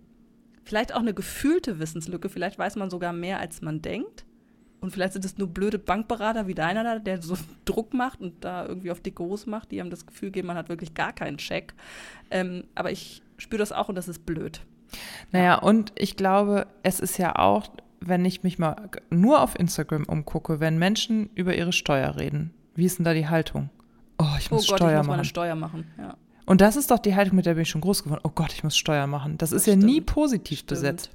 vielleicht auch eine gefühlte Wissenslücke. Vielleicht weiß man sogar mehr, als man denkt. Und vielleicht sind es nur blöde Bankberater wie deiner da, der so Druck macht und da irgendwie auf dicke Hose macht, die einem das Gefühl geben, man hat wirklich gar keinen Check. Ähm, aber ich spüre das auch und das ist blöd. Naja, und ich glaube, es ist ja auch, wenn ich mich mal nur auf Instagram umgucke, wenn Menschen über ihre Steuer reden, wie ist denn da die Haltung? Oh, ich muss oh Gott, Steuer ich muss machen. Meine Steuer machen. Ja. Und das ist doch die Haltung, mit der bin ich schon groß geworden. Oh Gott, ich muss Steuer machen. Das, das ist stimmt. ja nie positiv stimmt. besetzt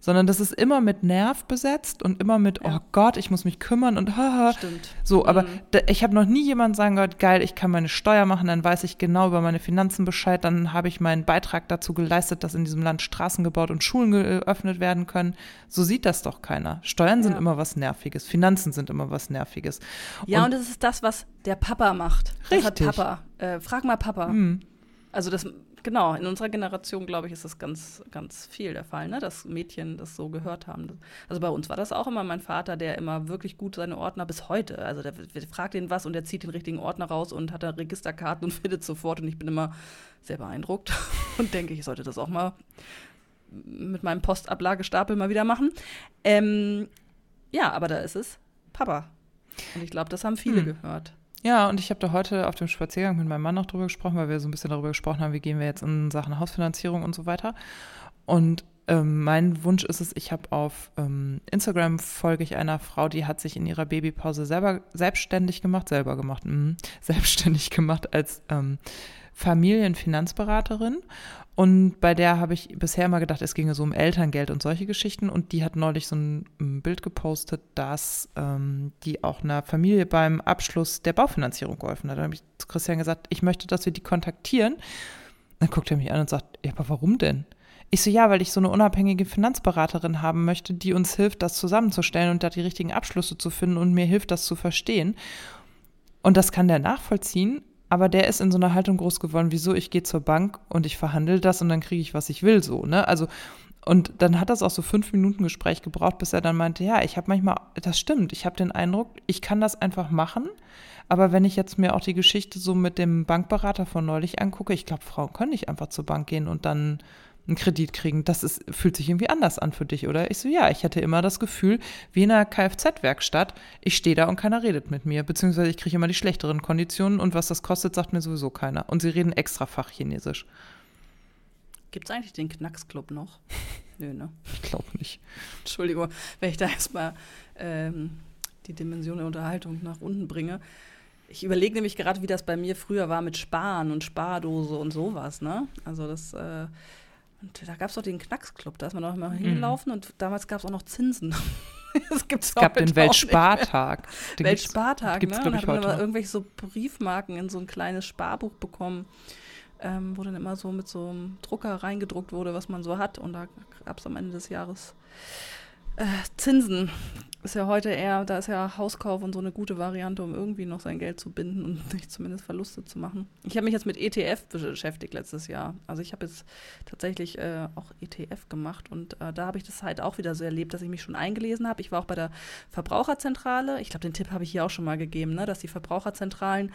sondern das ist immer mit Nerv besetzt und immer mit, ja. oh Gott, ich muss mich kümmern und haha. Stimmt. So, aber mhm. da, ich habe noch nie jemanden sagen gehört, geil, ich kann meine Steuer machen, dann weiß ich genau über meine Finanzen Bescheid, dann habe ich meinen Beitrag dazu geleistet, dass in diesem Land Straßen gebaut und Schulen geöffnet werden können. So sieht das doch keiner. Steuern sind immer was Nerviges, Finanzen sind immer was Nerviges. Ja, und, und das ist das, was der Papa macht. Das richtig. Papa. Äh, frag mal Papa. Mhm. Also das genau, in unserer Generation, glaube ich, ist das ganz, ganz viel der Fall, ne? dass Mädchen das so gehört haben. Also bei uns war das auch immer mein Vater, der immer wirklich gut seine Ordner bis heute, also der, der fragt ihn was und der zieht den richtigen Ordner raus und hat da Registerkarten und findet sofort. Und ich bin immer sehr beeindruckt und denke, ich sollte das auch mal mit meinem Postablagestapel mal wieder machen. Ähm, ja, aber da ist es Papa. Und ich glaube, das haben viele hm. gehört. Ja, und ich habe da heute auf dem Spaziergang mit meinem Mann noch drüber gesprochen, weil wir so ein bisschen darüber gesprochen haben, wie gehen wir jetzt in Sachen Hausfinanzierung und so weiter. Und ähm, mein Wunsch ist es, ich habe auf ähm, Instagram folge ich einer Frau, die hat sich in ihrer Babypause selber selbstständig gemacht, selber gemacht, mh, selbstständig gemacht als ähm, Familienfinanzberaterin und bei der habe ich bisher immer gedacht, es ginge so um Elterngeld und solche Geschichten. Und die hat neulich so ein Bild gepostet, dass ähm, die auch einer Familie beim Abschluss der Baufinanzierung geholfen hat. Da habe ich zu Christian gesagt, ich möchte, dass wir die kontaktieren. Dann guckt er mich an und sagt, ja, aber warum denn? Ich so, ja, weil ich so eine unabhängige Finanzberaterin haben möchte, die uns hilft, das zusammenzustellen und da die richtigen Abschlüsse zu finden und mir hilft, das zu verstehen. Und das kann der nachvollziehen, aber der ist in so einer Haltung groß geworden, wieso ich gehe zur Bank und ich verhandle das und dann kriege ich, was ich will, so, ne? Also, und dann hat das auch so fünf Minuten Gespräch gebraucht, bis er dann meinte, ja, ich habe manchmal, das stimmt, ich habe den Eindruck, ich kann das einfach machen. Aber wenn ich jetzt mir auch die Geschichte so mit dem Bankberater von neulich angucke, ich glaube, Frauen können nicht einfach zur Bank gehen und dann einen Kredit kriegen. Das ist, fühlt sich irgendwie anders an für dich, oder? Ich so, ja, ich hatte immer das Gefühl, wie in einer Kfz-Werkstatt, ich stehe da und keiner redet mit mir, beziehungsweise ich kriege immer die schlechteren Konditionen und was das kostet, sagt mir sowieso keiner. Und sie reden extra Fachchinesisch. Gibt es eigentlich den Knacksclub noch? Nö, ne? Ich glaube nicht. Entschuldigung, wenn ich da erstmal ähm, die Dimension der Unterhaltung nach unten bringe. Ich überlege nämlich gerade, wie das bei mir früher war mit Sparen und Spardose und sowas, ne? Also das äh, und da gab es doch den Knacksclub, da ist man auch immer mhm. hingelaufen und damals gab es auch noch Zinsen. das gibt's es gab den Weltspartag. Den Weltspartag, gibt's, ne? Gibt's, und dann hat man irgendwelche so Briefmarken in so ein kleines Sparbuch bekommen, ähm, wo dann immer so mit so einem Drucker reingedruckt wurde, was man so hat. Und da gab es am Ende des Jahres Äh, Zinsen ist ja heute eher, da ist ja Hauskauf und so eine gute Variante, um irgendwie noch sein Geld zu binden und nicht zumindest Verluste zu machen. Ich habe mich jetzt mit ETF beschäftigt letztes Jahr. Also ich habe jetzt tatsächlich äh, auch ETF gemacht und äh, da habe ich das halt auch wieder so erlebt, dass ich mich schon eingelesen habe. Ich war auch bei der Verbraucherzentrale. Ich glaube, den Tipp habe ich hier auch schon mal gegeben, ne, dass die Verbraucherzentralen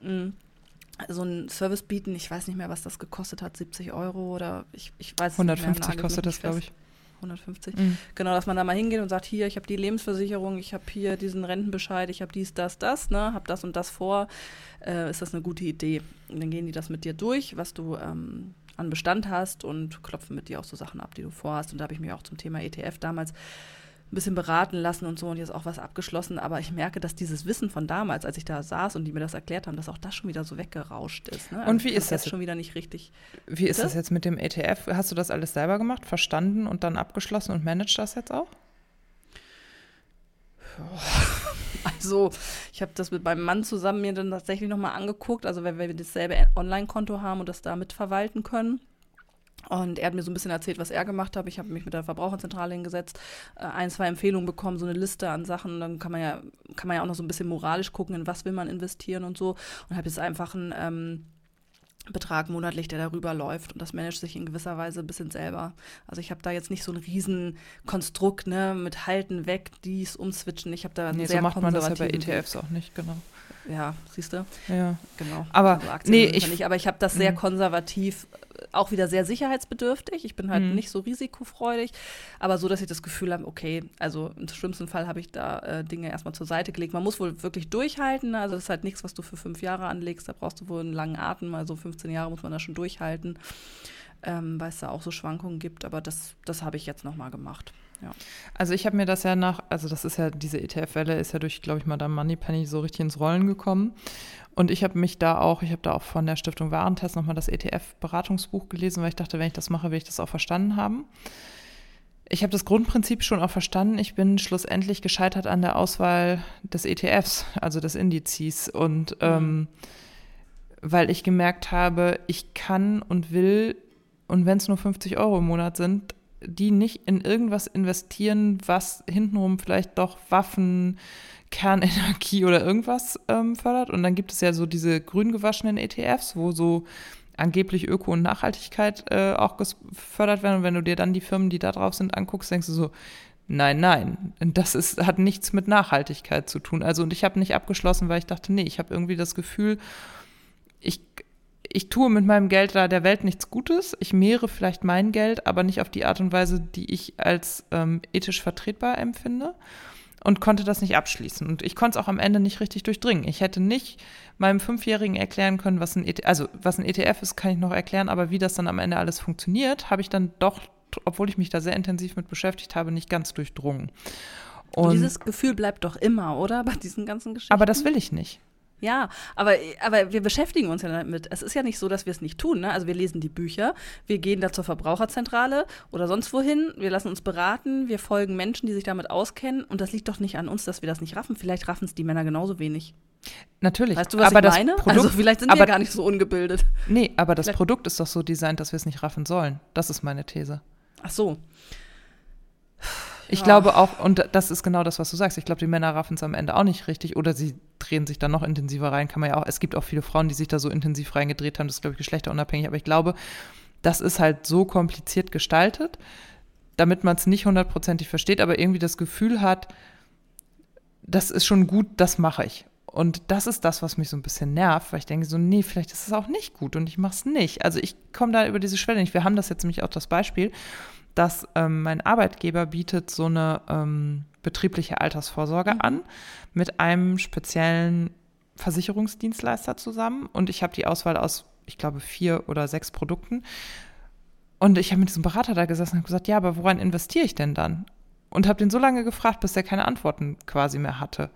mh, hm, so einen Service bieten. Ich weiß nicht mehr, was das gekostet hat, 70 Euro oder ich, ich weiß 150 nicht mehr, kostet das, glaube ich. 150. Mhm. Genau, dass man da mal hingeht und sagt, hier, ich habe die Lebensversicherung, ich habe hier diesen Rentenbescheid, ich habe dies, das, das, ne, habe das und das vor. Äh, ist das eine gute Idee? Und dann gehen die das mit dir durch, was du ähm, an Bestand hast und klopfen mit dir auch so Sachen ab, die du vorhast. Und da habe ich mich auch zum Thema ETF damals ein bisschen beraten lassen und so und jetzt auch was abgeschlossen. Aber ich merke, dass dieses Wissen von damals, als ich da saß und die mir das erklärt haben, dass auch das schon wieder so weggerauscht ist. Ne? Und wie ist das jetzt schon wieder nicht richtig? Wie ist das? das jetzt mit dem ETF? Hast du das alles selber gemacht, verstanden und dann abgeschlossen und managst das jetzt auch? Also, ich habe das mit meinem Mann zusammen mir dann tatsächlich nochmal angeguckt. Also, wenn wir dasselbe Online-Konto haben und das da mitverwalten können. Und er hat mir so ein bisschen erzählt, was er gemacht hat. Ich habe mich mit der Verbraucherzentrale hingesetzt, äh, ein, zwei Empfehlungen bekommen, so eine Liste an Sachen. Dann kann man ja, kann man ja auch noch so ein bisschen moralisch gucken, in was will man investieren und so. Und habe jetzt einfach einen ähm, Betrag monatlich, der darüber läuft. Und das managt sich in gewisser Weise ein bisschen selber. Also ich habe da jetzt nicht so ein Riesenkonstrukt, ne, mit Halten weg, dies, umswitchen. Ich habe da nee, sehr so macht man das ja bei ETFs auch nicht, genau. Ja, siehst du? Ja. Genau. Aber, also nee, ich, nicht, aber ich habe das sehr mhm. konservativ auch wieder sehr sicherheitsbedürftig. Ich bin halt mhm. nicht so risikofreudig, aber so, dass ich das Gefühl habe, okay, also im schlimmsten Fall habe ich da äh, Dinge erstmal zur Seite gelegt. Man muss wohl wirklich durchhalten. Ne? Also das ist halt nichts, was du für fünf Jahre anlegst. Da brauchst du wohl einen langen Atem. Also 15 Jahre muss man da schon durchhalten, ähm, weil es da auch so Schwankungen gibt. Aber das, das habe ich jetzt nochmal gemacht. Ja. Also ich habe mir das ja nach, also das ist ja, diese ETF-Welle ist ja durch, glaube ich, Madame Moneypenny so richtig ins Rollen gekommen. Und ich habe mich da auch, ich habe da auch von der Stiftung Warentest nochmal das ETF-Beratungsbuch gelesen, weil ich dachte, wenn ich das mache, will ich das auch verstanden haben. Ich habe das Grundprinzip schon auch verstanden. Ich bin schlussendlich gescheitert an der Auswahl des ETFs, also des Indizes. Und mhm. ähm, weil ich gemerkt habe, ich kann und will, und wenn es nur 50 Euro im Monat sind, die nicht in irgendwas investieren, was hintenrum vielleicht doch Waffen, Kernenergie oder irgendwas ähm, fördert. Und dann gibt es ja so diese grün gewaschenen ETFs, wo so angeblich Öko und Nachhaltigkeit äh, auch gefördert werden. Und wenn du dir dann die Firmen, die da drauf sind, anguckst, denkst du so, nein, nein, das ist, hat nichts mit Nachhaltigkeit zu tun. Also und ich habe nicht abgeschlossen, weil ich dachte, nee, ich habe irgendwie das Gefühl, ich tue mit meinem Geld da der Welt nichts Gutes. Ich mehre vielleicht mein Geld, aber nicht auf die Art und Weise, die ich als ähm, ethisch vertretbar empfinde und konnte das nicht abschließen. Und ich konnte es auch am Ende nicht richtig durchdringen. Ich hätte nicht meinem Fünfjährigen erklären können, was ein, ETF, also was ein ETF ist, kann ich noch erklären, aber wie das dann am Ende alles funktioniert, habe ich dann doch, obwohl ich mich da sehr intensiv mit beschäftigt habe, nicht ganz durchdrungen. Und, und dieses Gefühl bleibt doch immer, oder? Bei diesen ganzen Geschichten. Aber das will ich nicht. Ja, aber, aber wir beschäftigen uns ja damit. Es ist ja nicht so, dass wir es nicht tun. Ne? Also wir lesen die Bücher, wir gehen da zur Verbraucherzentrale oder sonst wohin, wir lassen uns beraten, wir folgen Menschen, die sich damit auskennen. Und das liegt doch nicht an uns, dass wir das nicht raffen. Vielleicht raffen es die Männer genauso wenig. Natürlich. Weißt du, was aber ich meine? Produkt, also vielleicht sind aber, wir gar nicht so ungebildet. Nee, aber das vielleicht. Produkt ist doch so designt, dass wir es nicht raffen sollen. Das ist meine These. Ach so. Ich ja. glaube auch, und das ist genau das, was du sagst, ich glaube, die Männer raffen es am Ende auch nicht richtig oder sie drehen sich dann noch intensiver rein. Kann man ja auch, es gibt auch viele Frauen, die sich da so intensiv reingedreht haben, das ist, glaube ich, geschlechterunabhängig, aber ich glaube, das ist halt so kompliziert gestaltet, damit man es nicht hundertprozentig versteht, aber irgendwie das Gefühl hat, das ist schon gut, das mache ich. Und das ist das, was mich so ein bisschen nervt, weil ich denke so, nee, vielleicht ist es auch nicht gut und ich mache es nicht. Also ich komme da über diese Schwelle nicht. Wir haben das jetzt nämlich auch das Beispiel, dass ähm, mein Arbeitgeber bietet so eine ähm, betriebliche Altersvorsorge mhm. an mit einem speziellen Versicherungsdienstleister zusammen und ich habe die Auswahl aus, ich glaube, vier oder sechs Produkten. Und ich habe mit diesem Berater da gesessen und gesagt, ja, aber woran investiere ich denn dann? Und habe den so lange gefragt, bis er keine Antworten quasi mehr hatte.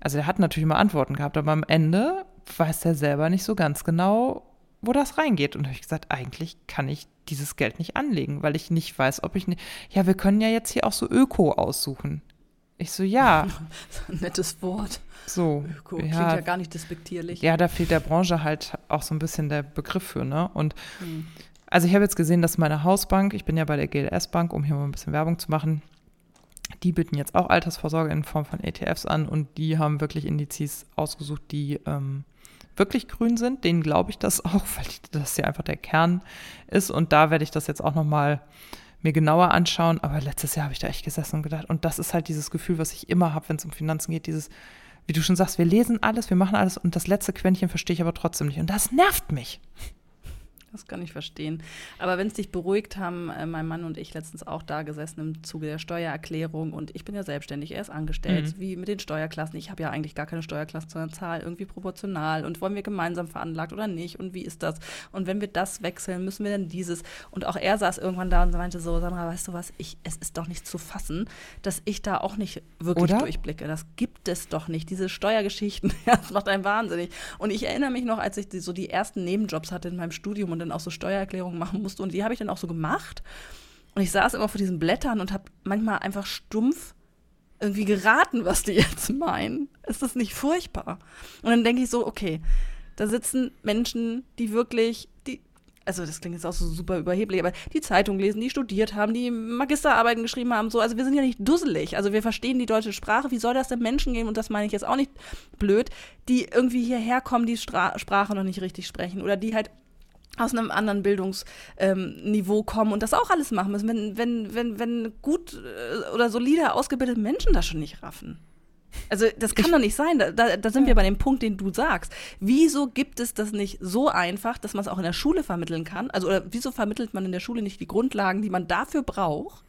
Also er hat natürlich immer Antworten gehabt, aber am Ende weiß er selber nicht so ganz genau, wo das reingeht. Und habe ich gesagt, eigentlich kann ich dieses Geld nicht anlegen, weil ich nicht weiß, ob ich nicht. Ja, wir können ja jetzt hier auch so Öko aussuchen. Ich so, ja. ein nettes Wort. So. Öko. Klingt ja, ja gar nicht despektierlich. Ja, da fehlt der Branche halt auch so ein bisschen der Begriff für, ne? Und hm. also ich habe jetzt gesehen, dass meine Hausbank, ich bin ja bei der GLS Bank, um hier mal ein bisschen Werbung zu machen, Die bieten jetzt auch Altersvorsorge in Form von ETFs an und die haben wirklich Indizes ausgesucht, die ähm, wirklich grün sind. Denen glaube ich das auch, weil das ja einfach der Kern ist. Und da werde ich das jetzt auch nochmal mir genauer anschauen. Aber letztes Jahr habe ich da echt gesessen und gedacht, und das ist halt dieses Gefühl, was ich immer habe, wenn es um Finanzen geht, dieses, wie du schon sagst, wir lesen alles, wir machen alles und das letzte Quäntchen verstehe ich aber trotzdem nicht. Und das nervt mich. Das kann ich verstehen. Aber wenn es dich beruhigt, haben äh, mein Mann und ich letztens auch da gesessen im Zuge der Steuererklärung und ich bin ja selbstständig, er ist angestellt, mhm. wie mit den Steuerklassen. Ich habe ja eigentlich gar keine Steuerklasse, sondern Zahl irgendwie proportional und wollen wir gemeinsam veranlagt oder nicht und wie ist das? Und wenn wir das wechseln, müssen wir dann dieses. Und auch er saß irgendwann da und meinte so, Sandra, weißt du was, ich, es ist doch nicht zu fassen, dass ich da auch nicht wirklich oder? durchblicke. Das gibt es doch nicht. Diese Steuergeschichten, das macht einen wahnsinnig. Und ich erinnere mich noch, als ich die, so die ersten Nebenjobs hatte in meinem Studium und dann auch so Steuererklärungen machen musste. Und die habe ich dann auch so gemacht. Und ich saß immer vor diesen Blättern und habe manchmal einfach stumpf irgendwie geraten, was die jetzt meinen. Ist das nicht furchtbar? Und dann denke ich so, okay, da sitzen Menschen, die wirklich, die, also das klingt jetzt auch so super überheblich, aber die Zeitung lesen, die studiert haben, die Magisterarbeiten geschrieben haben, so. Also wir sind ja nicht dusselig. Also wir verstehen die deutsche Sprache. Wie soll das denn Menschen gehen? Und das meine ich jetzt auch nicht blöd, die irgendwie hierher kommen, die Stra Sprache noch nicht richtig sprechen oder die halt aus einem anderen Bildungsniveau ähm, kommen und das auch alles machen müssen, wenn, wenn, wenn, wenn gut äh, oder solide ausgebildete Menschen das schon nicht raffen. Also das kann ich, doch nicht sein. Da, da, da sind ja. wir bei dem Punkt, den du sagst. Wieso gibt es das nicht so einfach, dass man es auch in der Schule vermitteln kann? Also oder wieso vermittelt man in der Schule nicht die Grundlagen, die man dafür braucht?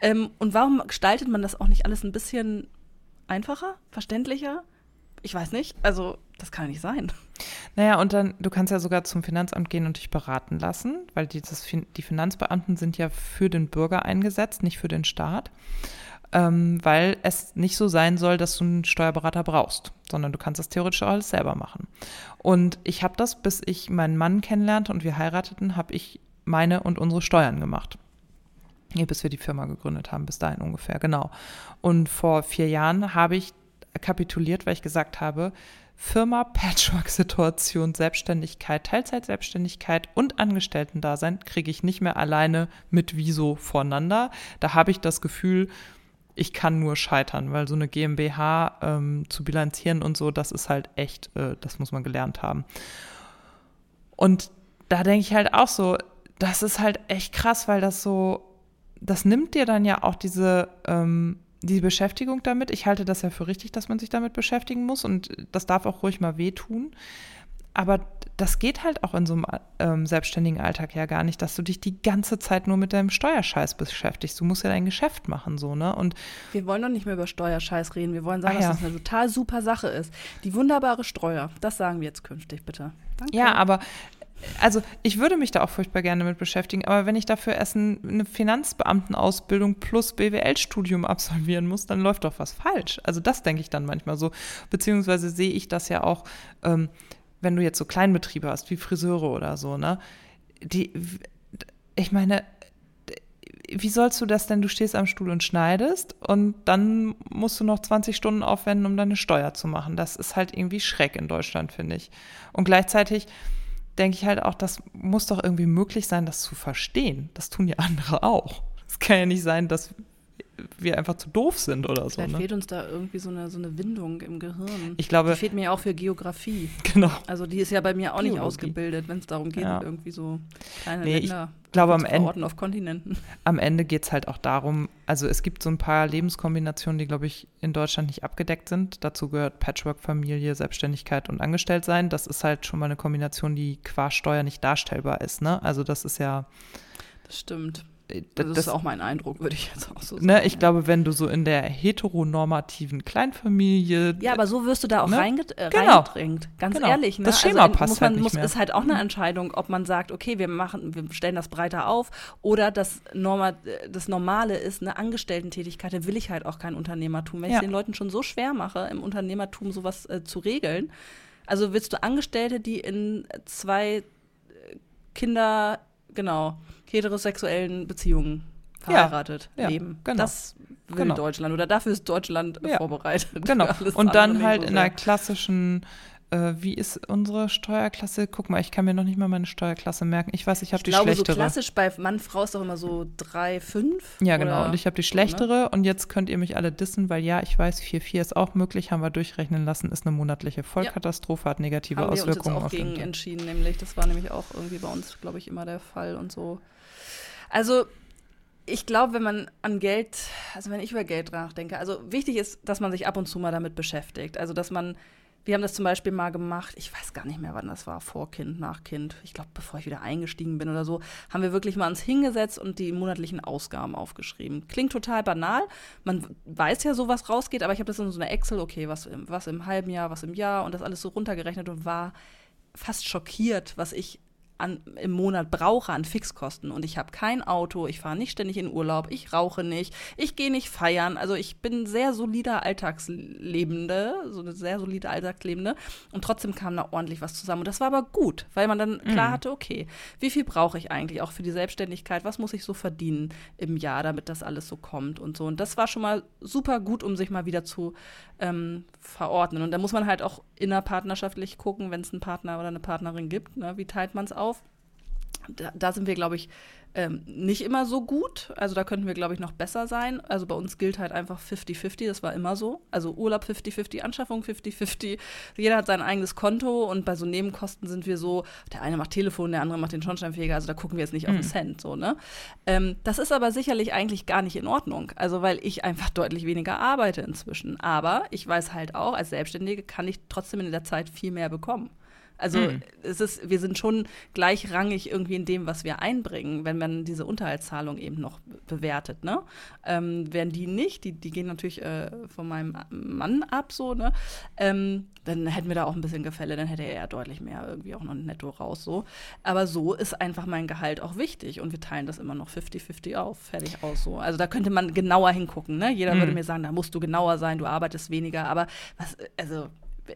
Ähm, und warum gestaltet man das auch nicht alles ein bisschen einfacher, verständlicher? Ich weiß nicht. Also das kann nicht sein. Naja, und dann, du kannst ja sogar zum Finanzamt gehen und dich beraten lassen, weil dieses, die Finanzbeamten sind ja für den Bürger eingesetzt, nicht für den Staat. Ähm, weil es nicht so sein soll, dass du einen Steuerberater brauchst, sondern du kannst das theoretisch alles selber machen. Und ich habe das, bis ich meinen Mann kennenlernte und wir heirateten, habe ich meine und unsere Steuern gemacht. Ja, bis wir die Firma gegründet haben, bis dahin ungefähr, genau. Und vor vier Jahren habe ich kapituliert, weil ich gesagt habe, Firma, Patchwork-Situation, Selbstständigkeit, Teilzeitselbstständigkeit und Angestellten-Dasein kriege ich nicht mehr alleine mit Wieso voneinander. Da habe ich das Gefühl, ich kann nur scheitern, weil so eine GmbH ähm, zu bilanzieren und so, das ist halt echt, äh, das muss man gelernt haben. Und da denke ich halt auch so, das ist halt echt krass, weil das so, das nimmt dir dann ja auch diese ähm, die Beschäftigung damit. Ich halte das ja für richtig, dass man sich damit beschäftigen muss und das darf auch ruhig mal wehtun. Aber das geht halt auch in so einem ähm, selbstständigen Alltag ja gar nicht, dass du dich die ganze Zeit nur mit deinem Steuerscheiß beschäftigst. Du musst ja dein Geschäft machen, so, ne? Und wir wollen doch nicht mehr über Steuerscheiß reden. Wir wollen sagen, ja. dass das eine total super Sache ist. Die wunderbare Steuer. Das sagen wir jetzt künftig, bitte. Danke. Ja, aber also ich würde mich da auch furchtbar gerne mit beschäftigen, aber wenn ich dafür erst eine Finanzbeamtenausbildung plus BWL-Studium absolvieren muss, dann läuft doch was falsch. Also das denke ich dann manchmal so. Beziehungsweise sehe ich das ja auch, ähm, wenn du jetzt so Kleinbetriebe hast, wie Friseure oder so, ne? Die, ich meine, wie sollst du das denn? Du stehst am Stuhl und schneidest und dann musst du noch 20 Stunden aufwenden, um deine Steuer zu machen. Das ist halt irgendwie Schreck in Deutschland, finde ich. Und gleichzeitig denke ich halt auch, das muss doch irgendwie möglich sein, das zu verstehen. Das tun ja andere auch. Es kann ja nicht sein, dass wir einfach zu doof sind oder so. Vielleicht ne? fehlt uns da irgendwie so eine, so eine Windung im Gehirn. Ich glaube. Die fehlt mir auch für Geografie. Genau. Also die ist ja bei mir auch Geologie. nicht ausgebildet, wenn es darum geht, ja. irgendwie so kleine nee, Länder ich glaube, am Ende, auf Kontinenten. Am Ende geht es halt auch darum, also es gibt so ein paar Lebenskombinationen, die, glaube ich, in Deutschland nicht abgedeckt sind. Dazu gehört Patchwork-Familie, Selbstständigkeit und Angestelltsein. Das ist halt schon mal eine Kombination, die qua Steuer nicht darstellbar ist. Ne? Also das ist ja. Das stimmt. Das, das, ist auch mein Eindruck, würde ich jetzt auch so ne, sagen. Ne, ich glaube, wenn du so in der heteronormativen Kleinfamilie. Ja, aber so wirst du da auch ne? reinget äh, genau. reingedrängt. Ganz genau. ehrlich. Ne? Das Schema also, passt muss man, halt nicht muss, ist halt auch eine mhm. Entscheidung, ob man sagt, okay, wir machen, wir stellen das breiter auf oder das, Norma, das Normale ist eine Angestellten-Tätigkeit. Da will ich halt auch kein Unternehmertum. Wenn ja. ich den Leuten schon so schwer mache, im Unternehmertum sowas äh, zu regeln. Also willst du Angestellte, die in zwei äh, Kinder, genau, heterosexuellen Beziehungen verheiratet ja, leben. genau. Das will genau. Deutschland oder dafür ist Deutschland ja, vorbereitet. Genau. Und dann halt in einer klassischen äh, wie ist unsere Steuerklasse? Guck mal, ich kann mir noch nicht mal meine Steuerklasse merken. Ich weiß, ich habe die glaube, schlechtere. So klassisch bei Mann, Frau ist doch immer so 3, 5. Ja, genau. Und ich habe die schlechtere. Ne? Und jetzt könnt ihr mich alle dissen, weil ja, ich weiß, 4-4 ist auch möglich, haben wir durchrechnen lassen, ist eine monatliche Vollkatastrophe, hat negative haben Auswirkungen wir uns jetzt auch gegen entschieden, nämlich. Das war nämlich auch irgendwie bei uns, glaube ich, immer der Fall und so. Also ich glaube, wenn man an Geld, also wenn ich über Geld nachdenke, also wichtig ist, dass man sich ab und zu mal damit beschäftigt. Also dass man, wir haben das zum Beispiel mal gemacht, ich weiß gar nicht mehr, wann das war, vor Kind, nach Kind, ich glaube, bevor ich wieder eingestiegen bin oder so, haben wir wirklich mal uns hingesetzt und die monatlichen Ausgaben aufgeschrieben. Klingt total banal, man weiß ja so, was rausgeht, aber ich habe das in so einer Excel, okay, was, was im halben Jahr, was im Jahr und das alles so runtergerechnet und war fast schockiert, was ich an, im Monat brauche an Fixkosten. Und ich habe kein Auto, ich fahre nicht ständig in Urlaub, ich rauche nicht, ich gehe nicht feiern. Also ich bin sehr solider Alltagslebende, so eine sehr solide Alltagslebende. Und trotzdem kam da ordentlich was zusammen. Und das war aber gut, weil man dann klar mhm. hatte, okay, wie viel brauche ich eigentlich auch für die Selbstständigkeit? Was muss ich so verdienen im Jahr, damit das alles so kommt und so. Und das war schon mal super gut, um sich mal wieder zu ähm, verordnen. Und da muss man halt auch innerpartnerschaftlich gucken, wenn es einen Partner oder eine Partnerin gibt. Ne? Wie teilt man es auf? Da, da, sind wir, glaube ich, ähm, nicht immer so gut. Also da könnten wir, glaube ich, noch besser sein. Also bei uns gilt halt einfach 50-50, das war immer so. Also Urlaub 50-50, Anschaffung 50-50. Jeder hat sein eigenes Konto und bei so Nebenkosten sind wir so, der eine macht Telefon, der andere macht den Schornsteinfeger, also da gucken wir jetzt nicht mhm. auf den Cent. So, ne? Ähm, das ist aber sicherlich eigentlich gar nicht in Ordnung. Also weil ich einfach deutlich weniger arbeite inzwischen. Aber ich weiß halt auch, als Selbstständige kann ich trotzdem in der Zeit viel mehr bekommen. Also mhm. es ist, wir sind schon gleichrangig irgendwie in dem, was wir einbringen, wenn man diese Unterhaltszahlung eben noch bewertet. Ne? Ähm, wären die nicht, die, die gehen natürlich äh, von meinem Mann ab, so, ne? Ähm, dann hätten wir da auch ein bisschen Gefälle, dann hätte er ja deutlich mehr irgendwie auch noch netto raus. so. Aber so ist einfach mein Gehalt auch wichtig und wir teilen das immer noch 50-50 auf, fertig aus so. Also da könnte man genauer hingucken. Ne? Jeder mhm. würde mir sagen, da musst du genauer sein, du arbeitest weniger. Aber was, also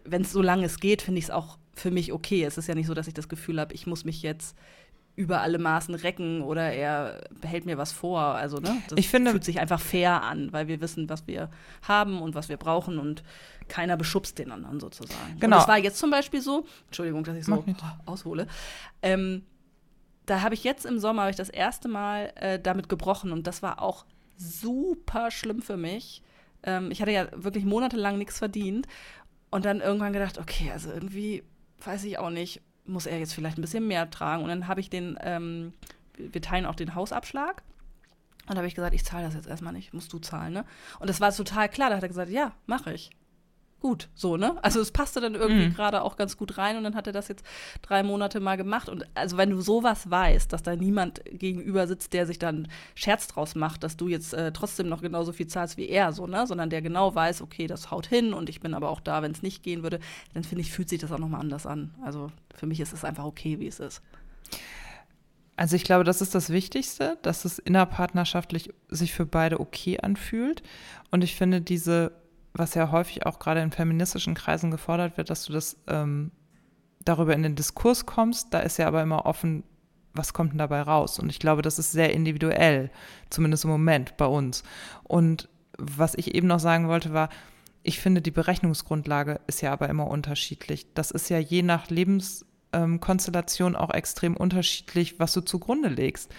wenn es so lange es geht, finde ich es auch für mich okay. Es ist ja nicht so, dass ich das Gefühl habe, ich muss mich jetzt über alle Maßen recken oder er behält mir was vor. Also, ne? Das ich finde, fühlt sich einfach fair an, weil wir wissen, was wir haben und was wir brauchen und keiner beschubst den anderen sozusagen. Genau. Und das war jetzt zum Beispiel so, Entschuldigung, dass ich so aushole. Ähm, da habe ich jetzt im Sommer ich das erste Mal äh, damit gebrochen und das war auch super schlimm für mich. Ähm, ich hatte ja wirklich monatelang nichts verdient und dann irgendwann gedacht, okay, also irgendwie weiß ich auch nicht, muss er jetzt vielleicht ein bisschen mehr tragen. Und dann habe ich den, ähm, wir teilen auch den Hausabschlag. Und da habe ich gesagt, ich zahle das jetzt erstmal nicht, musst du zahlen, ne? Und das war total klar. Da hat er gesagt, ja, mache ich gut, so, ne? Also es passte dann irgendwie mhm. gerade auch ganz gut rein und dann hat er das jetzt drei Monate mal gemacht. Und also wenn du sowas weißt, dass da niemand gegenüber sitzt, der sich dann Scherz draus macht, dass du jetzt äh, trotzdem noch genauso viel zahlst wie er, so, ne? Sondern der genau weiß, okay, das haut hin und ich bin aber auch da, wenn es nicht gehen würde, dann finde ich, fühlt sich das auch nochmal anders an. Also für mich ist es einfach okay, wie es ist. Also ich glaube, das ist das Wichtigste, dass es innerpartnerschaftlich sich für beide okay anfühlt. Und ich finde diese was ja häufig auch gerade in feministischen Kreisen gefordert wird, dass du das ähm, darüber in den Diskurs kommst. Da ist ja aber immer offen, was kommt denn dabei raus? Und ich glaube, das ist sehr individuell, zumindest im Moment bei uns. Und was ich eben noch sagen wollte, war, ich finde, die Berechnungsgrundlage ist ja aber immer unterschiedlich. Das ist ja je nach Lebenskonstellation ähm, auch extrem unterschiedlich, was du zugrunde legst.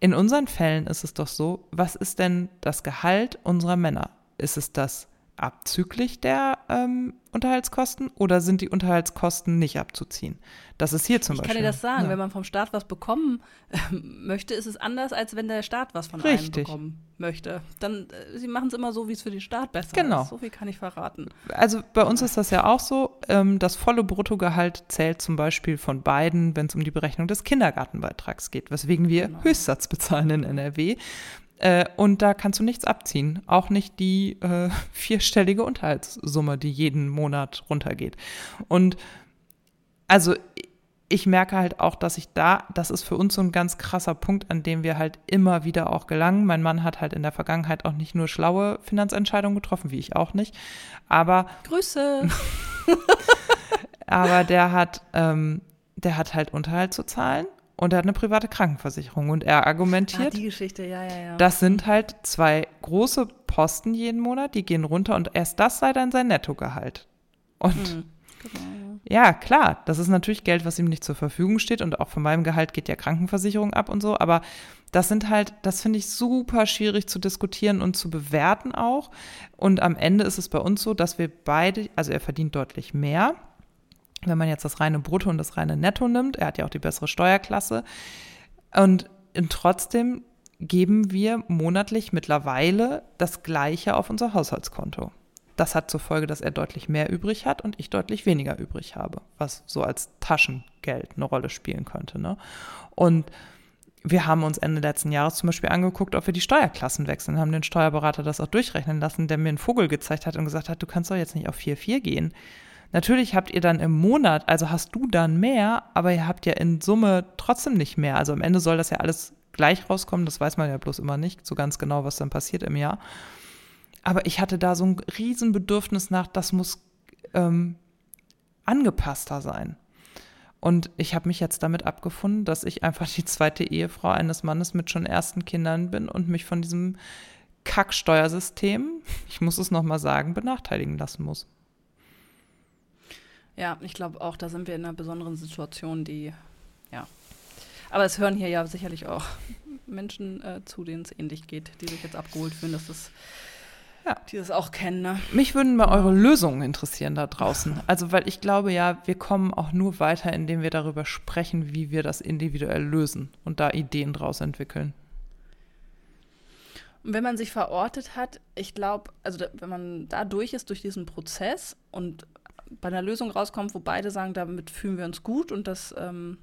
In unseren Fällen ist es doch so, was ist denn das Gehalt unserer Männer? Ist es das abzüglich der ähm, Unterhaltskosten oder sind die Unterhaltskosten nicht abzuziehen? Das ist hier zum ich Beispiel. Ich kann dir das sagen, ja. wenn man vom Staat was bekommen äh, möchte, ist es anders, als wenn der Staat was von Richtig. einem bekommen möchte. Dann, äh, sie machen es immer so, wie es für den Staat besser genau. ist. So viel kann ich verraten. Also bei uns ist das ja auch so, ähm, das volle Bruttogehalt zählt zum Beispiel von beiden, wenn es um die Berechnung des Kindergartenbeitrags geht, weswegen wir genau. Höchstsatz bezahlen in NRW. Äh, und da kannst du nichts abziehen. Auch nicht die äh, vierstellige Unterhaltssumme, die jeden Monat runtergeht. Und also ich merke halt auch, dass ich da, das ist für uns so ein ganz krasser Punkt, an dem wir halt immer wieder auch gelangen. Mein Mann hat halt in der Vergangenheit auch nicht nur schlaue Finanzentscheidungen getroffen, wie ich auch nicht. Aber. Grüße! aber der hat, ähm, der hat halt Unterhalt zu zahlen und er hat eine private Krankenversicherung. Und er argumentiert, ah, die Geschichte, ja, ja, ja. das sind halt zwei große Posten jeden Monat, die gehen runter und erst das sei dann sein Nettogehalt. Und mhm, Genau. Ja, klar, das ist natürlich Geld, was ihm nicht zur Verfügung steht und auch von meinem Gehalt geht ja Krankenversicherung ab und so, aber das sind halt, das finde ich super schwierig zu diskutieren und zu bewerten auch. Und am Ende ist es bei uns so, dass wir beide, also er verdient deutlich mehr, wenn man jetzt das reine Brutto und das reine Netto nimmt. Er hat ja auch die bessere Steuerklasse. Und, trotzdem geben wir monatlich mittlerweile das Gleiche auf unser Haushaltskonto. Das hat zur Folge, dass er deutlich mehr übrig hat und ich deutlich weniger übrig habe, was so als Taschengeld eine Rolle spielen könnte. Ne? Und wir haben uns Ende letzten Jahres zum Beispiel angeguckt, ob wir die Steuerklassen wechseln, haben den Steuerberater das auch durchrechnen lassen, der mir einen Vogel gezeigt hat und gesagt hat, du kannst doch jetzt nicht auf 4,4 gehen. Natürlich habt ihr dann im Monat, also hast du dann mehr, aber ihr habt ja in Summe trotzdem nicht mehr. Also am Ende soll das ja alles gleich rauskommen, das weiß man ja bloß immer nicht so ganz genau, was dann passiert im Jahr. Aber ich hatte da so ein Riesenbedürfnis nach, das muss ähm, angepasster sein. Und ich habe mich jetzt damit abgefunden, dass ich einfach die zweite Ehefrau eines Mannes mit schon ersten Kindern bin und mich von diesem Kacksteuersystem, ich muss es nochmal sagen, benachteiligen lassen muss. Ja, ich glaube auch, da sind wir in einer besonderen Situation, die, ja. Aber es hören hier ja sicherlich auch Menschen äh, zu, denen es ähnlich geht, die sich jetzt abgeholt fühlen, dass das ja. die das auch kennen. Ne? Mich würden mal eure Lösungen interessieren da draußen. Also, weil ich glaube ja, wir kommen auch nur weiter, indem wir darüber sprechen, wie wir das individuell lösen und da Ideen draus entwickeln. Und wenn man sich verortet hat, ich glaube, also wenn man da durch ist, durch diesen Prozess und bei einer Lösung rauskommt, wo beide sagen, damit fühlen wir uns gut und das ähm,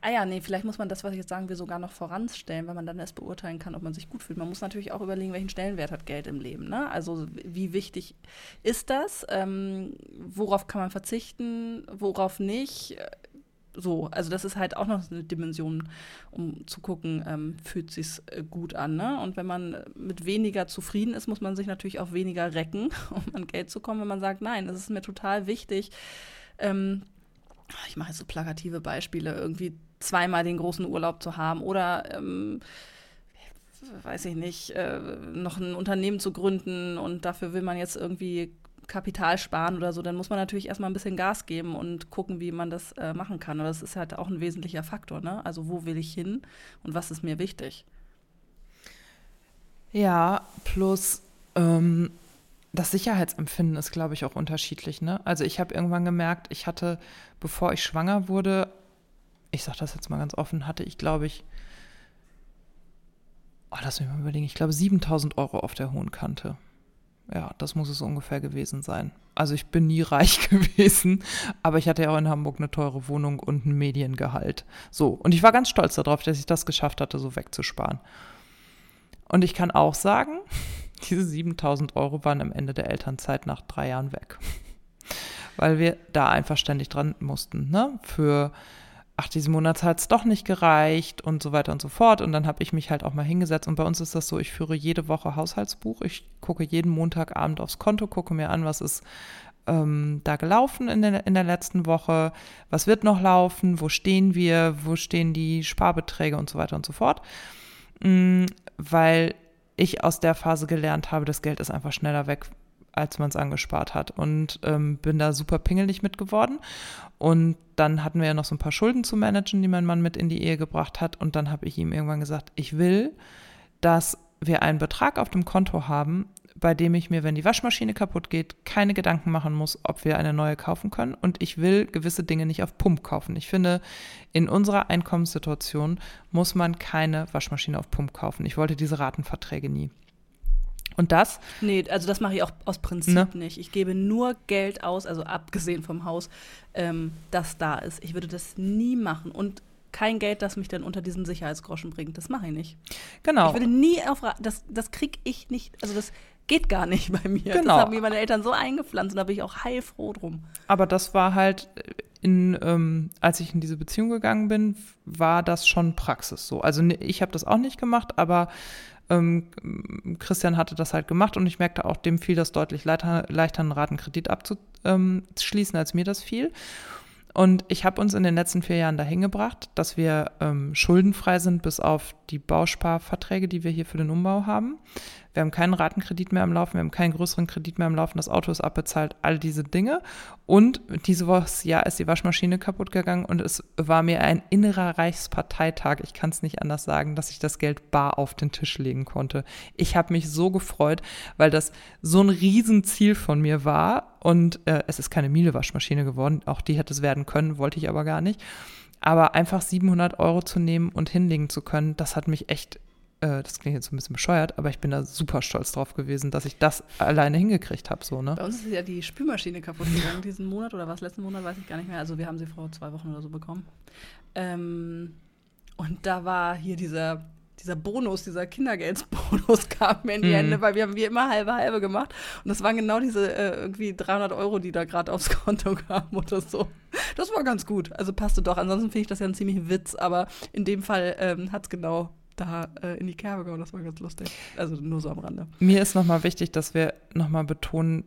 Ah ja, nee, vielleicht muss man das, was ich jetzt sagen will, sogar noch voranstellen, weil man dann erst beurteilen kann, ob man sich gut fühlt. Man muss natürlich auch überlegen, welchen Stellenwert hat Geld im Leben. Ne? Also wie wichtig ist das? Ähm, worauf kann man verzichten? Worauf nicht? So, also das ist halt auch noch eine Dimension, um zu gucken, ähm, fühlt sich äh, gut an. Ne? Und wenn man mit weniger zufrieden ist, muss man sich natürlich auch weniger recken, um an Geld zu kommen. Wenn man sagt, nein, es ist mir total wichtig, ähm, ich mache jetzt so plakative Beispiele, irgendwie zweimal den großen Urlaub zu haben oder ähm, weiß ich nicht, äh, noch ein Unternehmen zu gründen und dafür will man jetzt irgendwie Kapital sparen oder so, dann muss man natürlich erstmal ein bisschen Gas geben und gucken, wie man das äh, machen kann. Aber das ist halt auch ein wesentlicher Faktor, ne? Also wo will ich hin und was ist mir wichtig? Ja, plus ähm, das Sicherheitsempfinden ist, glaube ich, auch unterschiedlich. Ne? Also ich habe irgendwann gemerkt, ich hatte, bevor ich schwanger wurde, ich sage das jetzt mal ganz offen, hatte ich, glaube ich, oh, lass mich mal überlegen, ich glaube 7000 Euro auf der hohen Kante. Ja, das muss es ungefähr gewesen sein. Also ich bin nie reich gewesen, aber ich hatte ja auch in Hamburg eine teure Wohnung und ein Mediengehalt. So, und ich war ganz stolz darauf, dass ich das geschafft hatte, so wegzusparen. Und ich kann auch sagen, diese 7000 Euro waren am Ende der Elternzeit nach drei Jahren weg. Weil wir da einfach ständig dran mussten. Ne? Für, ach, diesen Monat hat es doch nicht gereicht und so weiter und so fort. Und dann habe ich mich halt auch mal hingesetzt. Und bei uns ist das so, ich führe jede Woche Haushaltsbuch. Ich gucke jeden Montagabend aufs Konto, gucke mir an, was ist ähm, da gelaufen in der, in der letzten Woche, was wird noch laufen, wo stehen wir, wo stehen die Sparbeträge und so weiter und so fort. Mhm, weil ich aus der Phase gelernt habe, das Geld ist einfach schneller weg, als man es angespart hat. Und ähm, bin da super pingelig mit geworden. Und dann hatten wir ja noch so ein paar Schulden zu managen, die mein Mann mit in die Ehe gebracht hat. Und dann habe ich ihm irgendwann gesagt, ich will, dass wir einen Betrag auf dem Konto haben, bei dem ich mir, wenn die Waschmaschine kaputt geht, keine Gedanken machen muss, ob wir eine neue kaufen können. Und ich will gewisse Dinge nicht auf Pump kaufen. Ich finde, in unserer Einkommenssituation muss man keine Waschmaschine auf Pump kaufen. Ich wollte diese Ratenverträge nie. Und das? Nee, also das mache ich auch aus Prinzip ne? nicht. Ich gebe nur Geld aus, also abgesehen vom Haus, ähm, das da ist. Ich würde das nie machen. Und kein Geld, das mich dann unter diesen Sicherheitsgroschen bringt. Das mache ich nicht. Genau. Ich würde nie auf das das krieg ich nicht. Also das geht gar nicht bei mir. Genau. Das haben mir meine Eltern so eingepflanzt und da bin ich auch heilfroh drum. Aber das war halt in, ähm, als ich in diese Beziehung gegangen bin, war das schon Praxis so. Also ich habe das auch nicht gemacht, aber ähm, Christian hatte das halt gemacht und ich merkte auch, dem fiel das deutlich leichter, leichter einen Ratenkredit abzuschließen, als mir das fiel. Und ich habe uns in den letzten vier Jahren dahin gebracht, dass wir ähm, schuldenfrei sind bis auf die Bausparverträge, die wir hier für den Umbau haben. Wir haben keinen Ratenkredit mehr am Laufen, wir haben keinen größeren Kredit mehr am Laufen, das Auto ist abbezahlt, all diese Dinge. Und diese Woche ja, ist die Waschmaschine kaputt gegangen und es war mir ein innerer Reichsparteitag, ich kann es nicht anders sagen, dass ich das Geld bar auf den Tisch legen konnte. Ich habe mich so gefreut, weil das so ein Riesenziel von mir war und äh, es ist keine Miele-Waschmaschine geworden, auch die hätte es werden können, wollte ich aber gar nicht. Aber einfach 700 Euro zu nehmen und hinlegen zu können, das hat mich echt, äh, das klingt jetzt so ein bisschen bescheuert, aber ich bin da super stolz drauf gewesen, dass ich das alleine hingekriegt habe. So, ne? Bei uns ist ja die Spülmaschine kaputt gegangen diesen Monat oder was, letzten Monat, weiß ich gar nicht mehr. Also wir haben sie vor zwei Wochen oder so bekommen. Ähm, und da war hier dieser dieser Bonus, dieser Kindergeldsbonus kam mir in die mhm. Hände, weil wir haben wie immer halbe halbe gemacht. Und das waren genau diese äh, irgendwie 300 Euro, die da gerade aufs Konto kamen oder so. Das war ganz gut. Also passte doch. Ansonsten finde ich das ja ein ziemlich Witz, aber in dem Fall ähm, hat es genau da äh, in die Kerbe gehauen. Das war ganz lustig. Also nur so am Rande. Mir ist nochmal wichtig, dass wir nochmal betonen,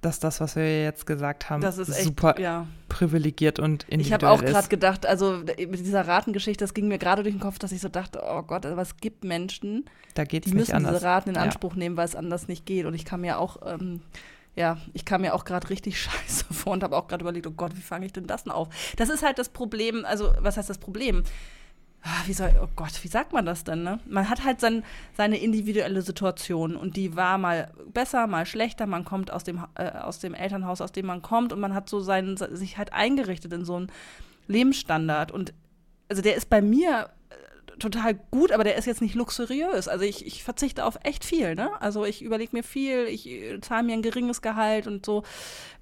dass das, was wir jetzt gesagt haben, super echt, ja. privilegiert und individuell Ich habe auch gerade gedacht, also mit dieser Ratengeschichte, das ging mir gerade durch den Kopf, dass ich so dachte, oh Gott, aber es gibt Menschen, die müssen anders. diese Raten in Anspruch ja. nehmen, weil es anders nicht geht. Und ich kann mir auch, ähm, ja, ich kam mir auch gerade richtig scheiße vor und habe auch gerade überlegt, oh Gott, wie fange ich denn das denn auf? Das ist halt das Problem, also was heißt das Problem? Ah, wie soll, oh Gott, wie sagt man das denn, ne? Man hat halt sein, seine individuelle Situation und die war mal besser, mal schlechter. Man kommt aus dem, äh, aus dem Elternhaus, aus dem man kommt und man hat so seinen, sich halt eingerichtet in so einen Lebensstandard. Und also der ist bei mir total gut, aber der ist jetzt nicht luxuriös. Also ich, ich verzichte auf echt viel, ne? Also ich überlege mir viel, ich äh, zahle mir ein geringes Gehalt und so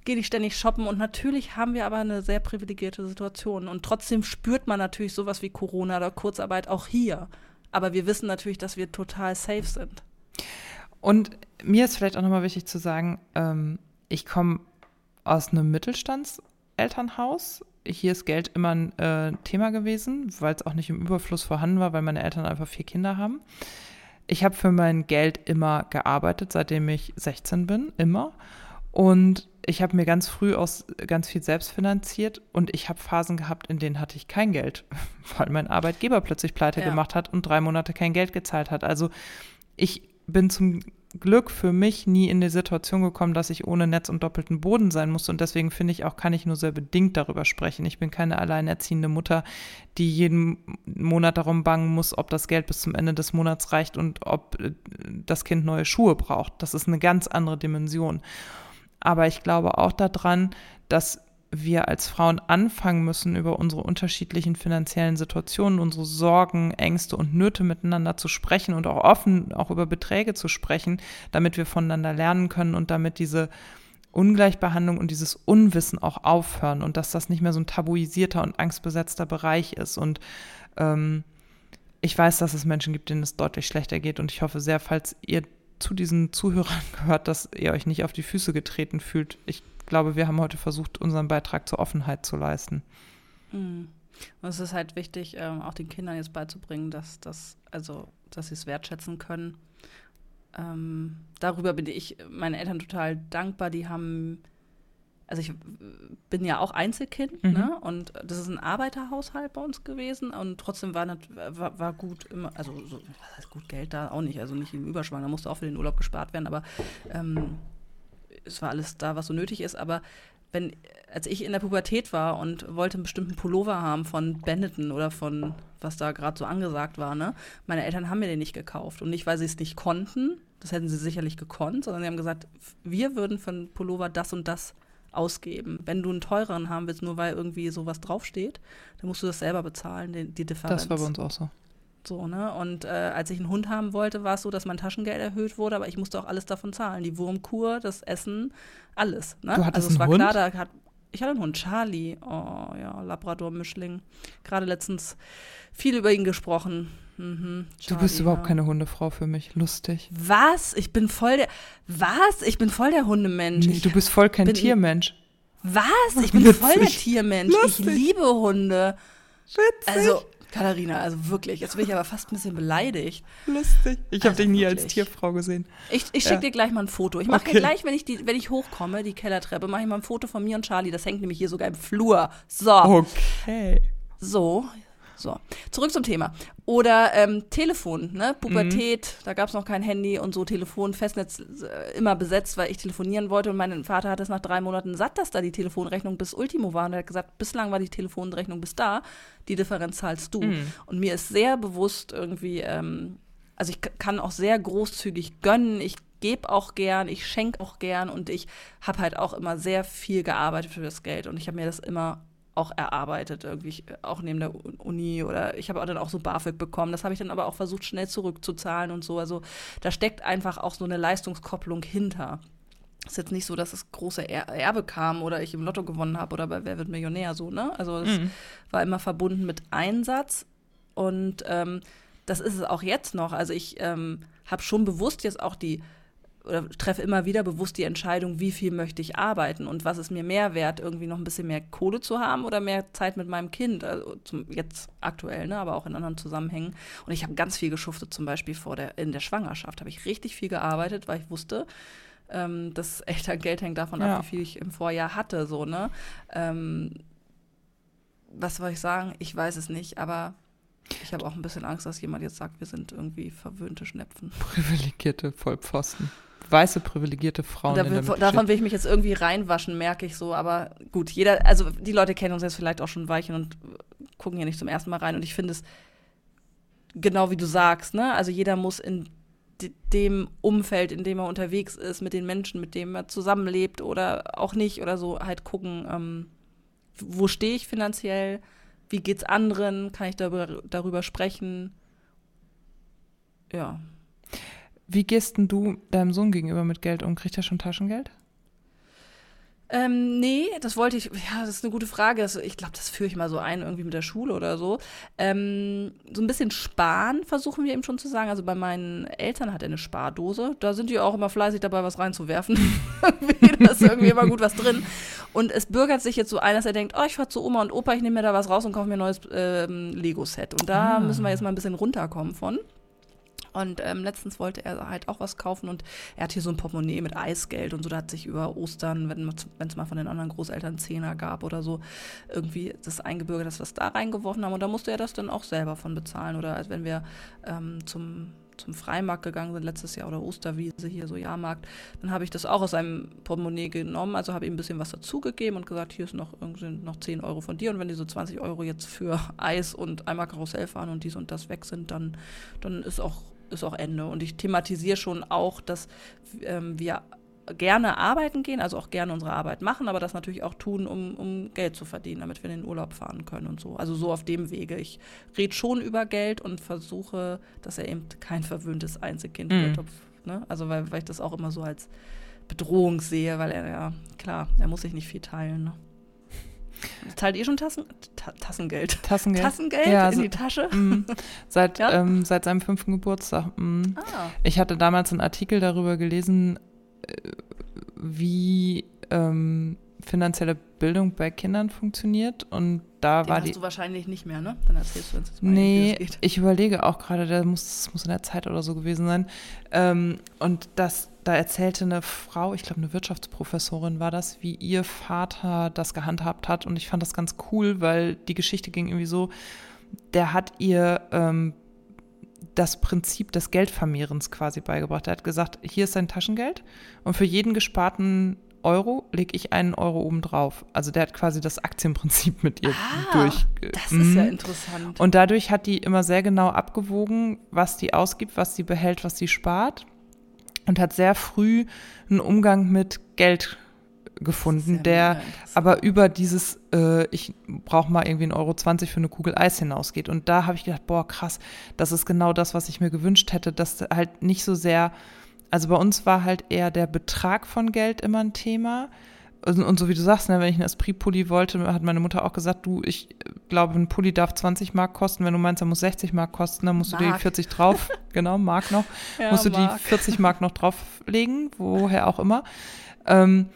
gehe nicht ständig shoppen. Und natürlich haben wir aber eine sehr privilegierte Situation. Und trotzdem spürt man natürlich sowas wie Corona oder Kurzarbeit auch hier. Aber wir wissen natürlich, dass wir total safe sind. Und mir ist vielleicht auch nochmal wichtig zu sagen, ähm, ich komme aus einem Mittelstandselternhaus hier ist Geld immer ein äh, Thema gewesen, weil es auch nicht im Überfluss vorhanden war, weil meine Eltern einfach vier Kinder haben. Ich habe für mein Geld immer gearbeitet, seitdem ich 16 bin, immer. Und ich habe mir ganz früh aus ganz viel selbst finanziert und ich habe Phasen gehabt, in denen hatte ich kein Geld, weil mein Arbeitgeber plötzlich pleite ja. gemacht hat und drei Monate kein Geld gezahlt hat. Also ich bin zum Glück für mich nie in die Situation gekommen, dass ich ohne Netz und doppelten Boden sein musste. Und deswegen finde ich auch, kann ich nur sehr bedingt darüber sprechen. Ich bin keine alleinerziehende Mutter, die jeden Monat darum bangen muss, ob das Geld bis zum Ende des Monats reicht und ob äh, das Kind neue Schuhe braucht. Das ist eine ganz andere Dimension. Aber ich glaube auch daran, dass wir als Frauen anfangen müssen, über unsere unterschiedlichen finanziellen Situationen, unsere Sorgen, Ängste und Nöte miteinander zu sprechen und auch offen auch über Beträge zu sprechen, damit wir voneinander lernen können und damit diese Ungleichbehandlung und dieses Unwissen auch aufhören und dass das nicht mehr so ein tabuisierter und angstbesetzter Bereich ist. Und ähm, ich weiß, dass es Menschen gibt, denen es deutlich schlechter geht und ich hoffe sehr, falls ihr zu diesen Zuhörern gehört, dass ihr euch nicht auf die Füße getreten fühlt. Ich glaube, wir haben heute versucht, unseren Beitrag zur Offenheit zu leisten. Mhm. Und es ist halt wichtig, ähm, auch den Kindern jetzt beizubringen, dass, dass, also, dass sie es wertschätzen können. Ähm, darüber bin ich meinen Eltern total dankbar. Die haben, also ich bin ja auch Einzelkind, mhm. ne? Und das ist ein Arbeiterhaushalt bei uns gewesen und trotzdem war, nicht, war, war gut immer, also so, was heißt gut Geld da auch nicht, also nicht im Überschwang, da musste auch für den Urlaub gespart werden, aber ähm, es war alles da, was so nötig ist, aber wenn, als ich in der Pubertät war und wollte einen bestimmten Pullover haben von Benetton oder von was da gerade so angesagt war, ne, meine Eltern haben mir den nicht gekauft. Und nicht, weil sie es nicht konnten, das hätten sie sicherlich gekonnt, sondern sie haben gesagt, wir würden für einen Pullover das und das ausgeben. Wenn du einen teureren haben willst, nur weil irgendwie sowas draufsteht, dann musst du das selber bezahlen, die, die Differenz. Das war bei uns auch so. So, ne? Und äh, als ich einen Hund haben wollte, war es so, dass mein Taschengeld erhöht wurde, aber ich musste auch alles davon zahlen. Die Wurmkur, das Essen, alles. Ne? Du hattest also es war Hund? klar, da hat, ich hatte einen Hund, Charlie. Oh ja, Labrador-Mischling. Gerade letztens viel über ihn gesprochen. Mhm, Charlie, du bist überhaupt ja. keine Hundefrau für mich. Lustig. Was? Ich bin voll der. Was? Ich bin voll der Hundemensch. Nee, du bist voll kein Tiermensch. Was? Ich bin Witzig. voll der Tiermensch. Lustig. Ich liebe Hunde. Witzig. Also, Katharina, also wirklich, jetzt bin ich aber fast ein bisschen beleidigt. Lustig. Ich habe also dich nie wirklich. als Tierfrau gesehen. Ich, ich schicke ja. dir gleich mal ein Foto. Ich mache okay. gleich, wenn ich, die, wenn ich hochkomme, die Kellertreppe, mache ich mal ein Foto von mir und Charlie. Das hängt nämlich hier sogar im Flur. So. Okay. So, So, zurück zum Thema. Oder ähm, Telefon, ne? Pubertät, mhm. da gab es noch kein Handy und so Telefon, Festnetz äh, immer besetzt, weil ich telefonieren wollte und mein Vater hat es nach drei Monaten satt, dass da die Telefonrechnung bis Ultimo war und er hat gesagt, bislang war die Telefonrechnung bis da, die Differenz zahlst du. Mhm. Und mir ist sehr bewusst irgendwie, ähm, also ich kann auch sehr großzügig gönnen, ich gebe auch gern, ich schenke auch gern und ich habe halt auch immer sehr viel gearbeitet für das Geld und ich habe mir das immer auch erarbeitet, irgendwie auch neben der Uni oder ich habe dann auch so BAföG bekommen. Das habe ich dann aber auch versucht, schnell zurückzuzahlen und so. Also da steckt einfach auch so eine Leistungskopplung hinter. Es ist jetzt nicht so, dass es große er Erbe kam oder ich im Lotto gewonnen habe oder bei Wer wird Millionär so, ne? Also es mhm. war immer verbunden mit Einsatz und ähm, das ist es auch jetzt noch. Also ich ähm, habe schon bewusst jetzt auch die oder treffe immer wieder bewusst die Entscheidung, wie viel möchte ich arbeiten und was ist mir mehr wert, irgendwie noch ein bisschen mehr Kohle zu haben oder mehr Zeit mit meinem Kind, also zum, jetzt aktuell, ne, aber auch in anderen Zusammenhängen. Und ich habe ganz viel geschuftet, zum Beispiel vor der, in der Schwangerschaft habe ich richtig viel gearbeitet, weil ich wusste, ähm, das Elterngeld hängt davon ja. ab, wie viel ich im Vorjahr hatte, so, ne. Ähm, was soll ich sagen? Ich weiß es nicht, aber ich habe auch ein bisschen Angst, dass jemand jetzt sagt, wir sind irgendwie verwöhnte Schnepfen. Privilegierte Vollpfosten weiße privilegierte Frauen. Da will, davon will ich mich jetzt irgendwie reinwaschen, merke ich so. Aber gut, jeder, also die Leute kennen uns jetzt vielleicht auch schon weichen und gucken hier nicht zum ersten Mal rein. Und ich finde es genau wie du sagst, ne? Also jeder muss in dem Umfeld, in dem er unterwegs ist, mit den Menschen, mit denen er zusammenlebt oder auch nicht oder so, halt gucken, ähm, wo stehe ich finanziell, wie geht's anderen, kann ich darüber, darüber sprechen. Ja. Wie gehst denn du deinem Sohn gegenüber mit Geld um? Kriegt er schon Taschengeld? Ähm, nee, das wollte ich, ja, das ist eine gute Frage. Das, ich glaube, das führe ich mal so ein, irgendwie mit der Schule oder so. Ähm, so ein bisschen sparen versuchen wir ihm schon zu sagen. Also bei meinen Eltern hat er eine Spardose. Da sind die auch immer fleißig dabei, was reinzuwerfen. da ist irgendwie immer gut was drin. Und es bürgert sich jetzt so ein, dass er denkt, oh, ich fahre zu Oma und Opa, ich nehme mir da was raus und kaufe mir ein neues ähm, Lego-Set. Und da ah. müssen wir jetzt mal ein bisschen runterkommen von. Und ähm, letztens wollte er halt auch was kaufen und er hat hier so ein Portemonnaie mit Eisgeld und so. Da hat sich über Ostern, wenn es mal von den anderen Großeltern Zehner gab oder so, irgendwie das eingebürgert, dass wir es da reingeworfen haben. Und da musste er das dann auch selber von bezahlen. Oder als wenn wir ähm, zum zum Freimarkt gegangen sind letztes Jahr oder Osterwiese hier, so Jahrmarkt, dann habe ich das auch aus seinem Portemonnaie genommen, also habe ihm ein bisschen was dazugegeben und gesagt, hier ist noch irgendwie noch 10 Euro von dir und wenn diese 20 Euro jetzt für Eis und einmal Karussell fahren und dies und das weg sind, dann, dann ist auch ist auch Ende. Und ich thematisiere schon auch, dass ähm, wir gerne arbeiten gehen, also auch gerne unsere Arbeit machen, aber das natürlich auch tun, um, um Geld zu verdienen, damit wir in den Urlaub fahren können und so. Also so auf dem Wege. Ich rede schon über Geld und versuche, dass er eben kein verwöhntes Einzelkind mhm. wird. Ne? Also weil, weil ich das auch immer so als Bedrohung sehe, weil er ja, klar, er muss sich nicht viel teilen. Ne? Zahlt ihr schon Tassen, Ta Tassengeld? Tassengeld. Tassengeld ja, in die Tasche? Mm, seit, ja? ähm, seit seinem fünften Geburtstag. Mm. Ah. Ich hatte damals einen Artikel darüber gelesen, äh, wie ähm, finanzielle Bildung bei Kindern funktioniert. Und da Den war hast die. du wahrscheinlich nicht mehr, ne? Dann erzählst du uns jetzt mal, nee, das. Ich überlege auch gerade, das muss, muss in der Zeit oder so gewesen sein. Ähm, und das da erzählte eine Frau, ich glaube eine Wirtschaftsprofessorin war das, wie ihr Vater das gehandhabt hat. Und ich fand das ganz cool, weil die Geschichte ging irgendwie so, der hat ihr ähm, das Prinzip des Geldvermehrens quasi beigebracht. Er hat gesagt, hier ist sein Taschengeld und für jeden gesparten Euro lege ich einen Euro obendrauf. Also der hat quasi das Aktienprinzip mit ihr ah, durch. Das ist ja mhm. interessant. Und dadurch hat die immer sehr genau abgewogen, was die ausgibt, was sie behält, was sie spart und hat sehr früh einen Umgang mit Geld gefunden, der aber über dieses, äh, ich brauche mal irgendwie 1,20 Euro 20 für eine Kugel Eis hinausgeht. Und da habe ich gedacht, boah, krass, das ist genau das, was ich mir gewünscht hätte, dass halt nicht so sehr, also bei uns war halt eher der Betrag von Geld immer ein Thema, und, und so wie du sagst, ne, wenn ich einen Esprit-Pulli wollte, hat meine Mutter auch gesagt, du, ich glaube, ein Pulli darf 20 Mark kosten. Wenn du meinst, er muss 60 Mark kosten, dann musst Mark. du die 40 drauf, genau, Mark noch, ja, musst du Mark. die 40 Mark noch drauflegen, woher auch immer. Ähm,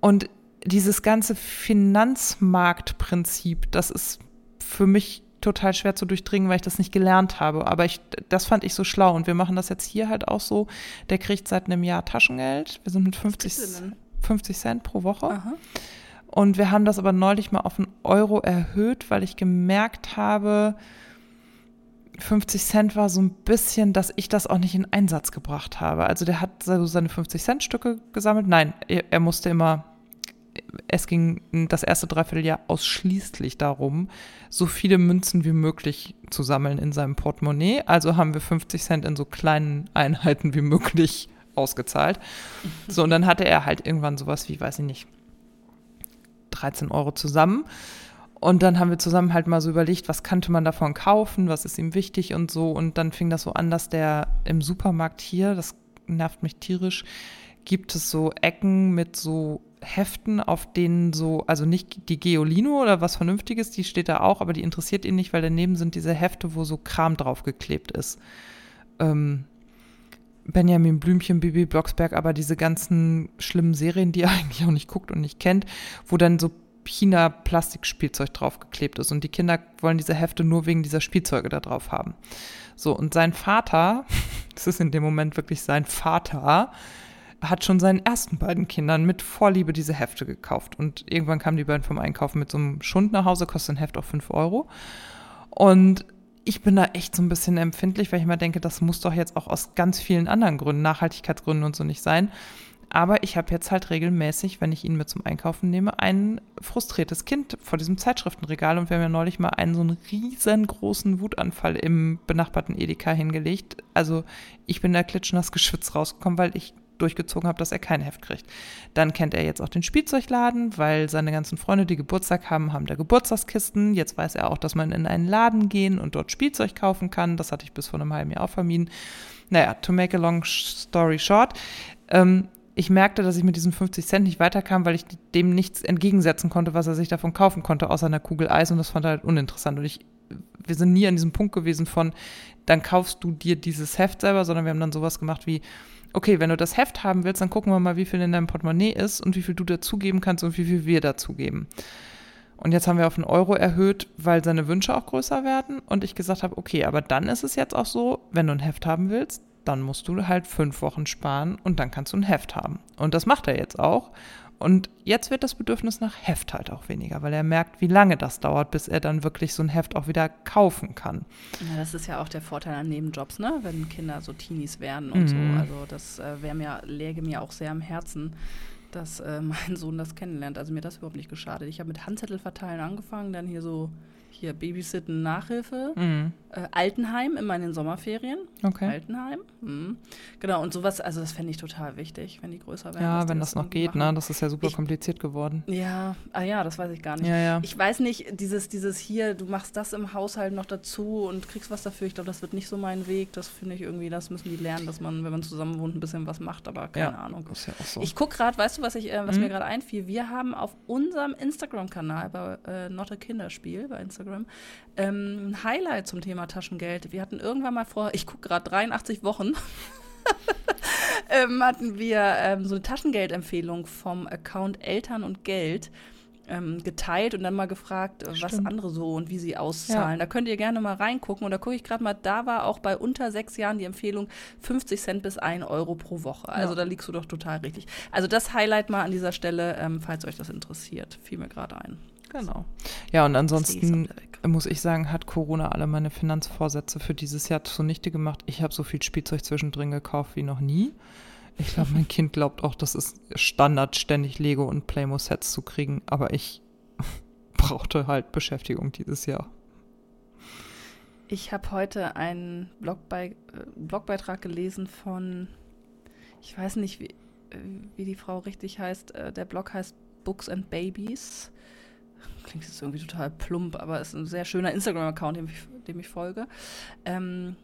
und dieses ganze Finanzmarktprinzip, das ist für mich total schwer zu durchdringen, weil ich das nicht gelernt habe. Aber ich, das fand ich so schlau. Und wir machen das jetzt hier halt auch so. Der kriegt seit einem Jahr Taschengeld. Wir sind mit 50, 50 Cent pro Woche. Aha. Und wir haben das aber neulich mal auf einen Euro erhöht, weil ich gemerkt habe, 50 Cent war so ein bisschen, dass ich das auch nicht in Einsatz gebracht habe. Also der hat so seine 50 Cent Stücke gesammelt. Nein, er, er musste immer, es ging das erste Dreivierteljahr ausschließlich darum, so viele Münzen wie möglich zu sammeln in seinem Portemonnaie. Also haben wir 50 Cent in so kleinen Einheiten wie möglich ausgezahlt. So, und dann hatte er halt irgendwann sowas wie, weiß ich nicht, 13 Euro zusammen. Und dann haben wir zusammen halt mal so überlegt, was könnte man davon kaufen, was ist ihm wichtig und so. Und dann fing das so an, dass der im Supermarkt hier, das nervt mich tierisch, gibt es so Ecken mit so Heften, auf denen so, also nicht die Geolino oder was Vernünftiges, die steht da auch, aber die interessiert ihn nicht, weil daneben sind diese Hefte, wo so Kram draufgeklebt ist. Ähm, Benjamin Blümchen, Bibi Blocksberg, aber diese ganzen schlimmen Serien, die er eigentlich auch nicht guckt und nicht kennt, wo dann so China-Plastikspielzeug draufgeklebt ist. Und die Kinder wollen diese Hefte nur wegen dieser Spielzeuge da drauf haben. So, und sein Vater, das ist in dem Moment wirklich sein Vater, hat schon seinen ersten beiden Kindern mit Vorliebe diese Hefte gekauft. Und irgendwann kamen die beiden vom Einkaufen mit so einem Schund nach Hause, kostet ein Heft auch 5 Euro. Und ich bin da echt so ein bisschen empfindlich, weil ich immer denke, das muss doch jetzt auch aus ganz vielen anderen Gründen, Nachhaltigkeitsgründen und so nicht sein. Aber ich habe jetzt halt regelmäßig, wenn ich ihn mit zum Einkaufen nehme, ein frustriertes Kind vor diesem Zeitschriftenregal. Und wir haben ja neulich mal einen so einen riesengroßen Wutanfall im benachbarten Edeka hingelegt. Also ich bin da klitschnass geschwitzt rausgekommen, weil ich durchgezogen habe, dass er kein Heft kriegt. Dann kennt er jetzt auch den Spielzeugladen, weil seine ganzen Freunde, die Geburtstag haben, haben da Geburtstagskisten. Jetzt weiß er auch, dass man in einen Laden gehen und dort Spielzeug kaufen kann. Das hatte ich bis vor einem halben Jahr auch vermieden. Naja, to make a long story short. Ähm, ich merkte, dass ich mit diesen 50 Cent nicht weiterkam, weil ich dem nichts entgegensetzen konnte, was er sich davon kaufen konnte, außer einer Kugel Eis. Und das fand er halt uninteressant. Und ich, wir sind nie an diesem Punkt gewesen von, dann kaufst du dir dieses Heft selber, sondern wir haben dann sowas gemacht wie, okay, wenn du das Heft haben willst, dann gucken wir mal, wie viel in deinem Portemonnaie ist und wie viel du dazugeben kannst und wie viel wir dazugeben. Und jetzt haben wir auf einen Euro erhöht, weil seine Wünsche auch größer werden. Und ich gesagt habe, okay, aber dann ist es jetzt auch so, wenn du ein Heft haben willst, dann musst du halt fünf Wochen sparen und dann kannst du ein Heft haben. Und das macht er jetzt auch. Und jetzt wird das Bedürfnis nach Heft halt auch weniger, weil er merkt, wie lange das dauert, bis er dann wirklich so ein Heft auch wieder kaufen kann. Ja, das ist ja auch der Vorteil an Nebenjobs, ne? wenn Kinder so Teenies werden und mhm. so. Also das äh, wäre mir, läge mir auch sehr am Herzen, dass äh, mein Sohn das kennenlernt. Also mir das überhaupt nicht geschadet. Ich habe mit Handzettel verteilen angefangen, dann hier so hier Babysitten Nachhilfe, mhm. äh, Altenheim immer in den Sommerferien. Okay. Altenheim. Mhm. Genau, und sowas, also das fände ich total wichtig, wenn die größer werden. Ja, wenn das, das noch geht, ne? machen. ne? Das ist ja super ich, kompliziert geworden. Ja, ah ja, das weiß ich gar nicht. Ja, ja. Ich weiß nicht, dieses, dieses hier, du machst das im Haushalt noch dazu und kriegst was dafür. Ich glaube, das wird nicht so mein Weg. Das finde ich irgendwie, das müssen die lernen, dass man, wenn man zusammen wohnt, ein bisschen was macht, aber keine ja, Ahnung. Ist ja auch so. Ich gucke gerade, weißt du, was, ich, äh, was mhm. mir gerade einfiel? Wir haben auf unserem Instagram-Kanal bei äh, Not a Kinderspiel bei Instagram ähm, ein Highlight zum Thema Taschengeld. Wir hatten irgendwann mal vor, ich gucke gerade 83 Wochen, ähm, hatten wir ähm, so eine Taschengeldempfehlung vom Account Eltern und Geld ähm, geteilt und dann mal gefragt, Stimmt. was andere so und wie sie auszahlen. Ja. Da könnt ihr gerne mal reingucken. Und da gucke ich gerade mal, da war auch bei unter sechs Jahren die Empfehlung 50 Cent bis 1 Euro pro Woche. Also ja. da liegst du doch total richtig. Also das Highlight mal an dieser Stelle, ähm, falls euch das interessiert, fiel mir gerade ein. Genau. Ja, und ansonsten muss ich sagen, hat Corona alle meine Finanzvorsätze für dieses Jahr zunichte gemacht. Ich habe so viel Spielzeug zwischendrin gekauft wie noch nie. Ich glaube, mein Kind glaubt auch, das ist Standard, ständig Lego und Playmo-Sets zu kriegen, aber ich brauchte halt Beschäftigung dieses Jahr. Ich habe heute einen Blogbei äh, Blogbeitrag gelesen von, ich weiß nicht, wie, äh, wie die Frau richtig heißt. Äh, der Blog heißt Books and Babies klingt jetzt irgendwie total plump, aber ist ein sehr schöner Instagram-Account, dem, dem ich, folge. Ähm,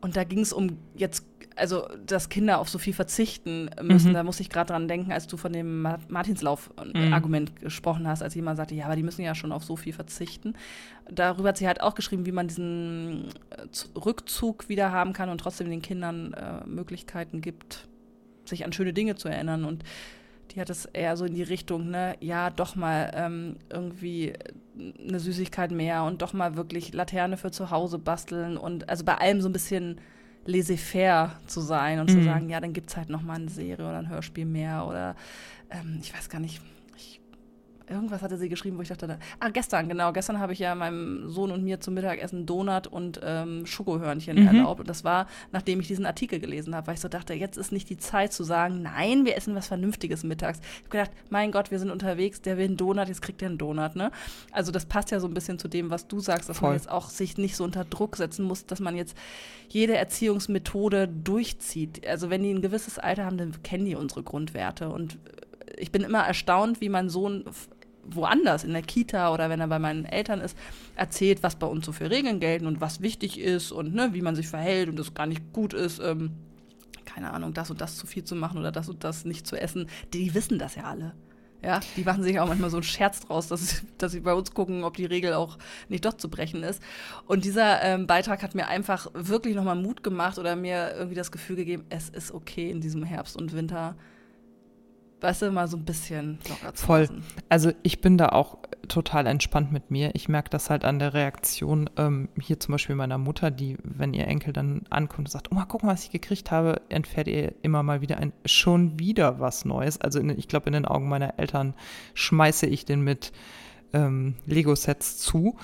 und da ging es um jetzt, also dass Kinder auf so viel verzichten müssen. Mhm. Da muss ich gerade dran denken, als du von dem Martinslauf-Argument mhm. gesprochen hast, als jemand sagte, ja, aber die müssen ja schon auf so viel verzichten. Darüber hat sie halt auch geschrieben, wie man diesen äh, Rückzug wieder haben kann und trotzdem den Kindern äh, Möglichkeiten gibt, sich an schöne Dinge zu erinnern. Und die hat es eher so in die Richtung, ne, ja, doch mal ähm, irgendwie eine Süßigkeit mehr und doch mal wirklich Laterne für zu Hause basteln und also bei allem so ein bisschen laissez-faire zu sein und mhm. zu sagen, ja, dann gibt es halt noch mal eine Serie oder ein Hörspiel mehr oder ähm, ich weiß gar nicht, ich irgendwas hatte sie geschrieben, wo ich dachte, ah, gestern, genau, gestern habe ich ja meinem Sohn und mir zum Mittagessen Donut und ähm, Schokohörnchen mhm. erlaubt. Und das war, nachdem ich diesen Artikel gelesen habe, weil ich so dachte, jetzt ist nicht die Zeit zu sagen, nein, wir essen was Vernünftiges mittags. Ich habe gedacht, mein Gott, wir sind unterwegs, der will einen Donut, jetzt kriegt er einen Donut, ne? Also das passt ja so ein bisschen zu dem, was du sagst, dass Voll. man jetzt auch sich nicht so unter Druck setzen muss, dass man jetzt jede Erziehungsmethode durchzieht. Also wenn die ein gewisses Alter haben, dann kennen die unsere Grundwerte. Und ich bin immer erstaunt, wie mein Sohn woanders, in der Kita oder wenn er bei meinen Eltern ist, erzählt, was bei uns so für Regeln gelten und was wichtig ist und ne, wie man sich verhält und das gar nicht gut ist, ähm, keine Ahnung, das und das zu viel zu machen oder das und das nicht zu essen. Die, die wissen das ja alle. Ja, die machen sich auch manchmal so einen Scherz draus, dass, dass sie bei uns gucken, ob die Regel auch nicht doch zu brechen ist. Und dieser ähm, Beitrag hat mir einfach wirklich nochmal Mut gemacht oder mir irgendwie das Gefühl gegeben, es ist okay in diesem Herbst und Winter weißt du, mal so ein bisschen locker zu Voll. Lassen. Also ich bin da auch total entspannt mit mir. Ich merke das halt an der Reaktion ähm, hier zum Beispiel meiner Mutter, die, wenn ihr Enkel dann ankommt und sagt, oh mal gucken, was ich gekriegt habe, entfährt ihr immer mal wieder ein, schon wieder was Neues. Also in, ich glaube, in den Augen meiner Eltern schmeiße ich den mit ähm, Lego-Sets zu.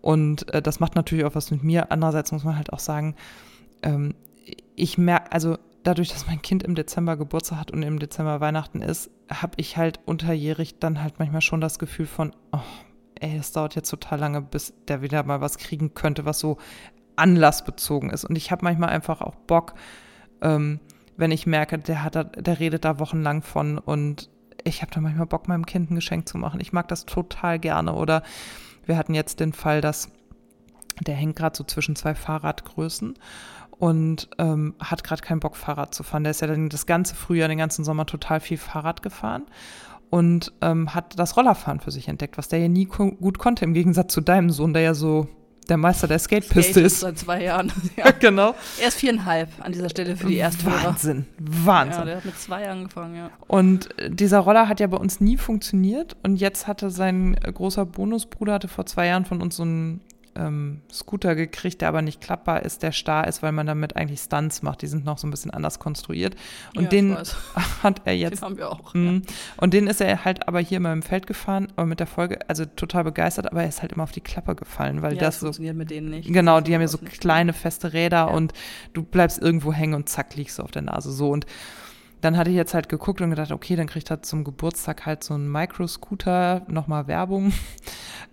Und äh, das macht natürlich auch was mit mir. Andererseits muss man halt auch sagen, ähm, ich merke, also dadurch, dass mein Kind im Dezember Geburtstag hat und im Dezember Weihnachten ist, habe ich halt unterjährig dann halt manchmal schon das Gefühl von, oh, ey, es dauert jetzt total lange, bis der wieder mal was kriegen könnte, was so anlassbezogen ist. Und ich habe manchmal einfach auch Bock, ähm, wenn ich merke, der hat da, der redet da wochenlang von und ich habe da manchmal Bock, meinem Kind ein Geschenk zu machen. Ich mag das total gerne. Oder wir hatten jetzt den Fall, dass der hängt gerade so zwischen zwei Fahrradgrößen und ähm, hat gerade keinen Bock, Fahrrad zu fahren. Der ist ja dann das ganze Frühjahr, den ganzen Sommer total viel Fahrrad gefahren und ähm, hat das Rollerfahren für sich entdeckt, was der ja nie ko gut konnte, im Gegensatz zu deinem Sohn, der ja so der Meister der Skatepiste ist. Seit zwei Jahren. ja. genau. Er ist viereinhalb an dieser Stelle für die erste Wahnsinn, Wahnsinn. Ja, der hat mit zwei angefangen, ja. Und äh, dieser Roller hat ja bei uns nie funktioniert und jetzt hatte sein äh, großer Bonusbruder hatte vor zwei Jahren von uns so einen ähm, Scooter gekriegt, der aber nicht klappbar ist, der starr ist, weil man damit eigentlich Stunts macht. Die sind noch so ein bisschen anders konstruiert. Und ja, den hat er jetzt. Den haben wir auch. Mh, ja. Und den ist er halt aber hier mal im Feld gefahren, aber mit der Folge, also total begeistert, aber er ist halt immer auf die Klappe gefallen, weil ja, das, das so. funktioniert mit denen nicht. Genau, die haben ja so kleine, feste Räder und du bleibst irgendwo hängen und zack, liegst du auf der Nase. So und dann hatte ich jetzt halt geguckt und gedacht, okay, dann kriegt er zum Geburtstag halt so einen Micro-Scooter, nochmal Werbung.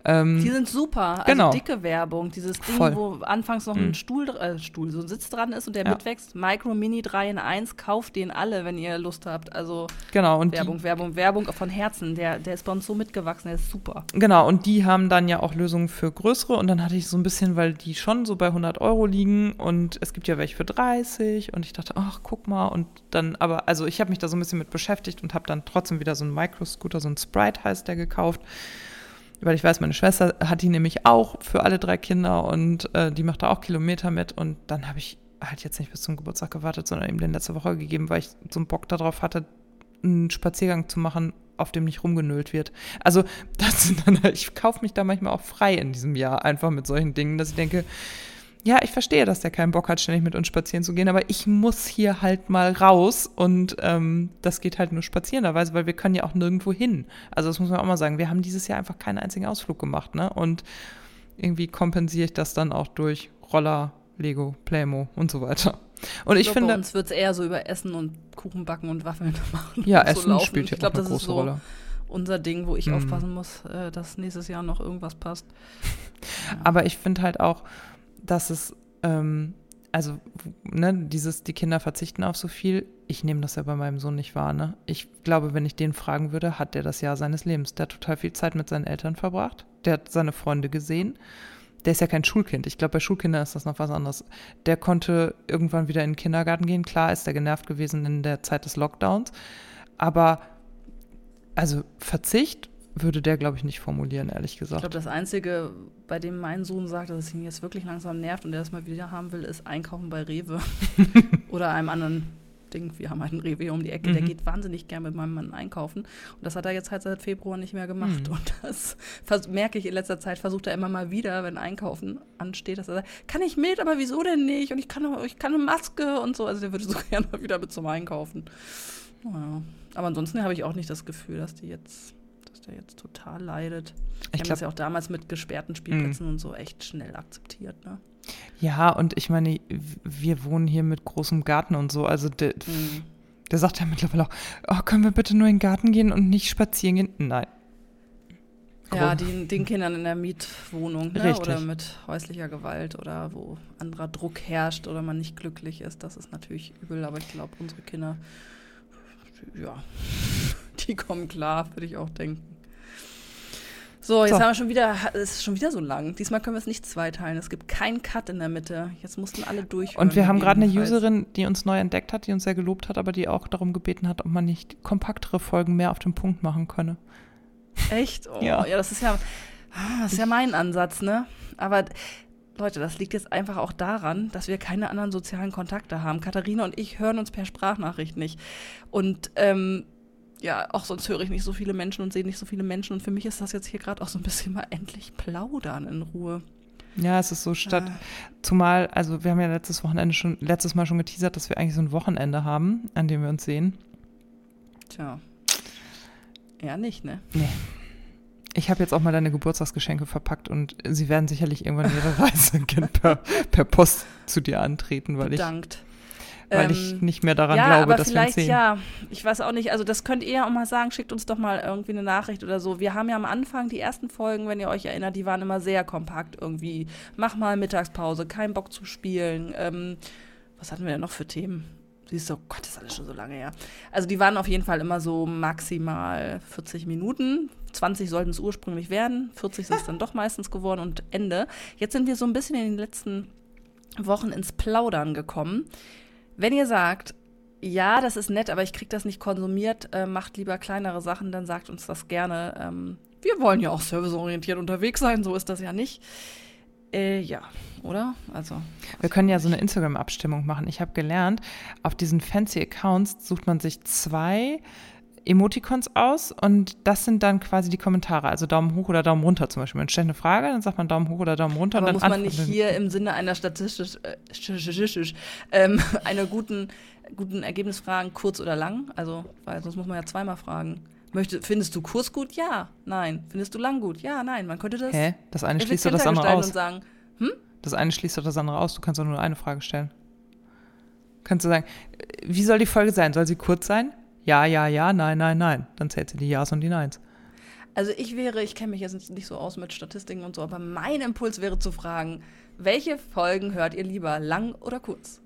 Ähm, die sind super, also genau. dicke Werbung. Dieses Ding, Voll. wo anfangs noch ein mhm. Stuhl, äh, Stuhl, so ein Sitz dran ist und der ja. mitwächst. Micro Mini 3 in 1, kauft den alle, wenn ihr Lust habt. Also genau, und Werbung, die, Werbung, Werbung von Herzen. Der, der ist bei uns so mitgewachsen, der ist super. Genau, und die haben dann ja auch Lösungen für größere und dann hatte ich so ein bisschen, weil die schon so bei 100 Euro liegen und es gibt ja welche für 30 und ich dachte, ach, guck mal und dann, aber, also ich habe mich da so ein bisschen mit beschäftigt und habe dann trotzdem wieder so einen Micro-Scooter, so ein Sprite heißt der gekauft weil ich weiß, meine Schwester hat die nämlich auch für alle drei Kinder und äh, die macht da auch Kilometer mit und dann habe ich halt jetzt nicht bis zum Geburtstag gewartet, sondern ihm den letzte Woche gegeben, weil ich so einen Bock darauf hatte, einen Spaziergang zu machen, auf dem nicht rumgenölt wird. Also das, ich kaufe mich da manchmal auch frei in diesem Jahr einfach mit solchen Dingen, dass ich denke, ja, ich verstehe, dass der keinen Bock hat, ständig mit uns spazieren zu gehen, aber ich muss hier halt mal raus und ähm, das geht halt nur spazierenderweise, weil wir können ja auch nirgendwo hin. Also das muss man auch mal sagen. Wir haben dieses Jahr einfach keinen einzigen Ausflug gemacht, ne? Und irgendwie kompensiere ich das dann auch durch Roller, Lego, Playmo und so weiter. Und ich, ich glaub, finde, bei uns wird es eher so über Essen und Kuchen backen und Waffeln machen. Ja, Essen so spielt ja glaub, auch eine große so Rolle. Unser Ding, wo ich mm. aufpassen muss, äh, dass nächstes Jahr noch irgendwas passt. Ja. Aber ich finde halt auch, dass es, ähm, also, ne, dieses, die Kinder verzichten auf so viel. Ich nehme das ja bei meinem Sohn nicht wahr, ne? Ich glaube, wenn ich den fragen würde, hat der das Jahr seines Lebens. Der hat total viel Zeit mit seinen Eltern verbracht. Der hat seine Freunde gesehen. Der ist ja kein Schulkind. Ich glaube, bei Schulkindern ist das noch was anderes. Der konnte irgendwann wieder in den Kindergarten gehen. Klar ist er genervt gewesen in der Zeit des Lockdowns. Aber also Verzicht würde der, glaube ich, nicht formulieren, ehrlich gesagt. Ich glaube, das Einzige, bei dem mein Sohn sagt, dass es ihn jetzt wirklich langsam nervt und er das mal wieder haben will, ist Einkaufen bei Rewe. Oder einem anderen Ding. Wir haben halt einen Rewe um die Ecke, mhm. der geht wahnsinnig gern mit meinem Mann einkaufen. Und das hat er jetzt halt seit Februar nicht mehr gemacht. Mhm. Und das merke ich in letzter Zeit, versucht er immer mal wieder, wenn Einkaufen ansteht, dass er sagt, kann ich mit, aber wieso denn nicht? Und ich kann, ich kann eine Maske und so. Also der würde so gerne mal wieder mit zum Einkaufen. Naja. Aber ansonsten habe ich auch nicht das Gefühl, dass die jetzt der jetzt total leidet. Ich glaub- das ja auch damals mit gesperrten Spielplätzen und so echt schnell akzeptiert, ne? Ja, und ich meine, wir wohnen hier mit großem Garten und so. Also der, Mhm. der sagt ja mittlerweile auch, oh, können wir bitte nur in den Garten gehen und nicht spazieren gehen? Nein. Ja, den, den Kindern in der Mietwohnung ne? Oder mit häuslicher Gewalt oder wo anderer Druck herrscht oder man nicht glücklich ist, das ist natürlich übel, aber ich glaube, unsere Kinder, ja, die kommen klar, würde ich auch denken. So, jetzt So. haben wir schon wieder, es ist schon wieder so lang. Diesmal können wir es nicht zweiteilen. Es gibt keinen Cut in der Mitte. Jetzt mussten alle durch. Und wir haben gerade eine Userin, die uns neu entdeckt hat, die uns sehr gelobt hat, aber die auch darum gebeten hat, ob man nicht kompaktere Folgen mehr auf den Punkt machen könne. Echt? Oh, Ja. ja. das ist ja, ah, das ist ja mein Ansatz, ne? Aber Leute, das liegt jetzt einfach auch daran, dass wir keine anderen sozialen Kontakte haben. Katharina und ich hören uns per Sprachnachricht nicht. Und ähm, ja, auch sonst höre ich nicht so viele Menschen und sehe nicht so viele Menschen. Und für mich ist das jetzt hier gerade auch so ein bisschen mal endlich plaudern in Ruhe. Ja, es ist so statt, Ah. zumal, also wir haben ja letztes Wochenende schon, letztes Mal schon geteasert, dass wir eigentlich so ein Wochenende haben, an dem wir uns sehen. Tja. Eher nicht, ne? Ich habe jetzt auch mal deine Geburtstagsgeschenke verpackt und sie werden sicherlich irgendwann ihre Reise per, per Post zu dir antreten, weil ich, Bedankt. Weil Ähm, ich nicht mehr daran ja, glaube, aber dass wir vielleicht sehen. ja. Ich weiß auch nicht. Also das könnt ihr ja auch mal sagen. Schickt uns doch mal irgendwie eine Nachricht oder so. Wir haben ja am Anfang die ersten Folgen, wenn ihr euch erinnert, die waren immer sehr kompakt irgendwie. Mach mal Mittagspause, kein Bock zu spielen. Ähm, was hatten wir denn noch für Themen? Siehst du, oh Gott, das ist alles schon so lange her. Also die waren auf jeden Fall immer so maximal 40 Minuten. 20 sollten es ursprünglich werden, 40 sind es dann doch meistens geworden und Ende. Jetzt sind wir so ein bisschen in den letzten Wochen ins Plaudern gekommen. Wenn ihr sagt, ja, das ist nett, aber ich kriege das nicht konsumiert, äh, macht lieber kleinere Sachen, dann sagt uns das gerne. Ähm, wir wollen ja auch serviceorientiert unterwegs sein, so ist das ja nicht. Äh, ja, oder? Also. Wir können ja so eine Instagram-Abstimmung machen. Ich habe gelernt, auf diesen fancy Accounts sucht man sich zwei Emoticons aus und das sind dann quasi die Kommentare. Also Daumen hoch oder Daumen runter zum Beispiel. Man stellt eine Frage, dann sagt man Daumen hoch oder Daumen runter Aber und muss dann man nicht hier im Sinne einer statistisch, äh, ähm, einer guten, guten Ergebnisfragen kurz oder lang? Also, weil sonst muss man ja zweimal fragen. Möchte, findest du kurz gut? Ja, nein. Findest du lang gut? Ja, nein. Man könnte das Hä? Das eine schließt doch das andere aus. und sagen, Das eine schließt doch das andere aus. Du kannst doch nur eine Frage stellen. Kannst du sagen, äh, wie soll die Folge sein? Soll sie kurz sein? Ja, ja, ja, nein, nein, nein. Dann zählt sie die Ja's und die Neins. Also ich wäre, ich kenne mich jetzt nicht so aus mit Statistiken und so, aber mein Impuls wäre zu fragen, welche Folgen hört ihr lieber, lang oder kurz?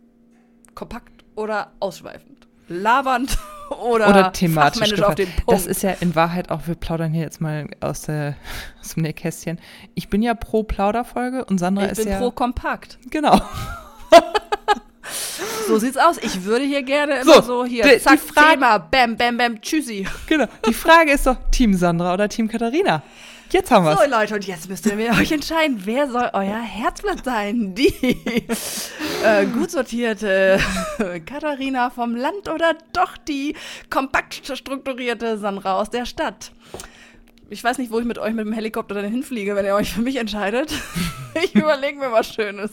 Kompakt oder ausschweifend? Labernd oder, Oder thematisch. auf den. Punkt? Das ist ja in Wahrheit auch, wir plaudern hier jetzt mal aus, der, aus dem Nähkästchen. Ich bin ja pro Plauderfolge und Sandra ich ist bin ja. pro kompakt. Genau. So sieht's aus. Ich würde hier gerne So, immer so, hier, die- die zack, Frage- Thema, bam, bam, bam, tschüssi. genau. Die Frage ist doch, Team Sandra oder Team Katharina? Jetzt haben wir's. So Leute, und jetzt müsst ihr euch entscheiden, wer soll euer Herzblatt sein? Die äh, gut sortierte Katharina vom Land oder doch die kompakt strukturierte Sandra aus der Stadt? Ich weiß nicht, wo ich mit euch mit dem Helikopter dann hinfliege, wenn ihr euch für mich entscheidet. Ich überlege mir was Schönes.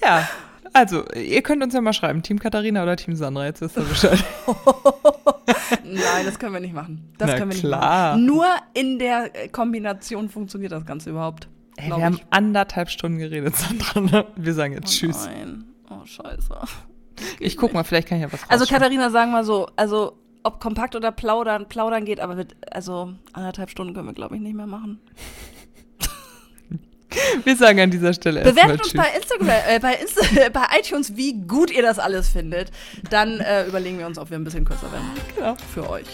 Ja. Also, ihr könnt uns ja mal schreiben, Team Katharina oder Team Sandra, jetzt wisst ihr Bescheid. Nein, das können wir nicht machen. Das Na können wir nicht klar. machen. Nur in der äh, Kombination funktioniert das Ganze überhaupt. Ey, glaub wir haben ich. anderthalb Stunden geredet, Sandra. Ne? Wir sagen jetzt Oh Tschüss. Nein. Oh, scheiße. Ich guck mal, vielleicht kann ich ja was Also. Katharina, sagen wir so, also ob kompakt oder plaudern, plaudern geht, aber mit, also anderthalb Stunden können wir, glaube ich, nicht mehr machen. Wir sagen an dieser Stelle Bewertet uns bei Instagram, äh, bei, Insta bei iTunes, wie gut ihr das alles findet. Dann äh, überlegen wir uns, ob wir ein bisschen kürzer werden. Genau. Für euch.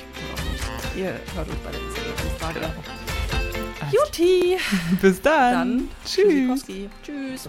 Ihr hört uns bei der Instagram-Frage. Alles Juti! Bis dann. Dann Tschüss. Tschüss.